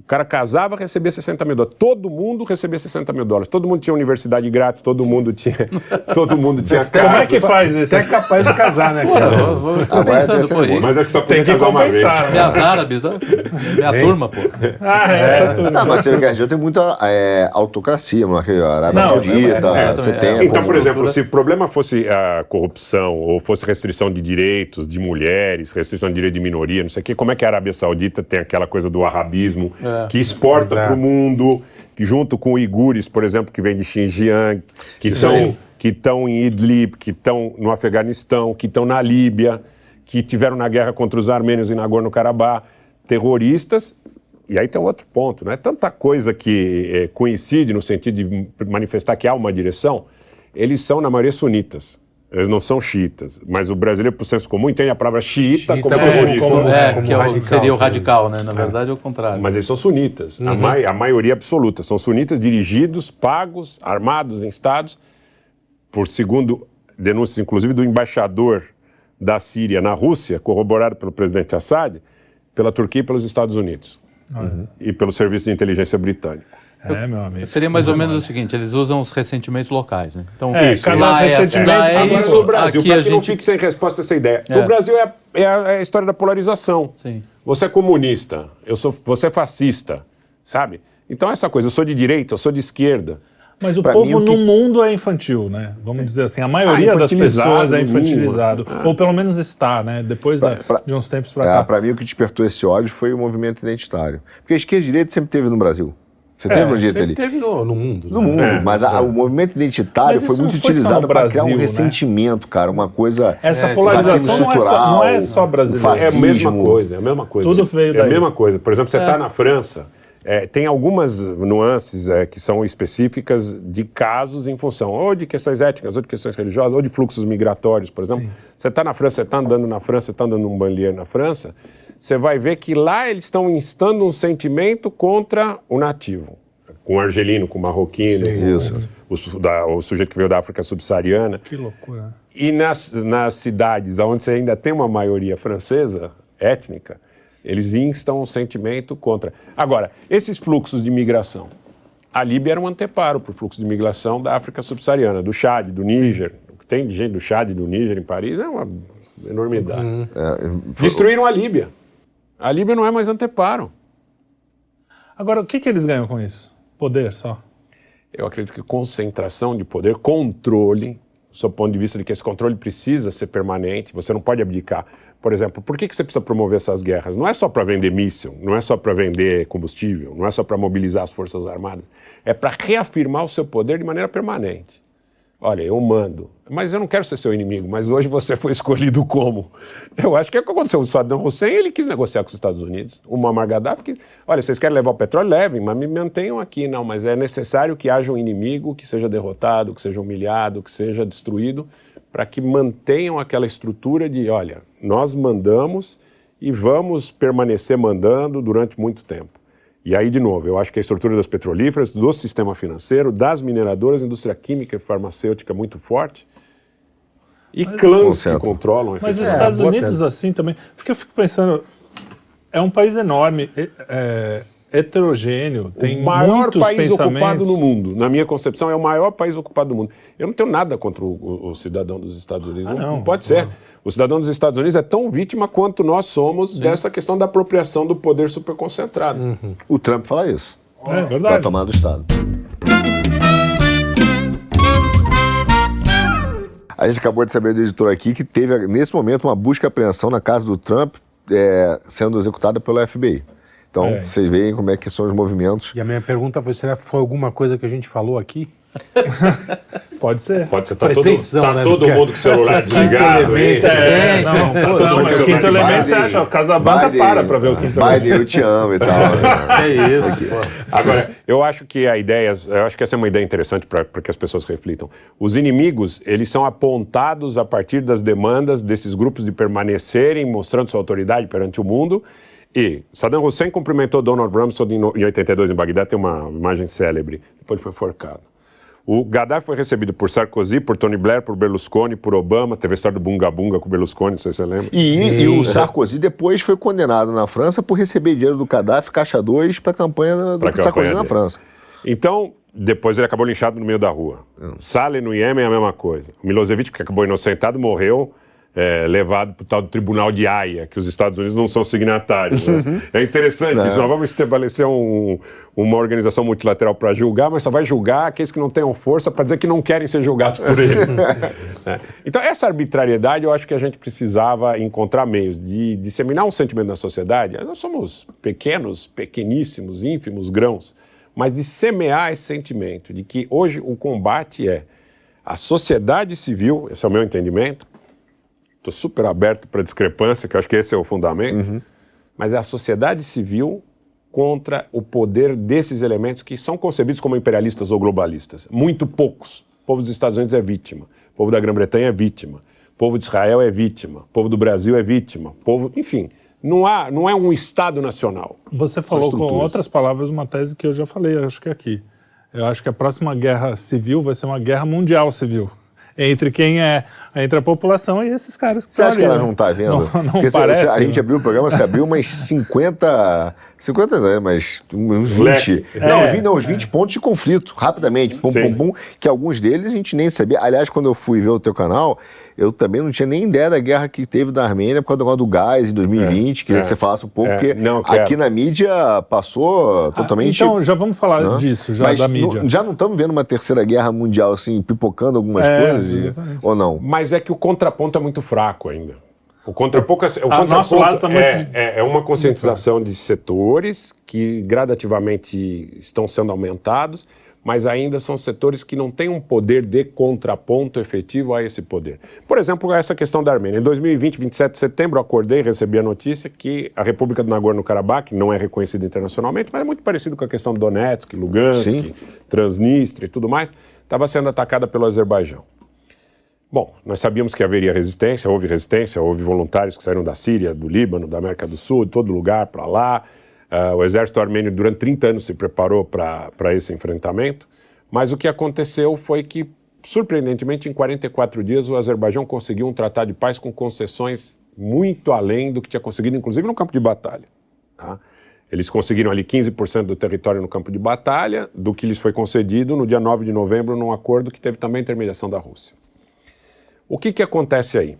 O cara casava, recebia 60 mil dólares. Todo mundo recebia 60 mil dólares. Todo mundo tinha universidade grátis, todo mundo tinha. *laughs* todo mundo tinha casa.
Como é que faz isso?
Você é capaz de casar, né, cara?
Pô, vou, vou pensando, pô.
Mas acho que só tem que compensar.
Né? Minhas árabes, né? Minha turma, pô. *laughs*
Ah, é, essa turma.
Não, mas você quer tem muita é, autocracia, a Arábia Saudita, é, você tem.
É, então, por exemplo, se o problema fosse a corrupção ou fosse restrição de direitos de mulheres, restrição de direito de minoria, não sei o quê, como é que a Arábia Saudita tem aquela coisa do arabismo é. que exporta para o mundo, que junto com uigures, por exemplo, que vem de Xinjiang, que estão que estão em Idlib, que estão no Afeganistão, que estão na Líbia, que tiveram na guerra contra os armênios em Nagorno-Karabakh, terroristas. E aí tem um outro ponto, não é tanta coisa que é, coincide no sentido de manifestar que há uma direção, eles são, na maioria, sunitas. Eles não são xiitas, mas o brasileiro, por senso comum, entende a palavra xiita, como é, comunista.
Como, é, como que é radical, seria o radical, né? Na verdade, é o contrário.
Mas eles são sunitas, uhum. a, ma a maioria absoluta. São sunitas dirigidos, pagos, armados em estados, por segundo denúncias, inclusive, do embaixador da Síria na Rússia, corroborado pelo presidente Assad, pela Turquia e pelos Estados Unidos. Uhum. E pelo Serviço de Inteligência Britânico.
É, meu amigo.
Seria mais ou menos o seguinte: eles usam os ressentimentos locais, né?
Então, é, isso, cada ressentimento.
É, é agora, no Brasil, para que gente... não fique sem resposta essa ideia. É. No Brasil é, é, a, é, a, história da polarização.
Sim.
Você é comunista, eu sou, você é fascista, sabe? Então, essa coisa, eu sou de direita, eu sou de esquerda.
Mas o pra povo mim, o que... no mundo é infantil, né? Vamos dizer assim, a maioria ah, das pessoas é infantilizado. Ah. Ou pelo menos está, né? Depois pra, da, pra, de uns tempos para é, cá.
Para mim, o que despertou esse ódio foi o movimento identitário. Porque a esquerda e a direita sempre teve no Brasil. Você é, teve um jeito ali?
teve no, no mundo.
No né? mundo, é, mas a, o movimento identitário foi muito utilizado para criar um né? ressentimento, cara, uma coisa.
Essa é, polarização não é, só, não é só brasileira.
É a mesma coisa, é a mesma coisa.
Tudo veio
daí. É a mesma coisa. Por exemplo, você está é. na França. É, tem algumas nuances é, que são específicas de casos em função ou de questões étnicas, ou de questões religiosas, ou de fluxos migratórios, por exemplo. Sim. Você está na França, você está andando na França, você está andando num banlieue na França, você vai ver que lá eles estão instando um sentimento contra o nativo com o argelino, com o marroquino,
Sim,
com o, da, o, sujeito que veio da África subsaariana.
Que loucura.
E nas, nas cidades onde você ainda tem uma maioria francesa, étnica, eles instam um sentimento contra. Agora, esses fluxos de migração. A Líbia era um anteparo para o fluxo de migração da África subsaariana, do Chad, do Níger. O que tem de gente do Chad e do Níger em Paris é uma enormidade. Uhum. É, Destruíram a Líbia. A Líbia não é mais anteparo.
Agora, o que, que eles ganham com isso? Poder só?
Eu acredito que concentração de poder, controle, sob o ponto de vista de que esse controle precisa ser permanente, você não pode abdicar. Por exemplo, por que, que você precisa promover essas guerras? Não é só para vender míssil, não é só para vender combustível, não é só para mobilizar as Forças Armadas, é para reafirmar o seu poder de maneira permanente. Olha, eu mando, mas eu não quero ser seu inimigo, mas hoje você foi *laughs* escolhido como? Eu acho que é o que aconteceu o Saddam Hussein, ele quis negociar com os Estados Unidos. O Muammar Gaddafi quis, olha, vocês querem levar o petróleo? Levem, mas me mantenham aqui. Não, mas é necessário que haja um inimigo que seja derrotado, que seja humilhado, que seja destruído, para que mantenham aquela estrutura de, olha, nós mandamos e vamos permanecer mandando durante muito tempo. E aí, de novo, eu acho que a estrutura das petrolíferas, do sistema financeiro, das mineradoras, indústria química e farmacêutica muito forte, e Mas, clãs que controlam.
Mas os Estados Unidos, assim, também. Porque eu fico pensando, é um país enorme. É, é, heterogêneo, tem o maior país
ocupado no mundo, na minha concepção, é o maior país ocupado do mundo. Eu não tenho nada contra o, o cidadão dos Estados Unidos, ah, não, não, pode ser. O cidadão dos Estados Unidos é tão vítima quanto nós somos Sim. dessa questão da apropriação do poder superconcentrado.
Uhum. O Trump fala isso.
É verdade.
Para tomar do Estado. A gente acabou de saber do editor aqui que teve, nesse momento, uma busca e apreensão na casa do Trump é, sendo executada pelo FBI. Então, é. vocês veem como é que são os movimentos.
E a minha pergunta foi, será que foi alguma coisa que a gente falou aqui? *laughs*
Pode ser.
Pode ser. Tá Pretensão, todo, tá né, todo mundo com o celular desligado.
Elemento, é, é, não, tá todo mundo o quinto elemento, você acha, o Casablanca para para ver o quinto
elemento. Biden, eu te amo e tal. *laughs*
Né? É isso.
Agora, eu acho que a ideia, eu acho que essa é uma ideia interessante para que as pessoas reflitam. Os inimigos, eles são apontados a partir das demandas desses grupos de permanecerem mostrando sua autoridade perante o mundo e Saddam Hussein cumprimentou Donald Rumsfeld em 82 em Bagdá, tem uma imagem célebre. Depois foi forcado. O Gaddafi foi recebido por Sarkozy, por Tony Blair, por Berlusconi, por Obama. Teve a história do Bunga Bunga com o Berlusconi, não sei se você lembra.
E, e o Sarkozy depois foi condenado na França por receber dinheiro do Gaddafi, caixa 2, para a campanha do pra Sarkozy campanha na França.
Então, depois ele acabou linchado no meio da rua. Hum. Saleh no Iêmen é a mesma coisa. O Milosevic, que acabou inocentado, morreu é, levado para o tal do Tribunal de Haia, que os Estados Unidos não são signatários. Né? Uhum. É interessante isso. Nós vamos estabelecer um, uma organização multilateral para julgar, mas só vai julgar aqueles que não tenham força para dizer que não querem ser julgados por ele. *laughs* é. Então, essa arbitrariedade, eu acho que a gente precisava encontrar meios de disseminar um sentimento na sociedade. Nós somos pequenos, pequeníssimos, ínfimos grãos, mas de semear esse sentimento de que hoje o combate é a sociedade civil, esse é o meu entendimento, estou super aberto para discrepância, que acho que esse é o fundamento, uhum. mas é a sociedade civil contra o poder desses elementos que são concebidos como imperialistas ou globalistas. Muito poucos. O povo dos Estados Unidos é vítima, o povo da Grã-Bretanha é vítima, o povo de Israel é vítima, o povo do Brasil é vítima, o povo, enfim, não, há, não é um Estado nacional.
Você falou com outras palavras uma tese que eu já falei, acho que aqui. Eu acho que a próxima guerra civil vai ser uma guerra mundial civil entre quem é entre a população e esses caras que
Você acha ali, que ela não está vendo? Não, não parece, a gente abriu o programa, você abriu umas 50, 50 não, mas uns 20. É. Não, os 20, não, os 20 é. pontos de conflito, rapidamente, pum, pum, pum, que alguns deles a gente nem sabia. Aliás, quando eu fui ver o teu canal, eu também não tinha nem ideia da guerra que teve na Armênia por causa do negócio do gás em 2020. É, Queria é, que você falasse um pouco, é, porque não, aqui na mídia passou ah, totalmente.
Ah, então, já vamos falar não? disso, já Mas da mídia.
Não, já não estamos vendo uma terceira guerra mundial, assim, pipocando algumas é, coisas? E, ou não?
Mas é que o contraponto é muito fraco ainda. O contraponto, o contraponto tá muito... é, é, é uma conscientização de setores que gradativamente estão sendo aumentados mas ainda são setores que não têm um poder de contraponto efetivo a esse poder. Por exemplo, essa questão da Armênia. Em 2020, 27 de setembro, eu acordei e recebi a notícia que a República do Nagorno-Karabakh não é reconhecida internacionalmente, mas é muito parecido com a questão de Donetsk, Lugansk, Sim. Transnistria e tudo mais, estava sendo atacada pelo Azerbaijão. Bom, nós sabíamos que haveria resistência, houve resistência, houve voluntários que saíram da Síria, do Líbano, da América do Sul, de todo lugar para lá. Uh, o exército armênio, durante 30 anos, se preparou para esse enfrentamento, mas o que aconteceu foi que, surpreendentemente, em 44 dias, o Azerbaijão conseguiu um tratado de paz com concessões muito além do que tinha conseguido, inclusive no campo de batalha. Tá? Eles conseguiram ali 15% do território no campo de batalha, do que lhes foi concedido no dia 9 de novembro, num acordo que teve também intermediação da Rússia. O que, que acontece aí?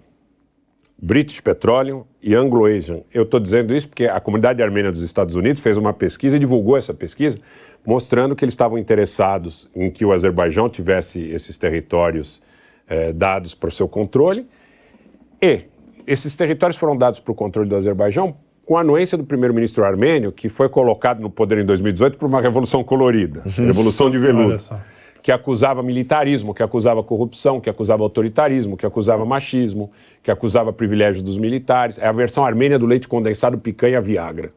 British Petroleum e Anglo-Asian. Eu estou dizendo isso porque a comunidade armênia dos Estados Unidos fez uma pesquisa e divulgou essa pesquisa, mostrando que eles estavam interessados em que o Azerbaijão tivesse esses territórios eh, dados para o seu controle. E esses territórios foram dados para o controle do Azerbaijão com a anuência do primeiro-ministro armênio, que foi colocado no poder em 2018 por uma revolução colorida, *laughs* revolução de veludo que acusava militarismo, que acusava corrupção, que acusava autoritarismo, que acusava machismo, que acusava privilégios dos militares. É a versão armênia do leite condensado picanha Viagra.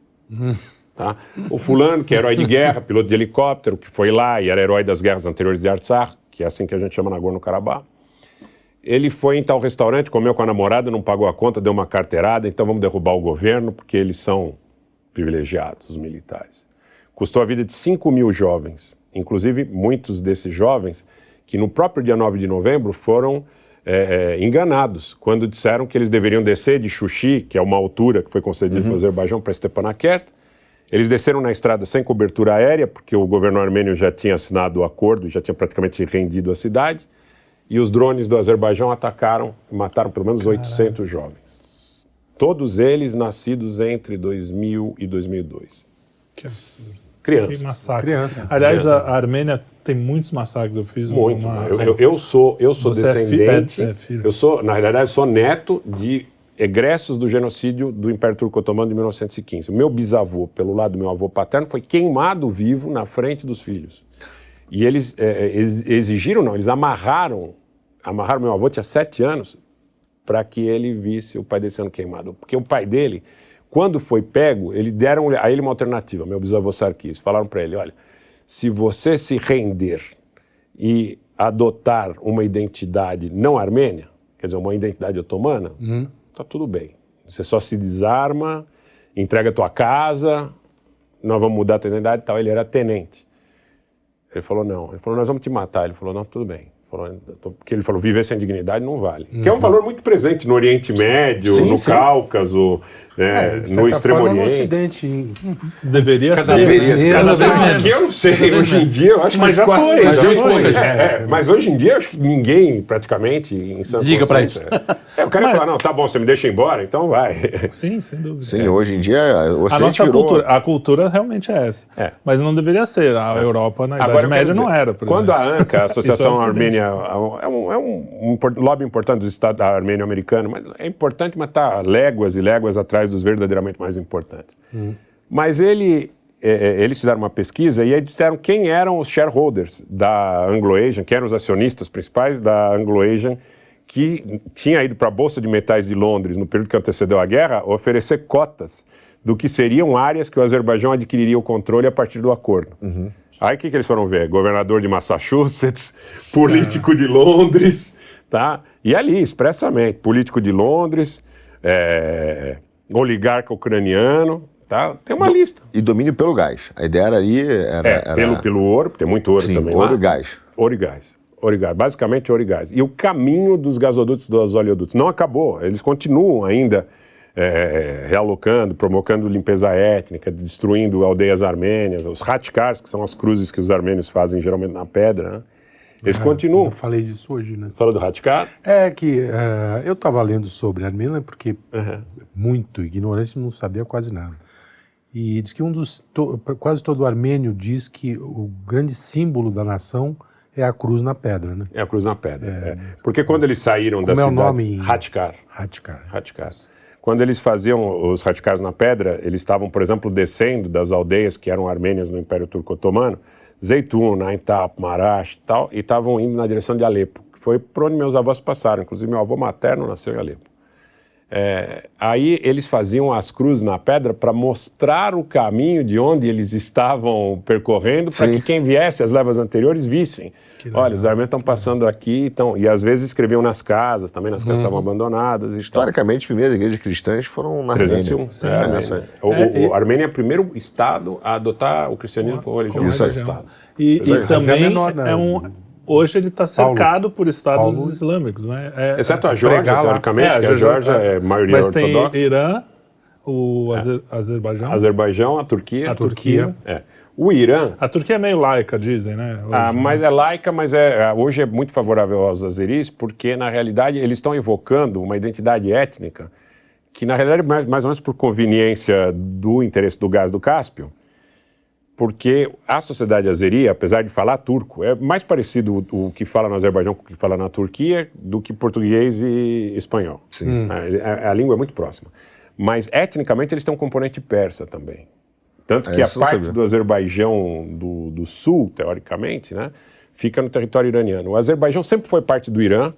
Tá? O fulano, que é herói de guerra, *laughs* piloto de helicóptero, que foi lá e era herói das guerras anteriores de Artsakh, que é assim que a gente chama Nagorno-Karabakh, ele foi em tal restaurante, comeu com a namorada, não pagou a conta, deu uma carteirada, então vamos derrubar o governo, porque eles são privilegiados, os militares. Custou a vida de 5 mil jovens inclusive muitos desses jovens, que no próprio dia 9 de novembro foram é, é, enganados quando disseram que eles deveriam descer de Xuxi, que é uma altura que foi concedida uhum. pelo Azerbaijão para Stepanakert. Eles desceram na estrada sem cobertura aérea, porque o governo armênio já tinha assinado o acordo, já tinha praticamente rendido a cidade. E os drones do Azerbaijão atacaram e mataram pelo menos Caralho. 800 jovens. Todos eles nascidos entre 2000 e 2002.
Que absurdo.
Crianças.
Massacre. Criança. Aliás, Criança. A, Armênia tem muitos massacres. Eu fiz
Muito. Uma... Eu, eu, eu, sou, eu sou Você descendente. É fi, é, eu sou, na realidade, sou neto de egressos do genocídio do Império Turco Otomano de 1915. O meu bisavô, pelo lado do meu avô paterno, foi queimado vivo na frente dos filhos. E eles é, é exigiram, não, eles amarraram, amarraram meu avô, tinha sete anos, para que ele visse o pai dele sendo queimado. Porque o pai dele quando foi pego, ele deram a ele uma alternativa, meu bisavô Sarkis. Falaram para ele: olha, se você se render e adotar uma identidade não armênia, quer dizer, uma identidade otomana, uhum. tá tudo bem. Você só se desarma, entrega a tua casa, nós vamos mudar a tua identidade e tal. Ele era tenente. Ele falou: não. Ele falou: nós vamos te matar. Ele falou: não, tudo bem. Porque ele falou, viver sem dignidade não vale. Uhum. Que é um valor muito presente no Oriente Médio, sim, no sim. Cáucaso, né, é, no Extremo forma, Oriente. No Ocidente.
Deveria
cada
ser.
Vez, cada, vez menos. Aqui eu não sei, hoje em dia eu acho
mas
que
já foi.
Mas,
já foi.
É, é, mas hoje em dia eu acho que ninguém, praticamente, em São
Liga para isso.
É, o cara mas... fala, não, tá bom, você me deixa embora, então vai.
Sim, sem dúvida.
Sim, hoje em dia o
a nossa virou... cultura, a cultura realmente é essa. É. Mas não deveria ser. A Europa na Idade Agora, Média dizer, não era.
quando exemplo. a ANCA, a *laughs* Associação Armênia, é um, é um, um lobby importante do Estado armênio americano, mas é importante, mas está léguas e léguas atrás dos verdadeiramente mais importantes. Mas ele, é, é, eles fizeram uma pesquisa e aí disseram quem eram os shareholders da Anglo-Asian, quem eram os acionistas principais da Anglo-Asian que tinha ido para a Bolsa de Metais de Londres no período que antecedeu a guerra oferecer cotas do que seriam áreas que o Azerbaijão adquiriria o controle a partir do acordo. Uhum. Aí o que, que eles foram ver? Governador de Massachusetts, *laughs* político é. de Londres, tá? E ali, expressamente, político de Londres, é, oligarca ucraniano, tá? Tem uma Do, lista.
E domínio pelo gás. A ideia era ali... Era,
é, era... Pelo, pelo ouro, tem muito ouro
Sim,
também
ouro
lá.
e gás.
Ouro e gás. Ouro e gás. Basicamente, ouro e gás. E o caminho dos gasodutos, dos oleodutos, não acabou. Eles continuam ainda é, realocando, provocando limpeza étnica, destruindo aldeias armênias, os ratkars, que são as cruzes que os armênios fazem geralmente na pedra, né? Eles é, continuam. Eu
falei disso hoje, né?
Falou do Ratkar?
É que uh, eu estava lendo sobre a Armênia porque uhum. muito ignorante, não sabia quase nada. E diz que um dos to, quase todo armênio diz que o grande símbolo da nação é a cruz na pedra, né?
É a cruz na pedra. É, é. Porque quando eles saíram da
é
cidade,
nome?
Hatkar.
Hatkar.
Hatkar. Quando eles faziam os radicais na pedra, eles estavam, por exemplo, descendo das aldeias que eram armênias no Império Turco Otomano, Zeitun, Aintab, Marash e tal, e estavam indo na direção de Alepo, que foi por onde meus avós passaram. Inclusive, meu avô materno nasceu em Alepo. É, aí eles faziam as cruzes na pedra para mostrar o caminho de onde eles estavam percorrendo, para que quem viesse as levas anteriores vissem. Olha, os armênios estão passando aqui, então, e às vezes escreviam nas casas, também nas casas uhum. estavam abandonadas.
Historicamente, as primeiras igrejas cristãs foram na 301. Armênia.
Sim, é, Armênia. O, é, o, a Armênia é o primeiro estado a adotar o cristianismo como religião.
Isso aí. Estado. E, e também é, menor, né? é um Hoje ele está cercado Paulo. por estados Paulo. islâmicos, né?
É, Exceto a Geórgia, teoricamente, é, que a Geórgia é, é maioria
mas
ortodoxa.
Mas tem Irã, o é. Azer, Azerbaijão.
Azerbaijão, a Turquia.
A Turquia.
É. O Irã.
A Turquia é meio laica, dizem, né?
Hoje, ah, mas é laica, mas é, é, hoje é muito favorável aos azeris, porque na realidade eles estão evocando uma identidade étnica que na realidade mais, mais ou menos por conveniência do interesse do gás do Cáspio, porque a sociedade azeri, apesar de falar turco, é mais parecido o, o, que fala no Azerbaijão com o que fala na Turquia do que português e espanhol. Sim. A, a, a língua é muito próxima. Mas etnicamente eles têm um componente persa também. Tanto que é, a parte do Azerbaijão do, do, sul, teoricamente, né, fica no território iraniano. O Azerbaijão sempre foi parte do Irã,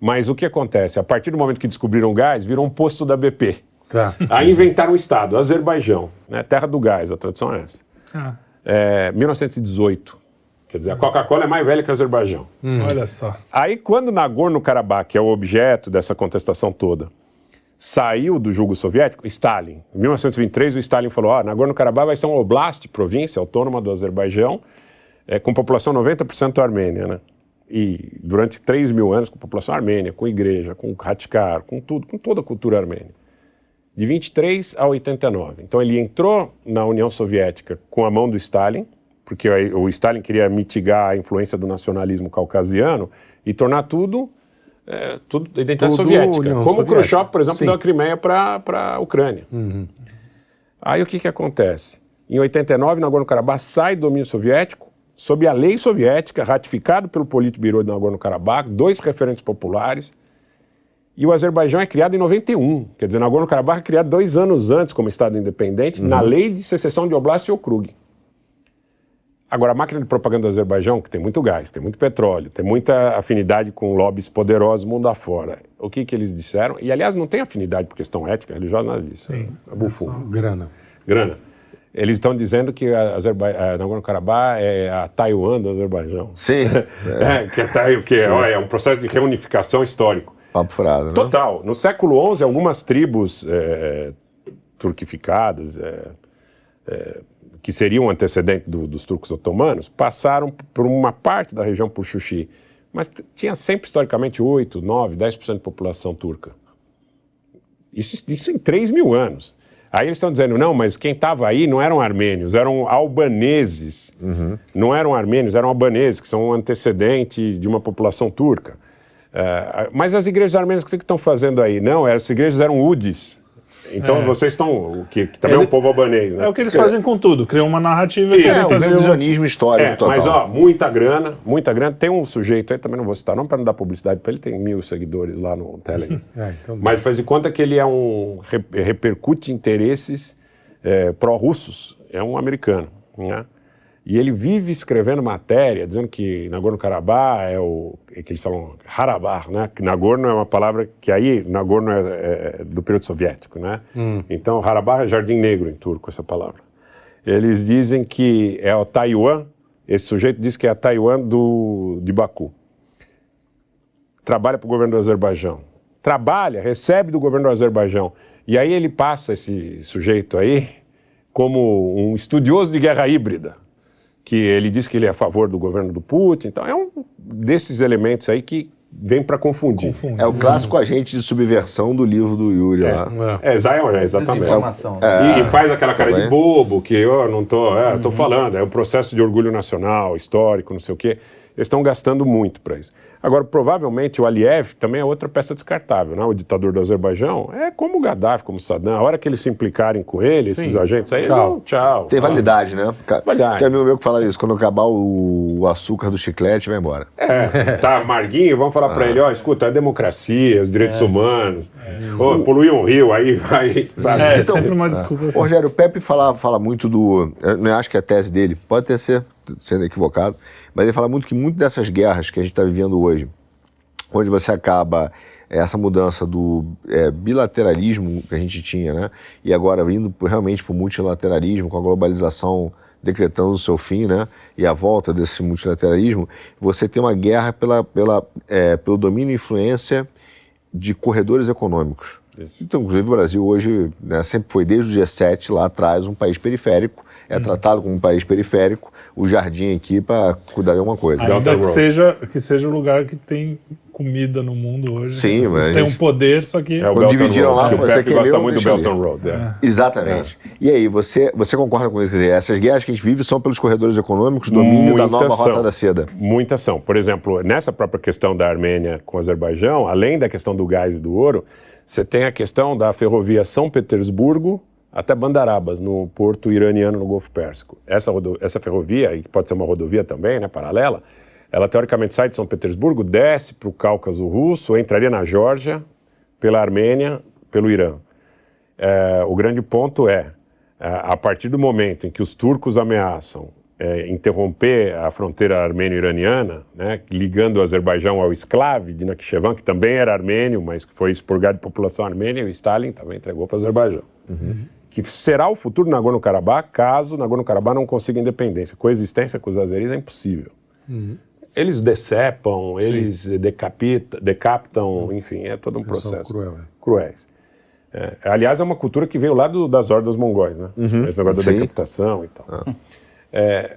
mas o que acontece? A partir do momento que descobriram o gás, virou um posto da BP. Tá. Aí inventaram um estado, Azerbaijão, né, terra do gás, a tradução é essa. Ah. É, 1918. Quer dizer, a Coca-Cola é mais velha que o Azerbaijão.
Hum. Olha só.
Aí, quando Nagorno-Karabakh, que é o objeto dessa contestação toda, saiu do jugo soviético, Stalin. Em 1923, o Stalin falou: ah, Nagorno-Karabakh vai ser um oblast, província autônoma do Azerbaijão, é, com população 90% armênia, né? E durante 3 mil anos, com população armênia, com igreja, com Hatkar, com tudo, com toda a cultura armênia. De 23 a 89. Então ele entrou na União Soviética com a mão do Stalin, porque o Stalin queria mitigar a influência do nacionalismo caucasiano e tornar tudo é, tudo identidade tudo soviética. União Como Soviética. Khrushchev, por exemplo, Sim. deu a Crimeia para a Ucrânia. Uhum. Aí o que, que acontece? Em 89, Nagorno-Karabakh sai do domínio soviético, sob a lei soviética, ratificado pelo Politburo de Nagorno-Karabakh, dois referentes populares, e o Azerbaijão é criado em 91. Quer dizer, Nagorno-Karabakh é criado dois anos antes como Estado independente, uhum. na lei de secessão de Oblast e Okrug. Agora, a máquina de propaganda do Azerbaijão, que tem muito gás, tem muito petróleo, tem muita afinidade com lobbies poderosos mundo afora. O que, que eles disseram? E, aliás, não tem afinidade por questão ética, religiosa, nada disso. Sim. É bufum.
Grana.
Grana. Eles estão dizendo que a, Azerba a Nagorno-Karabakh é a Taiwan do Azerbaijão.
Sim. *laughs*
É, que, é, que é, é, um processo de reunificação histórico.
Papo furado, né?
Total. No século XI, algumas tribos é, turquificadas, é, é que seriam um antecedente do, dos turcos otomanos, passaram por uma parte da região por Xuxi. Mas tinha sempre, historicamente, 8, 9, 10% de população turca. Isso, isso em 3 mil anos. Aí eles estão dizendo, não, mas quem estava aí não eram armênios, eram albaneses. Uhum. Não eram armênios, eram albaneses, que são um antecedente de uma população turca. Uh, mas as igrejas armênias, o que estão fazendo aí? Não, as igrejas eram UDIs, então é. vocês estão. Que, que também Ele, é um povo albanês, né?
É o que eles fazem com tudo, criam uma narrativa e
é, fazer. revisionismo histórico é, total.
Mas, ó, muita grana, muita grana. Tem um sujeito aí, também não vou citar, não para não dar publicidade para ele, tem mil seguidores lá no Telegram. *laughs* é, então mas faz de conta que ele é um. repercute interesses é, pró-russos. É um americano. Né? E ele vive escrevendo matéria, dizendo que Nagorno-Karabakh é o. É que eles falam Harabakh, né? Que Nagorno é uma palavra que aí, Nagorno é, é do período soviético, né? Hum. Então, Harabakh é jardim negro em turco, essa palavra. Eles dizem que é o Taiwan, esse sujeito diz que é a Taiwan do, de Baku. Trabalha para o governo do Azerbaijão. Trabalha, recebe do governo do Azerbaijão. E aí ele passa esse sujeito aí como um estudioso de guerra híbrida que ele diz que ele é a favor do governo do Putin. Então, é um desses elementos aí que vem para confundir. Confunde.
É o clássico agente de subversão do livro do Yuri
é.
lá.
É, é, é exatamente. É, e, e, faz aquela cara de bobo, que eu não tô, é, tô uhum. falando, é um processo de orgulho nacional, histórico, não sei o quê. Eles estão gastando muito para isso. Agora, provavelmente o Aliyev também é outra peça descartável, né? o ditador do Azerbaijão. É como o Gaddafi, como o Saddam. A hora que eles se implicarem com ele, Sim. esses agentes aí, tchau. Eles, tchau.
Tem validade, né? Validade. Tem amigo meu que fala isso, quando acabar o, o açúcar do chiclete, vai embora.
É, tá amarguinho, vamos falar ah. para ele, ó, escuta, é democracia, os direitos é. humanos, é. Oh, poluir um rio, aí vai,
sabe? É, então, sempre uma desculpa assim.
Rogério, o Pepe fala, fala muito do, eu não acho que é a tese dele, pode ter ser, sendo equivocado, mas ele fala muito que muitas dessas guerras que a gente está vivendo hoje, onde você acaba é, essa mudança do é, bilateralismo que a gente tinha, né? E agora vindo realmente para o multilateralismo, com a globalização decretando o seu fim, né? E a volta desse multilateralismo, você tem uma guerra pela, pela, é, pelo domínio e influência de corredores econômicos. Isso. Então, inclusive, o Brasil hoje né, sempre foi, desde o G7 lá atrás, um país periférico, é uhum. tratado como um país periférico, o jardim aqui para cuidar de alguma coisa.
Ainda que seja, que seja o lugar que tem comida no mundo hoje.
Sim, mas
tem um poder, só que
é quando dividiram lá,
você que gosta muito do Belton Road. É.
Exatamente. É. E aí, você você concorda com isso? Quer dizer, essas guerras que a gente vive são pelos corredores econômicos, domínio Muita da nova são. rota da seda.
Muita são. Por exemplo, nessa própria questão da Armênia com o Azerbaijão, além da questão do gás e do ouro, você tem a questão da ferrovia São Petersburgo até Bandarabas, no porto iraniano no Golfo Pérsico. Essa, essa ferrovia, que pode ser uma rodovia também, né, paralela, ela teoricamente sai de São Petersburgo, desce para o Cáucaso Russo, entraria na Geórgia, pela Armênia, pelo Irã. É, o grande ponto é, é, a partir do momento em que os turcos ameaçam é, interromper a fronteira armênio-iraniana, né, ligando o Azerbaijão ao esclave de Nakhchivan, que também era armênio, mas que foi expurgado de população armênia, e o Stalin também entregou para o Azerbaijão. Uhum que será o futuro do Nagorno-Karabakh caso Nagorno-Karabakh não consiga independência. Coexistência com os azeris é impossível. Uhum. Eles decepam, Sim. eles decapita, decapitam, uhum. enfim, é todo um processo. Cruel, é. Cruéis. É, aliás, é uma cultura que veio lá do, das hordas mongóis, né? Uhum. Esse negócio da decapitação e tal. Ah. É,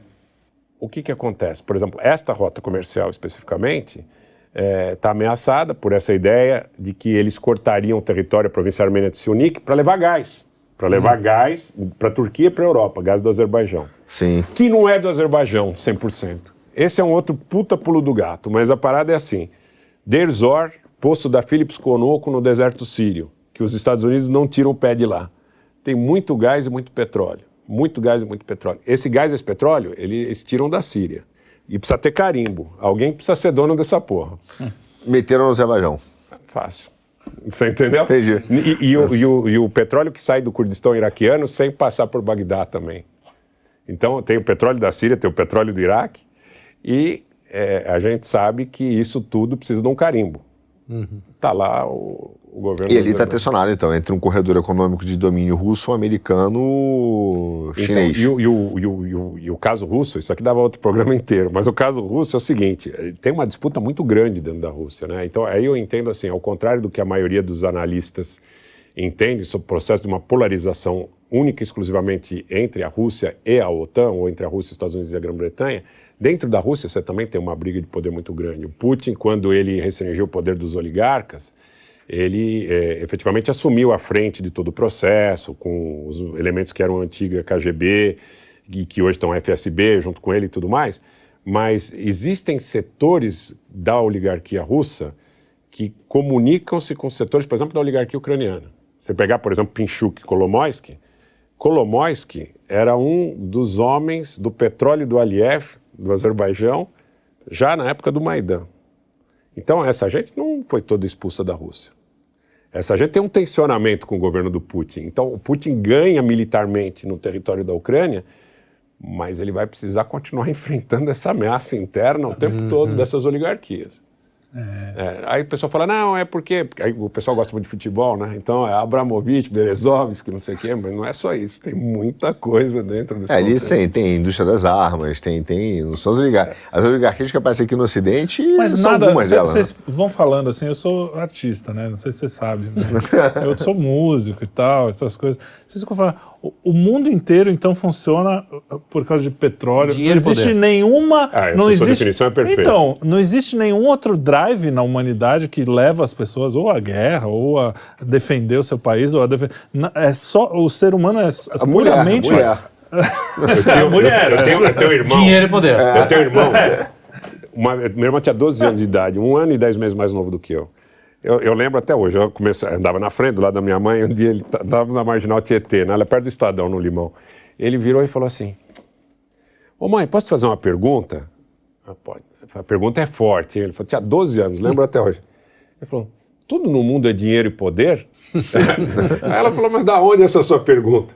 o que, que acontece? Por exemplo, esta rota comercial especificamente está é, tá ameaçada por essa ideia de que eles cortariam o território da província armênia de Siunik para levar gás para levar uhum. gás para a Turquia e para a Europa, gás do Azerbaijão.
Sim.
Que não é do Azerbaijão 100%. Esse é um outro puta pulo do gato, mas a parada é assim. Deir Zor, poço da Philips Conoco no deserto sírio, que os Estados Unidos não tiram o pé de lá. Tem muito gás e muito petróleo. Muito gás e muito petróleo. Esse gás e esse petróleo, eles tiram da Síria. E precisa ter carimbo. Alguém precisa ser dono dessa porra.
Meteram no Azerbaijão.
Fácil. Você entendeu?
Entendi.
E, e, o, e, o, e, o, petróleo que sai do Kurdistão iraquiano sem passar por Bagdá também. Então, tem o petróleo da Síria, tem o petróleo do Iraque, e é, a gente sabe que isso tudo precisa de um carimbo. Está uhum. lá o, o governo.
E ali está tensionado, então, entre um corredor econômico de domínio russo, americano, então, chinês.
Então, e, o, e, o, e, o, caso russo, isso aqui dava outro programa inteiro, mas o caso russo é o seguinte: eh, tem uma disputa muito grande dentro da Rússia, né? Então, aí eu entendo assim, ao contrário do que a maioria dos analistas entende sobre o processo de uma polarização única e exclusivamente entre a Rússia e a OTAN, ou entre a Rússia, os Estados Unidos e a Grã-Bretanha, dentro da Rússia você também tem uma briga de poder muito grande. O Putin, quando ele restringiu o poder dos oligarcas, ele é, efetivamente assumiu a frente de todo o processo, com os elementos que eram antiga KGB e que hoje estão FSB junto com ele e tudo mais. Mas existem setores da oligarquia russa que comunicam-se com setores, por exemplo, da oligarquia ucraniana. Você pegar, por exemplo, Pinchuk Kolomoisky, Kolomoisky era um dos homens do petróleo do Aliyev, do Azerbaijão, já na época do Maidan. Então, essa gente não foi toda expulsa da Rússia. Essa gente tem um tensionamento com o governo do Putin. Então, o Putin ganha militarmente no território da Ucrânia mas ele vai precisar continuar *laughs* enfrentando essa ameaça interna o tempo uhum. todo dessas oligarquias. É. É, aí o pessoal fala, não, é porque. Aí o pessoal gosta muito de futebol, né? Então é Abramovich, Berezovski, não sei o quê, mas não é só isso, tem muita coisa dentro desse.
É, ali tem, tem indústria das armas, tem. tem não são as oligarquias. As oligarquias que aparecem aqui no Ocidente mas são nada, algumas delas.
Vocês né? vão falando assim, eu sou artista, né? Não sei se você sabe. Né? eu sou músico e tal, essas coisas. Vocês ficam falando, o mundo inteiro então funciona uh, por causa de petróleo. Dinheiro não existe nenhuma.
Ah,
não existe.
definição é perfeita.
Então, não existe nenhum outro drive na humanidade que leva as pessoas ou à guerra ou a defender o seu país ou a defender. É só o ser humano é a puramente.
Mulher, mulher. *laughs* eu tenho, mulher, eu, tenho, eu tenho irmão.
Dinheiro e poder.
Eu tenho irmão. *laughs* Uma, meu irmão tinha 12 anos de idade, um ano e 10 meses mais novo do que eu. Eu, eu, lembro até hoje, eu comecei, andava na frente do lado da minha mãe, um dia ele estava na Marginal Tietê, né, perto do Estadão, no Limão. Ele virou e falou assim, ô mãe, posso te fazer uma pergunta? Ah, pode. A pergunta é forte? Ele falou, tinha 12 anos, lembro até hoje. Ele falou, tudo no mundo é dinheiro e poder? *laughs* Aí ela falou, mas da onde essa sua pergunta?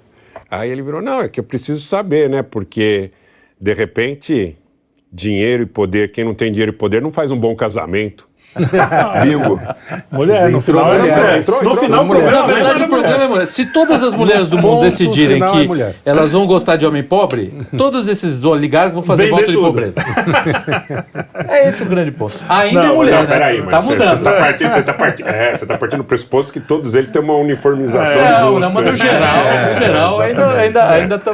Aí ele virou, não, é que eu preciso saber, né, porque, de repente, dinheiro e poder, quem não tem dinheiro e poder não faz um bom casamento.
Bingo. Mulher, no final, mulher. Entrou, entrou, no final,
o problema é. Se todas as mulheres do mundo decidirem que é elas vão gostar de homem pobre, todos esses oligarcas vão fazer voto de pobreza. é esse o grande ponto. Ainda não, é mulher, não, né?
Peraí, mas tá mudando. Você tá partindo, você tá partindo, é, você tá partindo do pressuposto que todos eles têm uma uniformização é,
Não, não, mas no geral, é, no geral ainda, ainda, é. ainda tá...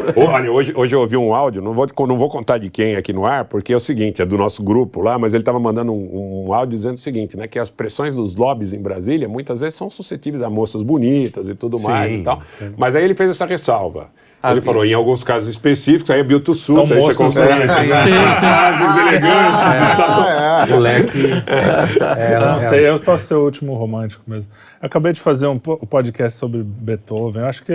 hoje, hoje eu ouvi um áudio, não vou, não vou contar de quem aqui no ar, porque é o seguinte, é do nosso grupo lá, mas ele estava mandando um, um áudio dizendo seguinte, né, que as pressões dos lobbies em Brasília muitas vezes são suscetíveis a moças bonitas e tudo sim, mais e tal. Sim. Mas aí ele fez essa ressalva. Ah, ele falou, em alguns casos específicos, aí é Biltussuta, aí você consegue é, sim, frases elegantes é.
É, moleque. É, eu não sei, eu posso ser o último romântico mesmo. Eu acabei de fazer um podcast sobre Beethoven, eu acho que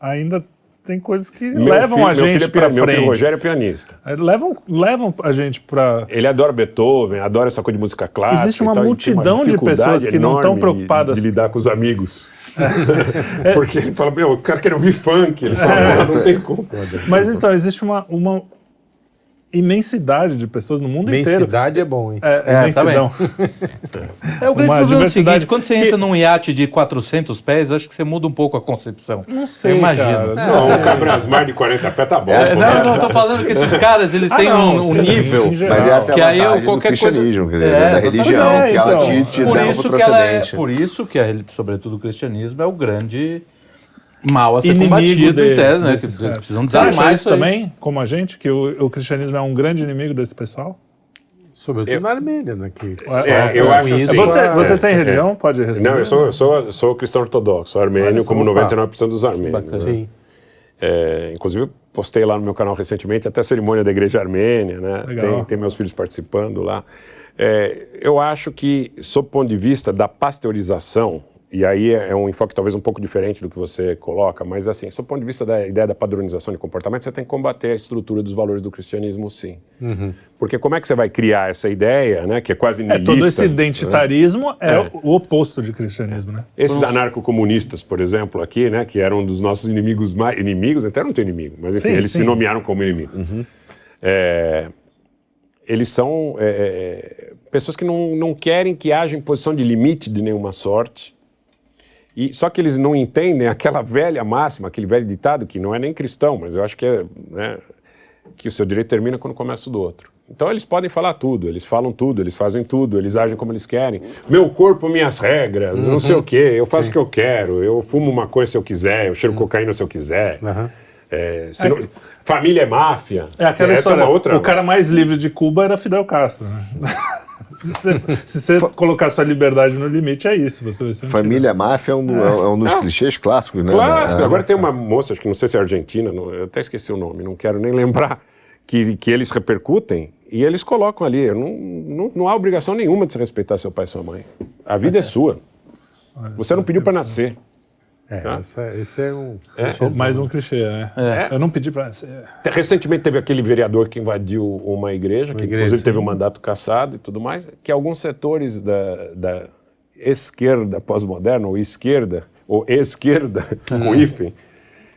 ainda tem coisas que meu levam filho, a gente é para frente. Meu filho
Rogério é pianista.
É, levam, levam a gente para.
Ele adora Beethoven, adora essa coisa de música clássica.
Existe uma multidão uma de pessoas que não estão preocupadas.
De, de lidar com os amigos. *laughs* Porque ele fala, meu, o cara quer ouvir funk. Ele fala, não tem como.
Mas então, existe uma, uma imensidade de pessoas no mundo
imensidade
inteiro.
Imensidade é bom, hein?
É, é imensidão. *laughs*
é o grande Uma problema é o seguinte, quando você que... entra num iate de 400 pés, acho que você muda um pouco a concepção.
Não sei, Imagina.
Cara, não, o Cabrasmar de 40 pés tá bom. É,
não, não, tô falando que esses caras, eles ah, têm não, um, um nível.
Mas essa é que a aí eu, qualquer do cristianismo, coisa... quer dizer, é, da religião, é, que ela então, te, te dá um
procedente. por isso que, sobretudo, o cristianismo é o grande mal a ser Inimigo combatido de, em tese, né? Que eles precisam
desarmar isso também, como a gente, que o, o, cristianismo é um grande inimigo desse pessoal?
Sobretudo eu, na Armênia, né? Que,
é, eu acho isso.
Você, você é, tem religião? É. Pode responder.
Não, eu sou, eu sou, sou cristão ortodoxo, armênio, como 99% dos armênios. Né? Sim. É, inclusive, postei lá no meu canal recentemente até a cerimônia da igreja armênia, né? Tem, tem, meus filhos participando lá. É, eu acho que, sob o ponto de vista da pasteurização, e aí é, é um enfoque talvez um pouco diferente do que você coloca, mas assim, do ponto de vista da ideia da padronização de comportamento, você tem que combater a estrutura dos valores do cristianismo, sim. Uhum. Porque como é que você vai criar essa ideia, né, que é quase nihilista...
É, todo esse identitarismo né? é, é, o oposto de cristianismo, né?
Esses anarcocomunistas, por exemplo, aqui, né, que eram um dos nossos inimigos mais... Inimigos, até não tem inimigo, mas enfim, sim, eles sim. se nomearam como inimigos. Uhum. É, eles são é, é, pessoas que não, não querem que haja imposição de limite de nenhuma sorte, e, só que eles não entendem aquela velha máxima, aquele velho ditado, que não é nem cristão, mas eu acho que é né, que o seu direito termina quando começa o do outro. Então eles podem falar tudo, eles falam tudo, eles fazem tudo, eles agem como eles querem. Meu corpo, minhas regras, uhum. não sei o quê, eu faço Sim. o que eu quero, eu fumo uma coisa se eu quiser, eu cheiro uhum. cocaína se eu quiser. Uhum. É, é não, que... Família é máfia.
É aquela Essa história, é uma outra. O cara mais livre de Cuba era Fidel Castro. Né? *laughs* se você, se você colocar sua liberdade no limite, é isso. Você vai ser
Família máfia é um, é. é um dos clichês clássicos, né?
Clássico. É. Agora tem uma moça, acho que não sei se é argentina, não, eu até esqueci o nome, não quero nem lembrar, que, que eles repercutem e eles colocam ali. Não, não, não há obrigação nenhuma de se respeitar seu pai e sua mãe. A vida é sua. Você não pediu para nascer.
É, tá? essa, esse é um.
É. Mais um clichê, né? É. Eu não pedi para.
Recentemente teve aquele vereador que invadiu uma igreja, uma que igreja, inclusive sim. teve um mandato cassado e tudo mais, que alguns setores da, da esquerda pós-moderna, ou esquerda, ou esquerda, *laughs* uhum. com hífen,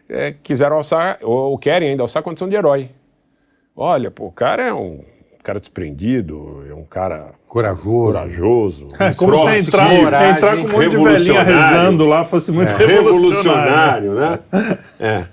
é, quiseram alçar, ou querem ainda alçar a condição de herói. Olha, pô, o cara é um cara desprendido, é um cara
corajoso.
corajoso
é, como se entrar, entrar com um monte de velhinha rezando lá fosse muito é, revolucionário.
revolucionário, né? *laughs* É.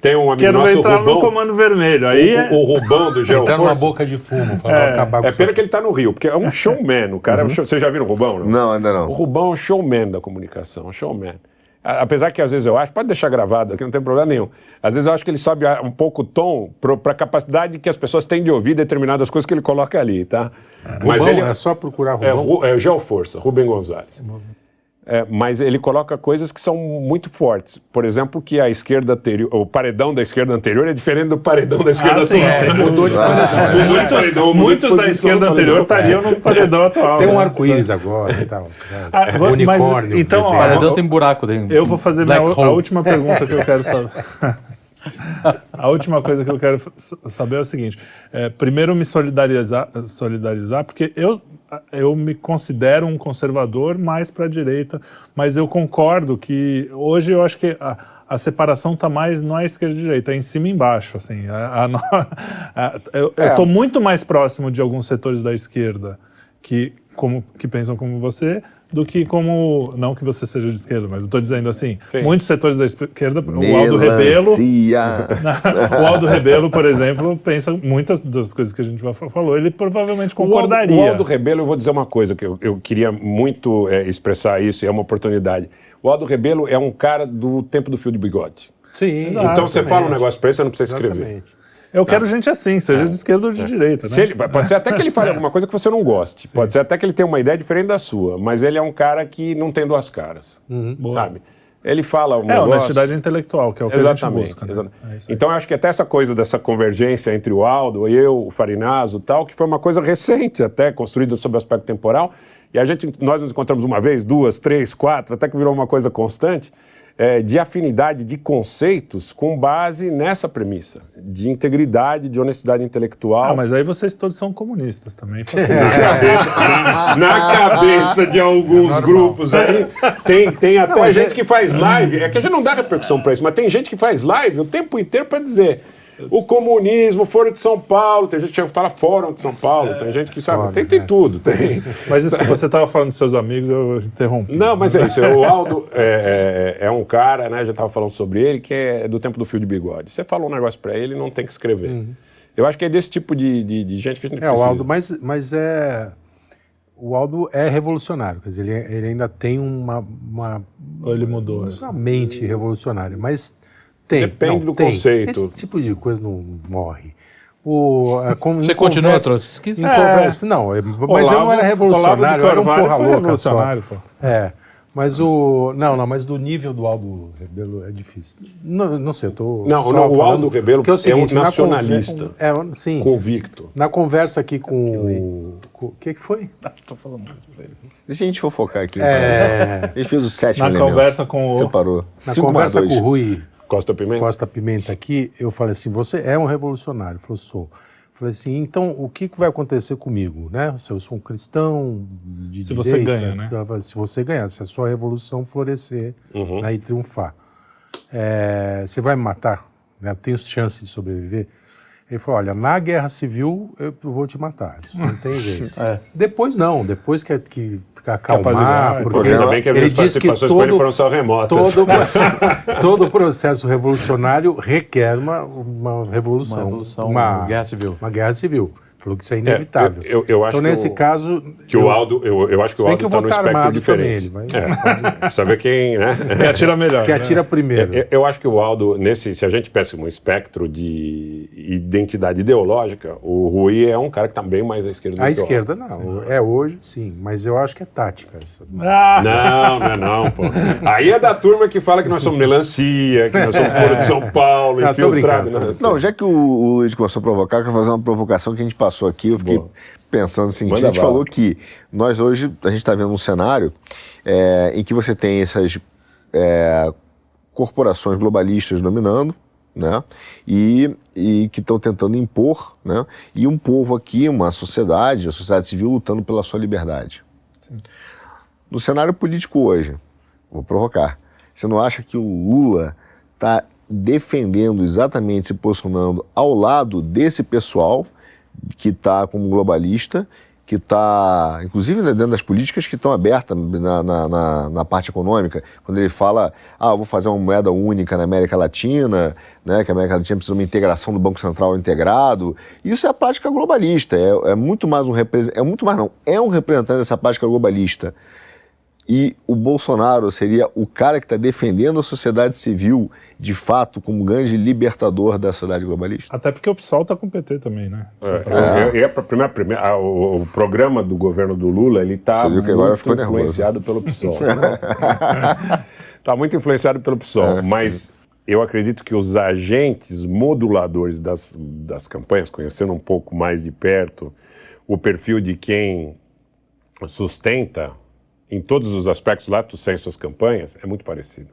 Tem um amigo
Quero
nosso,
entrar
Rubão,
no comando vermelho. Aí
o,
é...
o Rubão do *laughs* Geo
Entrar numa boca de fumo para é. acabar com
É pena que ele está no Rio, porque é um showman. O cara, uhum. vocês já viram o Rubão? Não?
não, ainda não.
O Rubão é um showman da comunicação, um showman. Apesar que às vezes eu acho, pode deixar gravado aqui, não tem problema nenhum. Às vezes eu acho que ele sobe um pouco o tom para a capacidade que as pessoas têm de ouvir determinadas coisas que ele coloca ali, tá?
É. Mas Rubão, ele é só procurar Rubão.
É, é Geoforça, Rubem Gonzalez. É, mas ele coloca coisas que são muito fortes. Por exemplo, que a esquerda anterior, o paredão da esquerda anterior é diferente do paredão da esquerda
ah,
atual.
Sim, é, mudou de paredão. muitos, paredão, muitos da esquerda anterior estariam no paredão atual.
Tem um né? arco-íris agora e tal. Ah,
unicórnio. Mas, então,
o paredão tem buraco dentro.
Eu vou fazer minha, a última pergunta que eu quero saber. *laughs* A última coisa que eu quero saber é o seguinte: é, primeiro, me solidarizar, solidarizar, porque eu, eu me considero um conservador mais para a direita, mas eu concordo que hoje eu acho que a, a separação está mais não é esquerda e direita, é em cima e embaixo. Assim, a, a, *laughs* eu estou é. muito mais próximo de alguns setores da esquerda que, como, que pensam como você do que como. Não que você seja de esquerda, mas eu estou dizendo assim: Sim. muitos setores da esquerda, o Aldo Rebelo. *laughs* o Aldo Rebelo, por exemplo, pensa muitas das coisas que a gente falou, ele provavelmente concordaria.
O Aldo, o Aldo Rebelo, eu vou dizer uma coisa, que eu, eu queria muito é, expressar isso, e é uma oportunidade. O Aldo Rebelo é um cara do tempo do fio de bigode.
Sim,
Então você fala um negócio para ele, você não precisa escrever. Exatamente.
Eu quero gente assim, seja é. de esquerda ou de é. direita. Né?
Ele, pode ser até que ele fale alguma coisa que você não goste. Sim. Pode ser até que ele tenha uma ideia diferente da sua. Mas ele é um cara que não tem duas caras. Uhum. Sabe? Ele fala um
É, negócio... honestidade intelectual, que é o que exatamente, a gente busca. Né?
É então, eu acho que até essa coisa dessa convergência entre o Aldo, eu, o Farinazo tal, que foi uma coisa recente até, construída sobre o aspecto temporal. E a gente, nós nos encontramos uma vez, duas, três, quatro, até que virou uma coisa constante é, de afinidade de conceitos com base nessa premissa, de integridade, de honestidade intelectual.
Ah, mas aí vocês todos são comunistas também. *laughs*
na, cabeça, na cabeça de alguns é grupos aí, tem, tem até não, gente é... que faz live, é que a gente não dá repercussão para isso, mas tem gente que faz live o tempo inteiro para dizer o comunismo, Foro de São Paulo, tem gente que fala Fórum de São Paulo, tem gente que sabe, tem, tem né? tudo. Tem. *laughs*
Mas isso que você estava falando dos seus amigos, eu interrompi.
Não, mas é isso. O Aldo é, é, é um cara, né? A gente estava falando sobre ele, que é do tempo do fio de bigode. Você falou um negócio para ele, não tem que escrever. Uhum. Eu acho que é desse tipo de, de, de gente que a gente
é,
precisa.
É, o Aldo, mas, mas é. O Aldo é revolucionário, quer dizer, ele, ele ainda tem uma, uma.
ele mudou.
Uma mente revolucionária, mas tem.
Depende não, do tem. conceito.
Esse tipo de coisa não morre. O,
a, com, Você continua trotskista?
Em é. conversa, não, é, mas Olavo, eu não era revolucionário, eu era um porra louca revolucionário, só. Pô. É, mas o... Não, não, mas do nível do Aldo Rebelo é difícil. Não, não sei, eu tô
Não, não o Aldo Rebelo é, o seguinte, é um nacionalista,
é, sim,
convicto.
Na conversa aqui com o... que que foi? *laughs*
Estou falando pra ele. Deixa a gente fofocar aqui.
É...
A gente fez o sétimo
Na elemento. conversa com o...
Separou.
Na Cinco conversa com o Rui
Costa Pimenta?
Costa Pimenta aqui, eu falei assim, você é um revolucionário. Ele falou, sou. Eu falei assim, então o que, que vai acontecer comigo, né? Se eu sou um cristão de
Se
direita,
você ganha, né?
Se você ganhar, se a sua revolução florescer uhum. né, e triunfar. É, você vai me matar? Né? Eu tenho chance de sobreviver? Ele falou: olha, na guerra civil eu vou te matar. Isso não tem *laughs* jeito. é. Depois não, depois que, que acalmar.
Porque ainda bem que as minhas participações todo, com ele foram só remotas.
Todo, *laughs* *laughs* todo processo revolucionário requer uma, uma revolução. Uma
revolução, uma guerra civil.
Uma guerra civil. Falou que isso é inevitável.
É, eu, eu, acho
então, nesse caso.
Que o Aldo, eu, eu acho que o Aldo está no espectro diferente.
Também,
é, *laughs* *laughs* saber quem, né?
Quem atira melhor.
Quem né? atira primeiro.
Eu, eu, acho que o Aldo, nesse, se a gente pensa um espectro de identidade ideológica, o Rui é um cara que está bem mais à esquerda.
À esquerda, não. Sim. É hoje, sim. Mas eu acho que é tática. Essa. *laughs*
Ah. Não, não é não, pô. Aí é da turma que fala que nós somos melancia, que nós somos fora de São Paulo, não, infiltrado.
Não, já que o, o Luiz começou a provocar, eu quero fazer uma provocação que a gente passou aqui, eu fiquei Boa. pensando assim, Manda a gente bala. falou que nós hoje, a gente está vendo um cenário é, em que você tem essas é, corporações globalistas dominando, né? E, e que estão tentando impor, né? E um povo aqui, uma sociedade, a sociedade civil lutando pela sua liberdade. Sim. No cenário político hoje, vou provocar, você não acha que o Lula está defendendo exatamente, se posicionando ao lado desse pessoal que está como globalista que está, inclusive né, dentro das políticas que estão abertas na, na, na, na, parte econômica, quando ele fala, ah, vou fazer uma moeda única na América Latina, né, que a América Latina precisa de uma integração do Banco Central integrado, isso é a prática globalista, é, é muito mais um é muito mais não, é um representante dessa prática globalista. E o Bolsonaro seria o cara que está defendendo a sociedade civil, de fato, como grande libertador da sociedade globalista?
Até porque o PSOL está com o PT também, né?
É, é. é primeira, primeira, a, o, o, programa do governo do Lula ele está *laughs* *laughs* muito influenciado pelo PSOL. Está muito influenciado pelo PSOL, é, mas sim. eu acredito que os agentes moduladores das, das campanhas, conhecendo um pouco mais de perto o perfil de quem sustenta em todos os aspectos lá, tu sem suas campanhas, é muito parecido.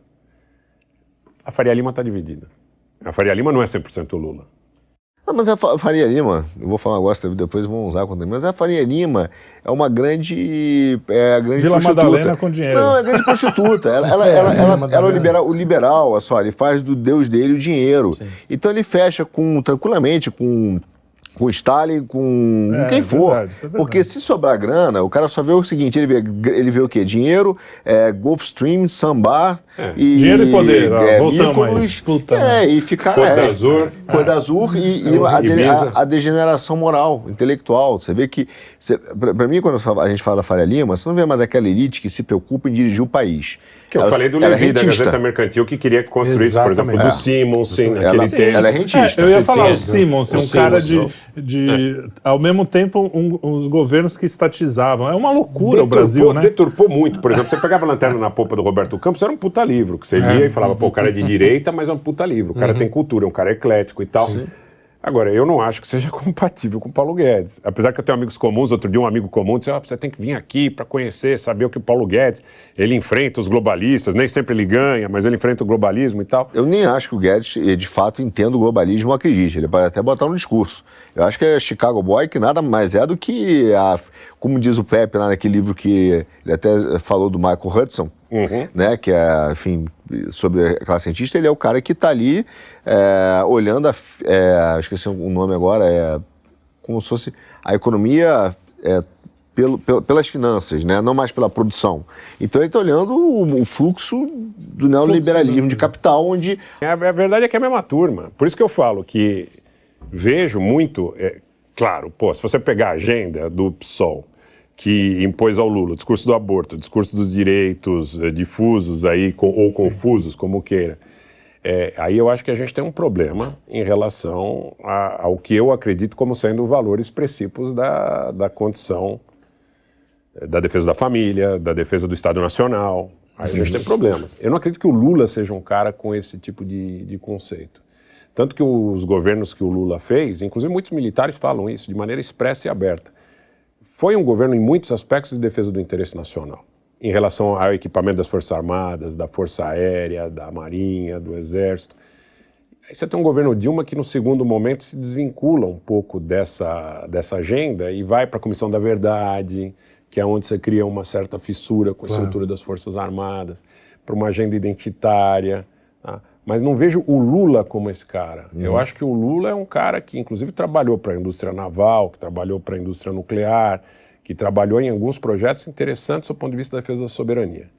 A Faria Lima está dividida. A Faria Lima não é 100% Lula.
Não, mas a Faria Lima, eu vou falar um negócio, depois vamos usar contra mas a Faria Lima é uma grande, é a grande
Vila prostituta. Madalena com dinheiro.
Não, é grande prostituta. Ela, ela, *laughs* ela, ela, ela é o liberal, o liberal, olha só, ele faz do Deus dele o dinheiro. Sim. Então ele fecha com, tranquilamente com com o Stalin, com, é, quem for. Verdade, é Porque se sobrar grana, o cara só vê o seguinte: ele vê, ele vê o quê? Dinheiro, é, Gulfstream, Sambar
é. e. Dinheiro e poder, é, voltamos.
É, e ficar.
Cor é, Azul.
Cor Azul e, e a, de, a, a, degeneração moral, intelectual. Você vê que. Para mim, quando a gente fala da Faria Lima, você não vê mais aquela elite que se preocupa em dirigir o país.
Que eu ela, falei do Levi, é da Gazeta Mercantil, que queria construir isso, por exemplo, do é. Simonsen, naquele
ela, tempo. Ela é rentista.
É, eu ia falar, tinha, o Simonsen, um cara de, de é. ao mesmo tempo, um, os governos que estatizavam. É uma loucura deturpou, o Brasil, né?
Deturpou muito. Por exemplo, você pegava a lanterna na popa do Roberto Campos, era um puta livro, que você é. lia e falava, pô, o cara é de direita, mas é um puta livro. O cara uhum. tem cultura, é um cara eclético e tal. Sim. Agora, eu não acho que seja *laughs* compatível com o Paulo Guedes. Apesar que eu tenho amigos comuns, outro dia um amigo comum disse, ah, você tem que vir aqui para conhecer, saber o que o Paulo Guedes, ele enfrenta os globalistas, nem sempre ele ganha, mas ele enfrenta o globalismo e tal.
Eu nem acho que o Guedes, eh, de fato, entenda o globalismo ou acredite. Ele pode até botar no discurso. Eu acho que é Chicago Boy que nada mais é do que, a, como diz o Pepe lá naquele livro que ele até falou do Michael Hudson, uhum. né, que é, enfim, sobre a classe cientista, ele é o cara que está ali é, olhando, a, é, esqueci o nome agora, é como se fosse a economia é, pelo, pelas finanças, né? não mais pela produção. Então ele está olhando o, o, fluxo do neoliberalismo de capital, onde...
É, a, verdade é que é a mesma turma. Por isso que eu falo que vejo muito... É, claro, pô, se você pegar a agenda do PSOL, que impôs ao Lula, o discurso do aborto, o discurso dos direitos eh, difusos aí, com, ou Sim. confusos, como queira. É, aí eu acho que a gente tem um problema em relação a, ao que eu acredito como sendo valores expressivos da, da condição eh, da defesa da família, da defesa do Estado Nacional. Aí a gente tem problemas. Eu não acredito que o Lula seja um cara com esse tipo de, de conceito. Tanto que os governos que o Lula fez, inclusive muitos militares falam isso de maneira expressa e aberta foi um governo, em muitos aspectos, de defesa do interesse nacional, em relação ao equipamento das Forças Armadas, da Força Aérea, da Marinha, do Exército. Aí você tem um governo Dilma que, no segundo momento, se desvincula um pouco dessa, dessa agenda e vai para a Comissão da Verdade, que é onde você cria uma certa fissura com a estrutura das Forças Armadas, para uma agenda identitária. Mas não vejo o Lula como esse cara. Uhum. Eu acho que o Lula é um cara que, inclusive, trabalhou para a indústria naval, que trabalhou para a indústria nuclear, que trabalhou em alguns projetos interessantes do ponto de vista da defesa da soberania.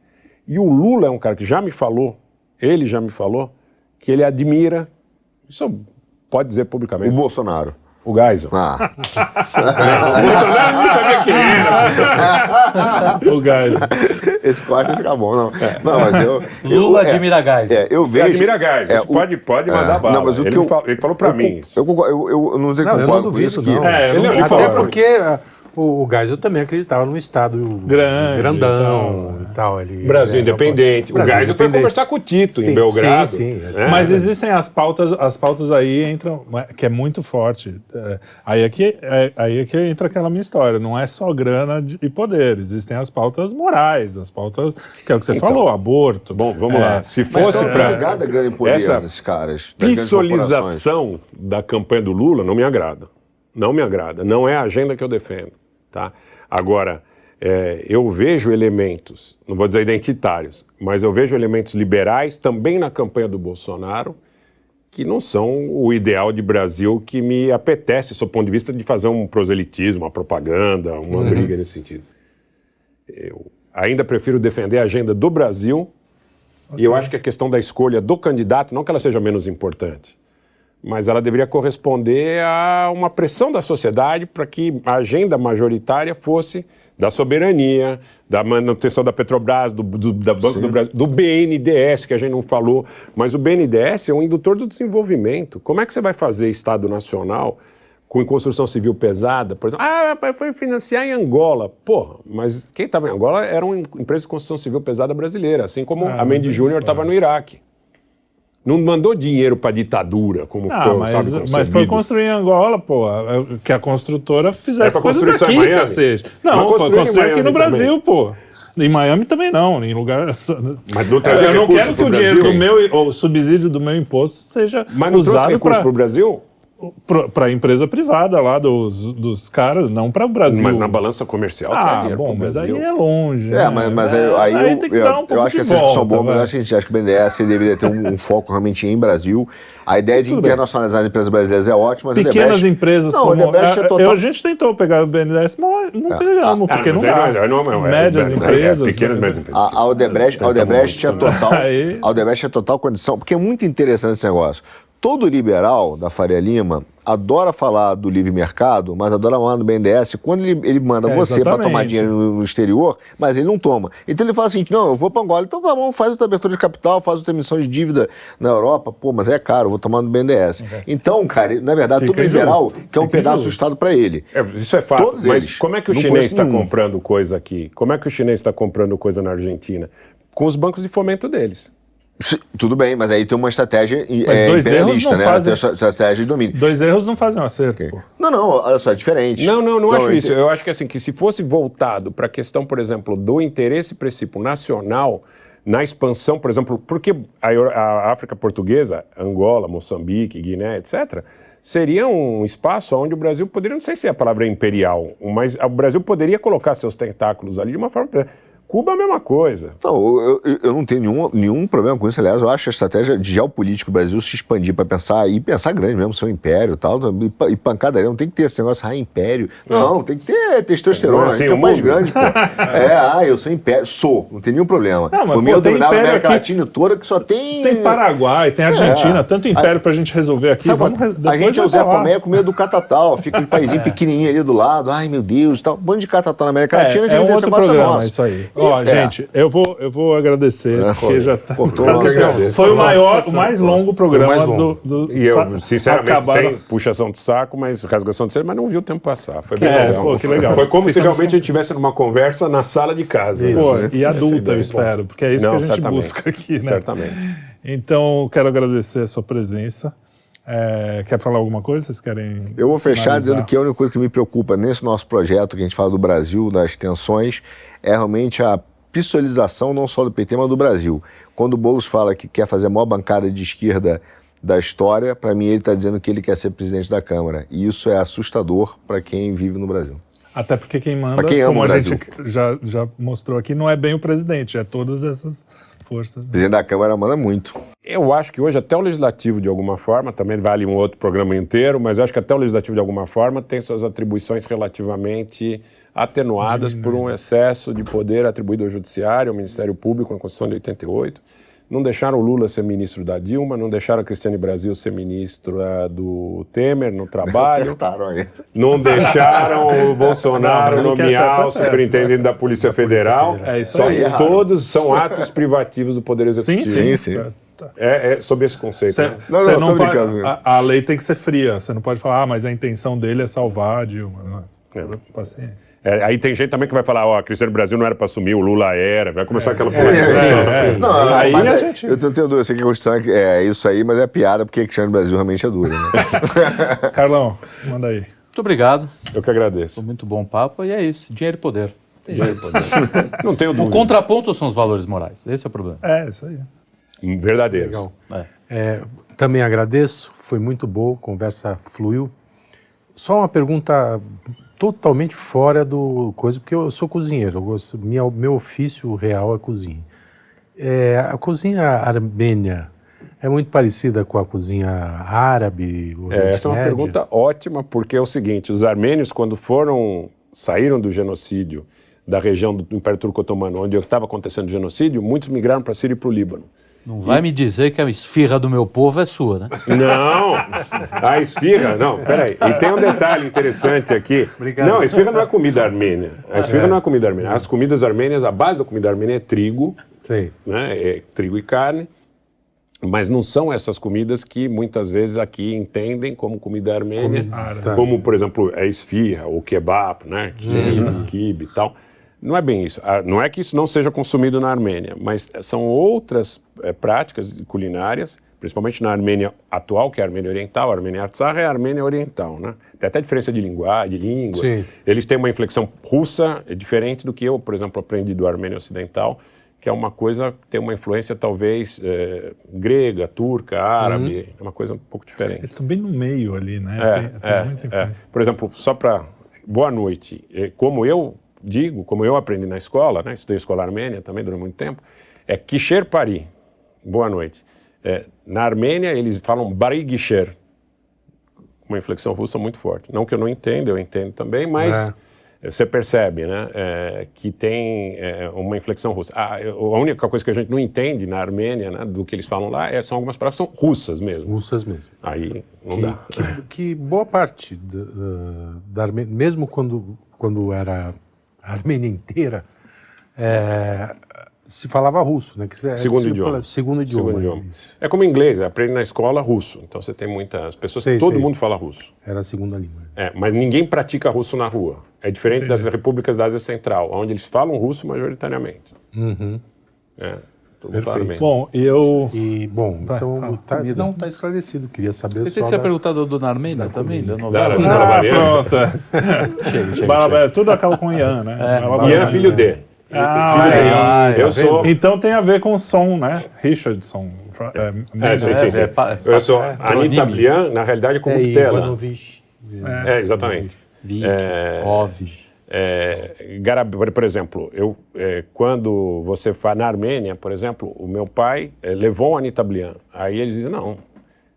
E o Lula é um cara que já me falou, ele já me falou, que ele admira, isso pode dizer publicamente.
O Bolsonaro.
O Geisel. Ah. *laughs* o Bolsonaro não sabia quem era. *laughs*
o Geisel.
Esse corte fica bom, não. É. Não,
mas eu. Lula é, admira Geisel.
É, eu vejo.
Admira Geisel. É, pode, pode mandar é, bala. Não, mas o ele, que eu, falou, ele falou pra
eu,
mim isso.
Eu, eu, eu, eu não sei não, eu não duvido,
não. É, ele, ele Até porque o, o Geisel também acreditava num Estado Grande, grandão e tal.
Ele, Brasil é, independente. Brasil o Geisel foi conversar com o Tito sim, em Belgrado. Sim,
sim. Né? Mas existem as pautas, as pautas aí entram, que é muito forte. É, aí é que, é, aí é que entra aquela minha história. Não é só grana de, e poder. Existem as pautas morais, as pautas, que é o que você então, falou, aborto.
Bom, vamos é, lá. Se fosse para
essa caras,
visualização da campanha do Lula, não me agrada. Não me agrada. Não é a agenda que eu defendo. Tá? Agora, é, eu vejo elementos, não vou dizer identitários, mas eu vejo elementos liberais também na campanha do Bolsonaro que não são o ideal de Brasil que me apetece, do ponto de vista de fazer um proselitismo, uma propaganda, uma uhum. briga nesse sentido. Eu ainda prefiro defender a agenda do Brasil okay. e eu acho que a questão da escolha do candidato, não que ela seja menos importante, mas ela deveria corresponder a uma pressão da sociedade para que a agenda majoritária fosse da soberania, da manutenção da Petrobras, do, do, da Banco Sim. do Brasil, do BNDES, que a gente não falou, mas o BNDES é um indutor do desenvolvimento. Como é que você vai fazer Estado Nacional com construção civil pesada? Por exemplo, ah, foi financiar em Angola. Porra, mas quem estava em Angola era uma empresa de construção civil pesada brasileira, assim como ah, a Mendy Júnior estava no Iraque. Não mandou dinheiro para ditadura, como
ah, mas, sabe, mas foi construir em Angola, pô, que a construtora fizesse é coisas aqui, cacete. Não, foi construir aqui no Brasil, também. pô. Em Miami também não, em lugar. Mas não eu não quero que o dinheiro do meu, o subsídio do meu imposto seja
mas não usado para o Brasil
para a empresa privada lá dos, dos caras, não para o Brasil.
Mas na balança comercial
ah, bom, mas aí é longe.
É, né? mas, mas é, aí, aí eu, tem que eu, dar um eu acho que essa discussão boa, mas acho que, a gente, acho que o BNDES deveria ter um, um, foco realmente em Brasil. A ideia de internacionalizar as empresas brasileiras é ótima,
mas Pequenas empresas não, como... É, é total... eu, a gente tentou pegar o BNDES, mas não é. pegamos, ah, porque não dá. Não, não, médias empresas.
pequenas, médias empresas.
A, a Odebrecht, a Odebrecht tinha total, a Odebrecht tinha total condição, porque é muito interessante esse negócio. Todo liberal da Faria Lima adora falar do livre mercado, mas adora falar do BNDES. Quando ele, ele manda é, você para tomar dinheiro no, no, exterior, mas ele não toma. Então ele fala assim: não, eu vou para Angola, então vamos, faz outra abertura de capital, faz outra emissão de dívida na Europa. Pô, mas é caro, eu vou tomar no BNDES. Uhum. Então, cara, na verdade, Fica todo liberal quer um pedaço injusto. Estado para ele.
É, isso é fato. Todos mas eles. como é que o chinês está comprando coisa aqui? Como é que o chinês está comprando coisa na Argentina? Com os bancos de fomento deles.
Tudo bem, mas aí tem uma estratégia mas é, dois erros não né? Fazem... Tem uma estratégia de domínio.
Dois erros não fazem um acerto,
okay. Não, não, olha só, é diferente.
Não, não, não, não acho isso. Eu acho que assim, que se fosse voltado para a questão, por exemplo, do interesse princípio nacional na expansão, por exemplo, porque a, a África portuguesa, Angola, Moçambique, Guiné, etc., seria um espaço onde o Brasil poderia, não sei se é a palavra imperial, mas o Brasil poderia colocar seus tentáculos ali de uma forma Cuba é a mesma coisa.
Não, eu, eu, não tenho nenhum, nenhum problema com isso. Aliás, eu acho a estratégia de geopolítico do Brasil se expandir para pensar, e pensar grande mesmo, seu império e tal, e, pancadaria. Não tem que ter esse negócio, ah, império. Não, não tem que ter testosterona. É, assim, é o mais grande, pô. *laughs* é, ah, eu sou império. Sou, não tem nenhum problema. Não, mas, o meu dominava a América aqui, Latina toda que só tem.
Tem Paraguai, tem Argentina, é. tanto império para a gente resolver aqui. Sabe,
Vamos, a gente é o Zé Comé com medo do catatal, fica um paísinho *laughs* pequenininho ali do lado, ai meu Deus, tal. Um bando de catatal na América é, Latina,
é, é um outro programa, isso aí. Ó, é. gente, eu vou, eu vou agradecer, é, porque já tá. Pô, foi o maior, o mais longo programa mais longo. Do, do,
E eu, sinceramente, acabar... sem puxação de saco, mas rasgação de cedo, mas não vi o tempo passar. Foi bem é, legal. Pô, que legal. Foi como se realmente a gente estivesse numa conversa na sala de casa.
Isso, pô, né? E adulta, eu espero, porque é isso não, que a gente busca aqui, né?
Certamente.
Então, quero agradecer a sua presença. É, quer falar alguma coisa? Vocês querem.
Eu vou fechar finalizar? dizendo que a única coisa que me preocupa nesse nosso projeto, que a gente fala do Brasil, das tensões, é realmente a pistolização não só do PT, mas do Brasil. Quando o Boulos fala que quer fazer a maior bancada de esquerda da história, para mim ele está dizendo que ele quer ser presidente da Câmara. E isso é assustador para quem vive no Brasil.
Até porque quem manda, quem como a gente já, já mostrou aqui, não é bem o presidente, é todas essas forças.
O presidente da Câmara manda muito.
Eu acho que hoje até o Legislativo, de alguma forma, também vale um outro programa inteiro, mas eu acho que até o Legislativo, de alguma forma, tem suas atribuições relativamente atenuadas por um excesso de poder atribuído ao Judiciário, ao Ministério Público, na Constituição de 88. Não deixaram o Lula ser ministro da Dilma, não deixaram a Cristiane Brasil ser ministra do Temer no trabalho.
Acertaram isso.
Não *laughs* deixaram o Bolsonaro não, nomear o superintendente da Polícia Federal.
É isso aí.
Só todos são atos *laughs* privativos do Poder Executivo.
Sim, sim. sim.
Tá, tá. É, é sob esse conceito. Cê,
né? Não, não, não pode, a, a, lei tem que ser fria. Você não pode falar, ah, mas a intenção dele é salvar a Dilma. É. Paciência.
É, aí tem gente também que vai falar, ó, oh, Cristiano Brasil não era para assumir, o Lula era, vai começar é, aquela
é, é, é, Não, aí a gente... Eu não tenho dúvida, eu sei que a Constituição é isso aí, mas é piada, porque Cristiano Brasil realmente é duro. Né? *laughs*
Carlão, manda aí.
Muito obrigado.
Eu que agradeço.
Foi muito bom papo e é isso, dinheiro e poder. Dinheiro e poder. *laughs*
não tenho dúvida.
O contraponto são os valores morais, esse é o problema.
É, isso aí.
Verdadeiros. Legal.
É, também agradeço, foi muito bom, conversa fluiu. Só uma pergunta totalmente fora do coisa, porque eu sou cozinheiro, gosto, minha, meu ofício real é cozinha. É, a cozinha armênia é muito parecida com a cozinha árabe?
É, essa é uma pergunta ótima, porque é o seguinte: os armênios, quando foram saíram do genocídio da região do Império Turco Otomano, onde estava acontecendo o genocídio, muitos migraram para a Síria e para o Líbano.
Não vai e... me dizer que a esfirra do meu povo é sua, né?
Não, a esfirra, não, peraí. E tem um detalhe interessante aqui. Obrigado. Não, a esfirra não é comida armênia. A esfirra é. não é comida armênia. As comidas armênias, a base da comida armênia é trigo, Sim. Né? É trigo e carne. Mas não são essas comidas que muitas vezes aqui entendem como comida armênia, como, como por exemplo a esfirra, o kebab, né? Queijo, uhum. kibe e tal. Não é bem isso. Ah, não é que isso não seja consumido na Armênia, mas são outras é, práticas culinárias, principalmente na Armênia atual, que é a Armênia Oriental. A Armênia Artsakh é a Armênia Oriental, né? Tem até diferença de linguagem, de língua. Sim. Eles têm uma inflexão russa é diferente do que eu, por exemplo, aprendi do Armênia Ocidental, que é uma coisa que tem uma influência talvez é, grega, turca, árabe, uhum. é uma coisa um pouco diferente. Eles
estão bem no meio ali, né? É, tem, tem
é, muita influência. Por exemplo, só para boa noite, como eu digo, como eu aprendi na escola, né, estudei escola armênia também durante muito tempo, é Kisher Pari, boa noite. É, na Armênia eles falam Bari Gisher, uma inflexão russa muito forte. Não que eu não entenda, eu entendo também, mas é. você percebe né, é, que tem é, uma inflexão russa. A, a, única coisa que a gente não entende na Armênia, né, do que eles falam lá, é, são algumas palavras que são russas mesmo.
Russas mesmo.
Aí não
que,
dá.
Que, que, boa parte da, da Armênia, mesmo quando, quando era a Armênia inteira, é, se falava russo, né? Que
segundo, idioma.
Fala, segundo idioma. Segundo idioma.
É, é como inglês, aprende na escola russo. Então você tem muitas pessoas, sei, todo sei. mundo fala russo.
Era a segunda língua.
É, mas ninguém pratica russo na rua. É diferente Entendi. das repúblicas da Ásia Central, onde eles falam russo majoritariamente.
Uhum.
É.
Bom, eu.
E, bom, vai, então tá, não está esclarecido. Queria saber
Pensei que você ia perguntar do, do Narmenda também, da
novela. Da, ah, pronto. *laughs* chega, tudo acaba com Ian, né?
É, Ian é filho de.
Ah, filho dele. Ah, eu sou. Então tem a ver com som, né? Richardson.
É, é, sim, sim, sim. eu sou é, Anitta Blian, na realidade, como é, Tela. É, exatamente.
Vic, é, Ovis.
É, por exemplo, eu, é, quando você faz na Armênia, por exemplo, o meu pai é, levou um Anitta Blian. Aí eles dizem, não,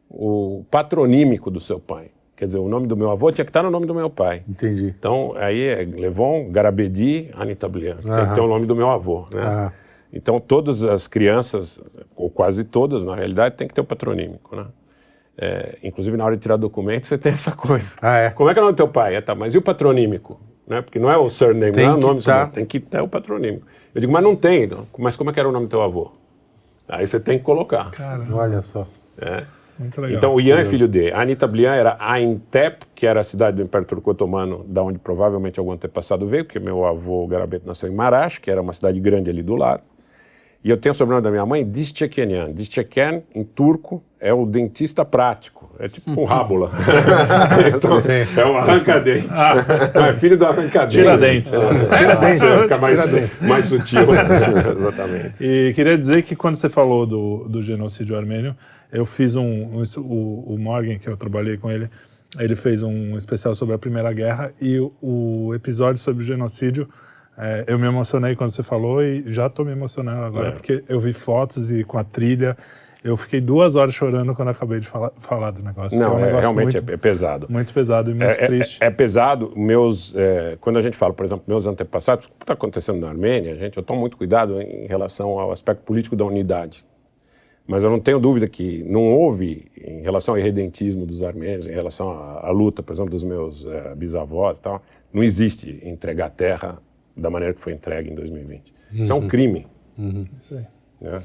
o patronímico do seu pai. Quer dizer, o nome do meu avô tinha que estar no nome do meu pai.
Entendi.
Então, aí é Levon, Garabedi, Anitta Blian. Tem que ter o nome do meu avô, né? Então, todas as crianças, ou quase todas, na realidade, tem que ter o patronímico, né? É, inclusive, na hora de tirar documento, você tem essa coisa.
Ah, é?
Como é que é o nome do teu pai? É, tá, mas e o patronímico? Né? Porque não é o surname, tem não é o nome, tá. tem que ter o patronímico. Eu digo, mas não tem. Não. Mas como é que era o nome do teu avô? Aí você tem que colocar.
Caramba. Olha só.
É. Muito legal. Então o Ian é filho de. A Anitta Blian era Aintep, que era a cidade do Império Turco Otomano, da onde provavelmente algum antepassado veio, porque meu avô Garabeto nasceu em Marash, que era uma cidade grande ali do lado. E eu tenho o sobrenome da minha mãe, Distekenian. Distekenian, em turco, é o dentista prático. É tipo um rábula. *laughs* então, é um arranca-dente. Ah. Não, é filho do arranca-dente.
Tira-dentes.
É, Tira-dentes. Fica mais, mais sutil. *laughs*
Exatamente. E queria dizer que quando você falou do, do genocídio armênio, eu fiz um, um o, o Morgan, que eu trabalhei com ele, ele fez um especial sobre a Primeira Guerra e o, o episódio sobre o genocídio é, eu me emocionei quando você falou e já estou me emocionando agora, é. porque eu vi fotos e com a trilha. Eu fiquei duas horas chorando quando acabei de falar, falar do negócio.
Não,
é, um
negócio realmente muito, é pesado.
Muito pesado e muito
é,
triste.
É, pesado. Meus, quando a gente fala, por exemplo, meus antepassados, o que está acontecendo na Armênia, gente, eu tomo muito cuidado em relação ao aspecto político da unidade. Mas eu não tenho dúvida que não houve, em relação ao irredentismo dos armênios, em relação à, à luta, por exemplo, dos meus bisavós e tal, não existe entregar terra da maneira que foi entregue em 2020. Uhum. Isso é um uhum. crime.
Uhum. Isso aí. É.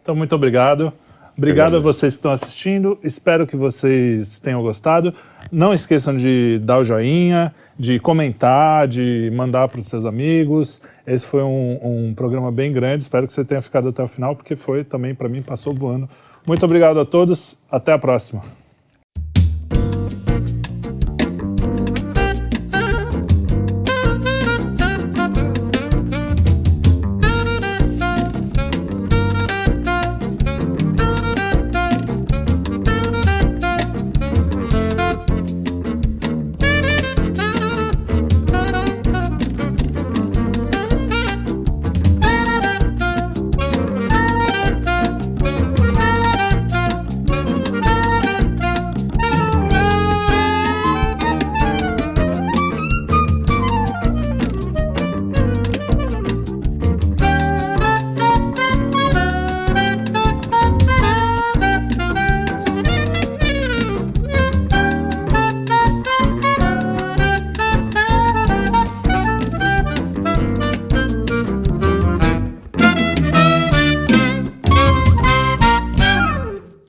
Então, muito obrigado. Obrigado a vocês que estão assistindo. Espero que vocês tenham gostado. Não esqueçam de dar o joinha, de comentar, de mandar para os seus amigos. Esse foi um, um, programa bem grande. Espero que você tenha ficado até o final, porque foi também, para mim, passou voando. Muito obrigado a todos. Até a próxima.